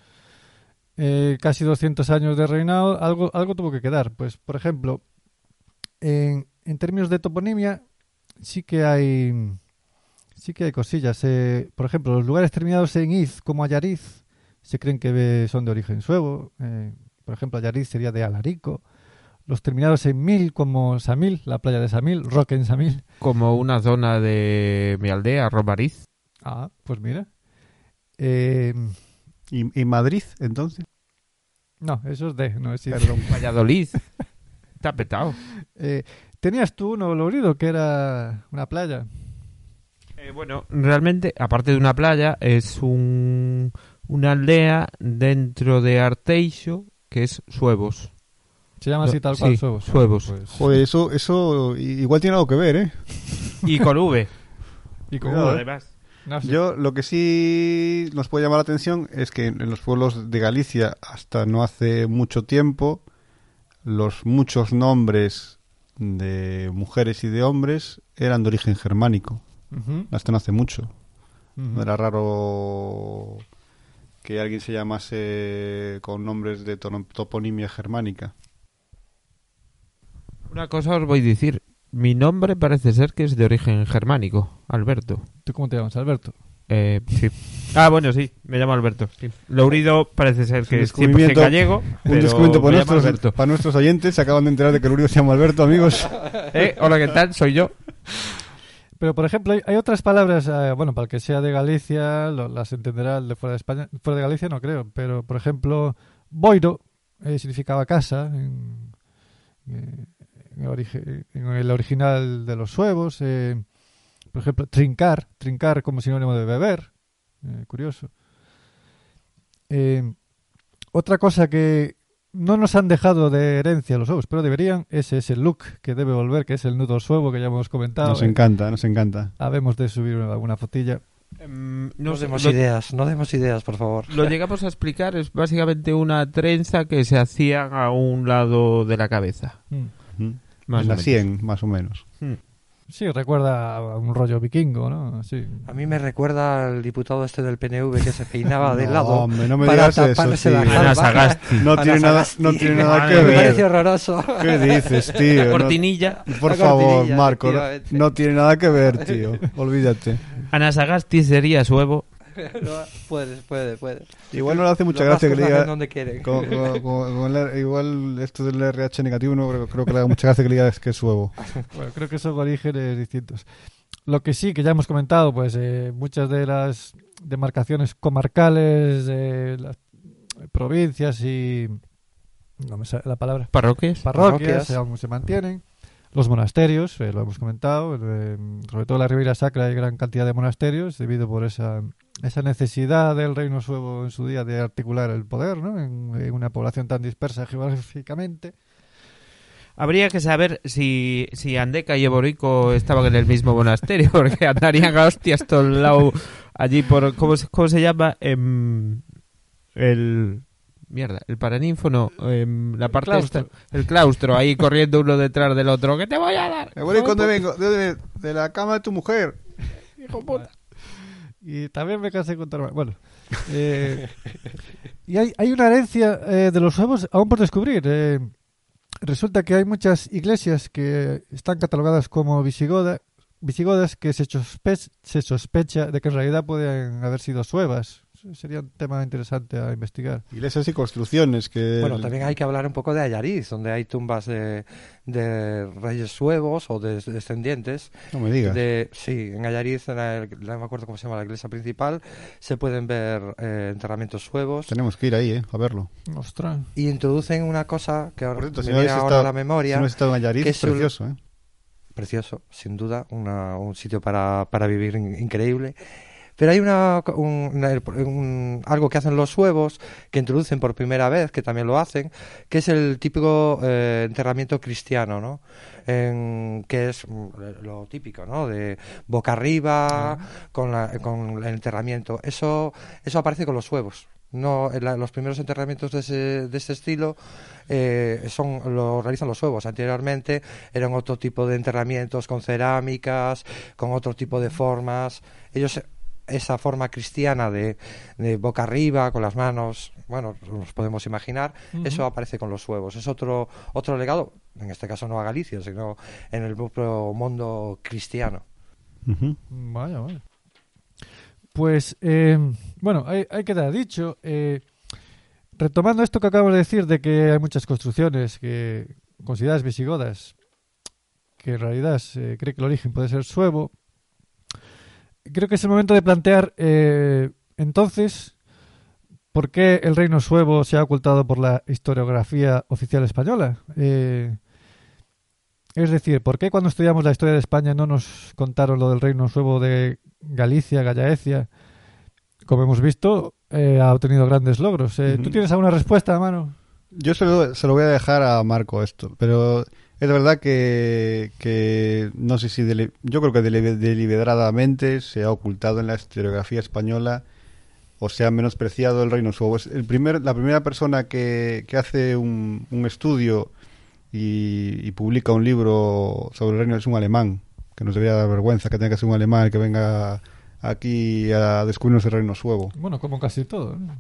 eh, casi 200 años de reinado, algo, algo tuvo que quedar. Pues, por ejemplo, en, en términos de toponimia, sí que hay sí que hay cosillas. Eh, por ejemplo, los lugares terminados en iz, como Ayariz, se creen que eh, son de origen suevo. Eh, por ejemplo, Ayariz sería de Alarico. Los terminados en mil, como Samil, la playa de Samil, Roque en Samil. Como una zona de mi aldea, Romariz. Ah, pues mira. Eh, ¿Y, y Madrid, entonces? no, eso es de, no es iz. Perdón. Valladolid. Está petado. Eh, Tenías tú uno, Lourido, que era una playa. Eh, bueno, realmente, aparte de una playa, es un, una aldea dentro de Arteixo que es Suevos. Se llama así tal cual, Sí, Suevos. Suevos. Pues- Joder, eso, eso igual tiene algo que ver, ¿eh? Y con V. y con Cuidado, V. además. No sé. Yo lo que sí nos puede llamar la atención es que en los pueblos de Galicia hasta no hace mucho tiempo los muchos nombres de mujeres y de hombres eran de origen germánico. Ujú, Hasta no hace mucho. ujú. No era raro que alguien se llamase con nombres de toponimia germánica. Una cosa os voy a decir. Mi nombre parece ser que es de origen germánico, Alberto. ¿Tú cómo te llamas, Alberto? Eh, sí. Ah, bueno, sí, me llamo Alberto. Sí. Lourido parece ser que Un es 100% descubrimiento- gallego. Un pero descuento para nuestros, Alberto. para nuestros oyentes. Se acaban de enterar de que Uribe se llama Alberto, amigos. Eh, hola, ¿qué tal? Soy yo. Pero, por ejemplo, hay, hay otras palabras, eh, bueno, para el que sea de Galicia, lo- las entenderá el de fuera de España. Fuera de Galicia no creo, pero, por ejemplo, boiro eh, significaba casa en, eh, en el origi- en el original de los suevos. eh, por ejemplo, trincar, trincar como sinónimo de beber. eh, curioso. Eh, otra cosa que no nos han dejado de herencia los suevos, pero deberían, ese es el look que debe volver, que es el nudo suevo que ya hemos comentado. Nos Eh, encanta, nos encanta. Habemos de subir alguna fotilla. Em, No, sé, demos lo- ideas, no demos ideas, por favor. Lo llegamos a explicar, es básicamente una trenza que se hacía a un lado de la cabeza. Mm. Más En la menos. 100, más o menos. Sí, recuerda a un rollo vikingo, ¿no? Sí. A mí me recuerda al diputado este del PNV que se peinaba de No, lado hombre, no me para digas eso, taparse la. Sagasti. No tiene, nada, no tiene nada que Me mía. pareció ver. horroroso. ¿Qué dices, tío? La No- cortinilla. por La favor, cortinilla, Marco, no, tiene nada que ver, tío. Olvídate. Ana Sagasti sería suevo. puede, puede, puede. Igual no le hace mucha Los gracia que le diga... donde quieren. con- con- con- con el- igual esto del RH negativo no creo, creo que le da mucha gracia que le digas que es huevo. Bueno, creo que son orígenes distintos. Lo que sí, que ya hemos comentado, pues eh, muchas de las demarcaciones comarcales, de las provincias y... No me sale la palabra. Parroquias. Parroquias, Parroquias. aún se mantienen. Los monasterios, eh, lo hemos comentado, eh, sobre todo en la Ribeira Sacra hay gran cantidad de monasterios debido por esa, esa necesidad del reino suevo en su día de articular el poder ¿no? en, en una población tan dispersa geográficamente. Habría que saber si, si Andeca y Eborico estaban en el mismo monasterio, porque andarían a hostias todo el lado allí por... ¿Cómo, se- cómo se llama? Em, el... Mierda, el paraninfo no. em, la parte claustro. esta- el claustro, ahí corriendo uno detrás del otro. ¿Qué te voy a dar? Voy cuando vengo de, de- de la cama de tu mujer. hijo puta? Y también me casé con tu hermano. Bueno, eh, y hay, hay una herencia eh, de los huevos aún por descubrir. eh. resulta que hay muchas iglesias que están catalogadas como visigoda, visigodas que se, se sospecha de que en realidad pueden haber sido suevas. Sería un tema interesante a investigar. Iglesias y construcciones que... Bueno, también hay que hablar un poco de Ayariz, donde hay tumbas de, de reyes suevos o de descendientes. No me digas. De, sí, en Ayariz, en la- no me acuerdo cómo se llama la iglesia principal, se pueden ver eh, enterramientos suevos Tenemos que ir ahí, ¿eh? A verlo. Ostras. y introducen una cosa que ahora cierto, me si no viene ahora a la memoria. Si no en Ayariz, que es es un- precioso, ¿eh? precioso, sin duda, una- un sitio para, para vivir in- increíble. Pero hay una, un- una- un- algo que hacen los huevos, que introducen por primera vez, que también lo hacen, que es el típico eh, enterramiento cristiano, ¿no? En- que es mm, lo típico, ¿no? De boca arriba, con, la- con el enterramiento. Eso, eso aparece con los huevos. No, en la- los primeros enterramientos de ese, de ese estilo eh, son lo realizan los huevos. Anteriormente eran otro tipo de enterramientos con cerámicas, con otro tipo de formas. Ellos esa forma cristiana de, de boca arriba, con las manos, bueno, nos podemos imaginar, eso aparece con los huevos. Es otro otro legado, en este caso no a Galicia, sino en el propio mundo cristiano. Vaya, vaya. Pues, eh, bueno, hay, hay que dar dicho. eh, retomando esto que acabamos de decir, de que hay muchas construcciones que consideradas visigodas, que en realidad se cree que el origen puede ser suevo, creo que es el momento de plantear eh, entonces por qué el reino suevo se ha ocultado por la historiografía oficial española. Eh, es decir, ¿por qué cuando estudiamos la historia de España no nos contaron lo del reino suevo de Galicia, Gallaecia? Como hemos visto, eh, ha obtenido grandes logros. Eh, ¿Tú tienes alguna respuesta, mano? Yo se lo, se lo voy a dejar a Marco esto, pero es verdad que, que no sé si yo creo que deli- deliberadamente se ha ocultado en la historiografía española o se ha menospreciado el reino suevo. Es el primer, la primera persona que, que hace un, un estudio y, y publica un libro sobre el reino es un alemán, que nos debería dar vergüenza que tenga que ser un alemán el que venga aquí a descubrirnos el reino suevo. Bueno, como casi todo. ¿no?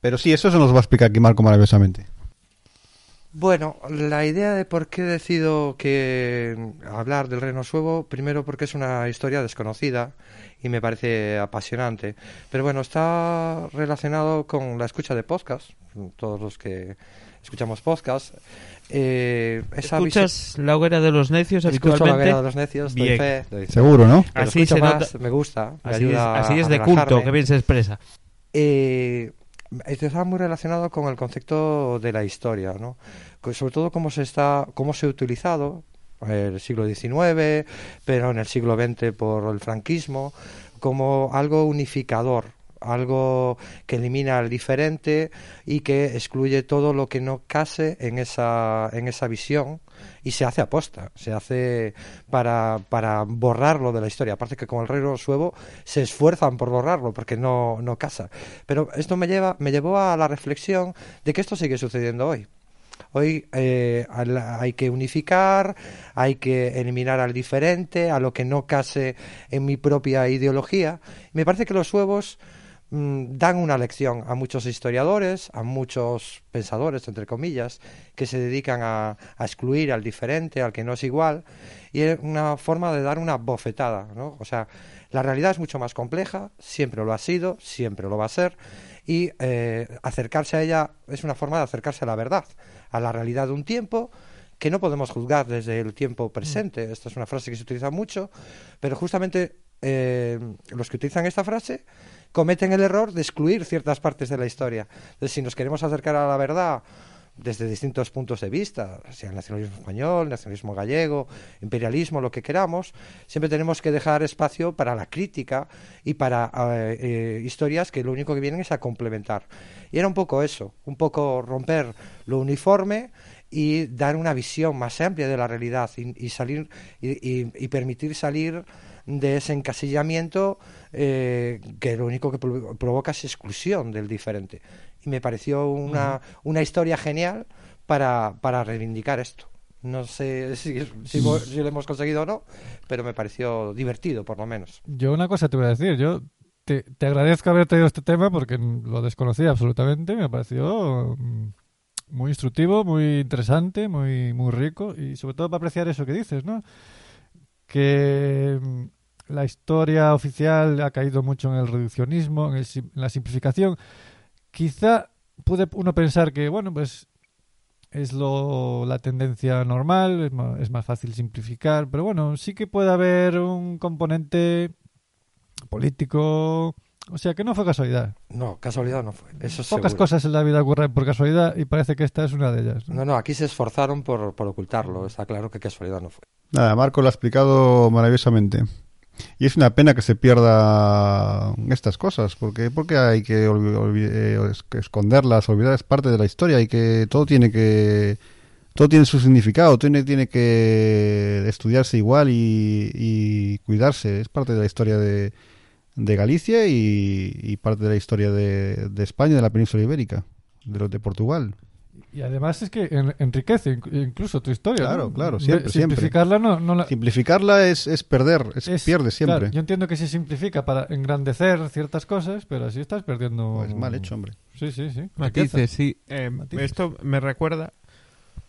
Pero sí, eso se nos va a explicar aquí Marco maravillosamente. Bueno, la idea de por qué decido que hablar del reino suevo, primero porque es una historia desconocida y me parece apasionante. Pero bueno, está relacionado con la escucha de podcast, todos los que escuchamos podcast. Eh, esa visión- ¿Escuchas la hoguera de los necios escucho la habitualmente? hoguera de los necios, doy fe, doy fe. Seguro, ¿no? Pero Así se más, nota- me gusta, me Así es, ayuda así es a de culto, que bien se expresa. Eh, está muy relacionado con el concepto de la historia, ¿no? Sobre todo cómo se está, cómo se ha utilizado el siglo XIX, pero en el siglo XX por el franquismo, como algo unificador, algo que elimina al diferente y que excluye todo lo que no case en esa, en esa visión y se hace aposta, se hace para, para borrarlo de la historia. Aparte que con el reino suevo se esfuerzan por borrarlo porque no, no casa. Pero esto me, lleva, me llevó a la reflexión de que esto sigue sucediendo hoy. Hoy eh, hay que unificar, hay que eliminar al diferente, a lo que no case en mi propia ideología. Me parece que los suevos dan una lección a muchos historiadores, a muchos pensadores, entre comillas, que se dedican a, a excluir al diferente, al que no es igual, y es una forma de dar una bofetada, ¿no? O sea, la realidad es mucho más compleja, siempre lo ha sido, siempre lo va a ser, y eh, acercarse a ella es una forma de acercarse a la verdad, a la realidad de un tiempo que no podemos juzgar desde el tiempo presente. Esta es una frase que se utiliza mucho, pero justamente eh, los que utilizan esta frase cometen el error de excluir ciertas partes de la historia. Si nos queremos acercar a la verdad desde distintos puntos de vista, sea el nacionalismo español, nacionalismo gallego, imperialismo, lo que queramos, siempre tenemos que dejar espacio para la crítica y para eh, eh, historias que lo único que vienen es a complementar. Y era un poco eso, un poco romper lo uniforme y dar una visión más amplia de la realidad y, salir y- y permitir salir de ese encasillamiento eh, que lo único que provo- provoca es exclusión del diferente. Y me pareció una, una historia genial para, para reivindicar esto. No sé si, si, si lo hemos conseguido o no, pero me pareció divertido, por lo menos. Yo una cosa te voy a decir, yo te, te agradezco haber traído este tema porque lo desconocía absolutamente, me pareció mm, muy instructivo, muy interesante, muy, muy rico y sobre todo para apreciar eso que dices, ¿no? Que mm, la historia oficial ha caído mucho en el reduccionismo, en, el en la simplificación. Quizá puede uno pensar que, bueno, pues es lo, la tendencia normal, es ma- es más fácil simplificar, pero bueno, sí que puede haber un componente político, o sea, que no fue casualidad. No, casualidad no fue. Eso Pocas seguro. cosas en la vida ocurren por casualidad y parece que esta es una de ellas. ¿no? No, no, aquí se esforzaron por, por ocultarlo. Está claro que casualidad no fue. Nada, Marco lo ha explicado maravillosamente. Y es una pena que se pierda estas cosas, porque porque hay que olvi- olvi- eh, esconderlas, olvidar es parte de la historia y que todo tiene que todo tiene su significado, tiene tiene que estudiarse igual y, y cuidarse, es parte de la historia de, de Galicia y, y parte de la historia de, de España, de la península ibérica, de los de Portugal. Y además es que en- enriquece inc- incluso tu historia. Claro, ¿no? claro, De- siempre, siempre. Simplificarla no, no la- Simplificarla es, es perder, es, es- pierde siempre. claro, yo entiendo que se simplifica para engrandecer ciertas cosas, pero así estás perdiendo. Pues mal hecho, hombre. Sí, sí, sí. Matices, sí. Eh, Matices. Esto me recuerda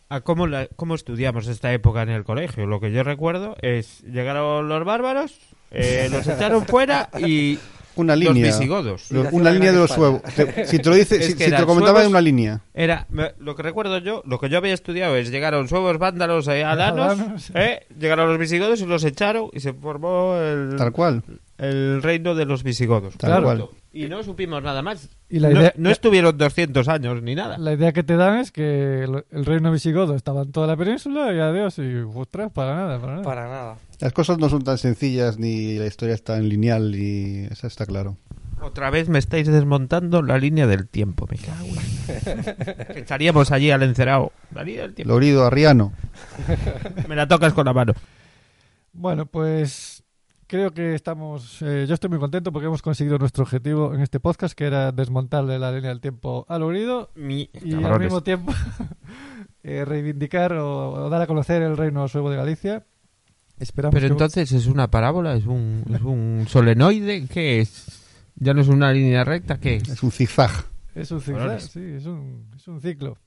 a cómo, la- cómo estudiamos esta época en el colegio. Lo que yo recuerdo es llegaron los bárbaros, eh, los echaron fuera y Una los línea. visigodos. Lo- Y nació una línea de los. Te- si te lo dice, Es si, si te lo comentaba suevos- en una línea. Era, me- lo que recuerdo yo, lo que yo había estudiado es llegaron suevos vándalos eh, alanos, Alanos. eh, llegaron los visigodos y los echaron y se formó el, Tal cual. el reino de los visigodos. Tal Claro. cual. Y no supimos nada más. Y la no, idea- no estuvieron 200 años ni nada. La idea que te dan es que el, el reino visigodo estaba en toda la península y adiós y ostras, para nada, para nada. Para nada. Las cosas no son tan sencillas ni la historia es tan lineal y eso está claro. Otra vez me estáis desmontando la línea del tiempo, me cago en- Echaríamos allí al encerado. La línea del tiempo. Lorido Arriano. Me la tocas con la mano. Bueno, pues creo que estamos. eh, yo estoy muy contento porque hemos conseguido nuestro objetivo en este podcast, que era desmontarle la línea del tiempo al oído Mi... y al mismo tiempo eh, reivindicar o, o dar a conocer el reino suevo de Galicia. Esperamos Pero entonces es una parábola, es un, es un solenoide, ¿qué es? Ya no es una línea recta, ¿qué es? Es un zigzag. Es un zigzag, sí, es un, es un ciclo.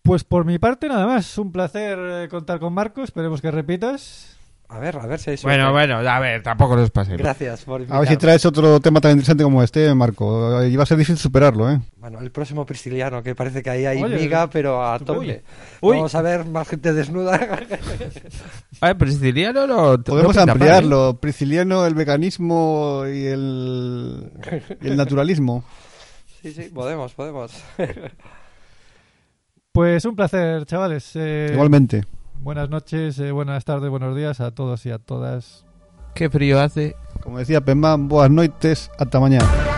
Pues por mi parte nada más, un placer eh, contar con Marco, esperemos que repitas. A ver, a ver si hay suerte. Bueno, bueno, a ver, tampoco nos pasemos. Gracias por A ver si invitarme. traes otro tema tan interesante como este, Marco. Y va a ser difícil superarlo, ¿eh? Bueno, el próximo prisciliano, que parece que ahí hay Oye, miga, pero a tope. uy. Vamos a ver más gente desnuda. A ver, pero siciliano no... Podemos no mal, ¿eh? ampliarlo. Prisciliano, el mecanismo y el, y el naturalismo. sí, sí, podemos, podemos. Pues un placer, chavales. eh, Igualmente. Buenas noches, eh, buenas tardes, buenos días a todos y a todas. Qué frío hace. Como decía Pemán, boas noites, hasta mañana.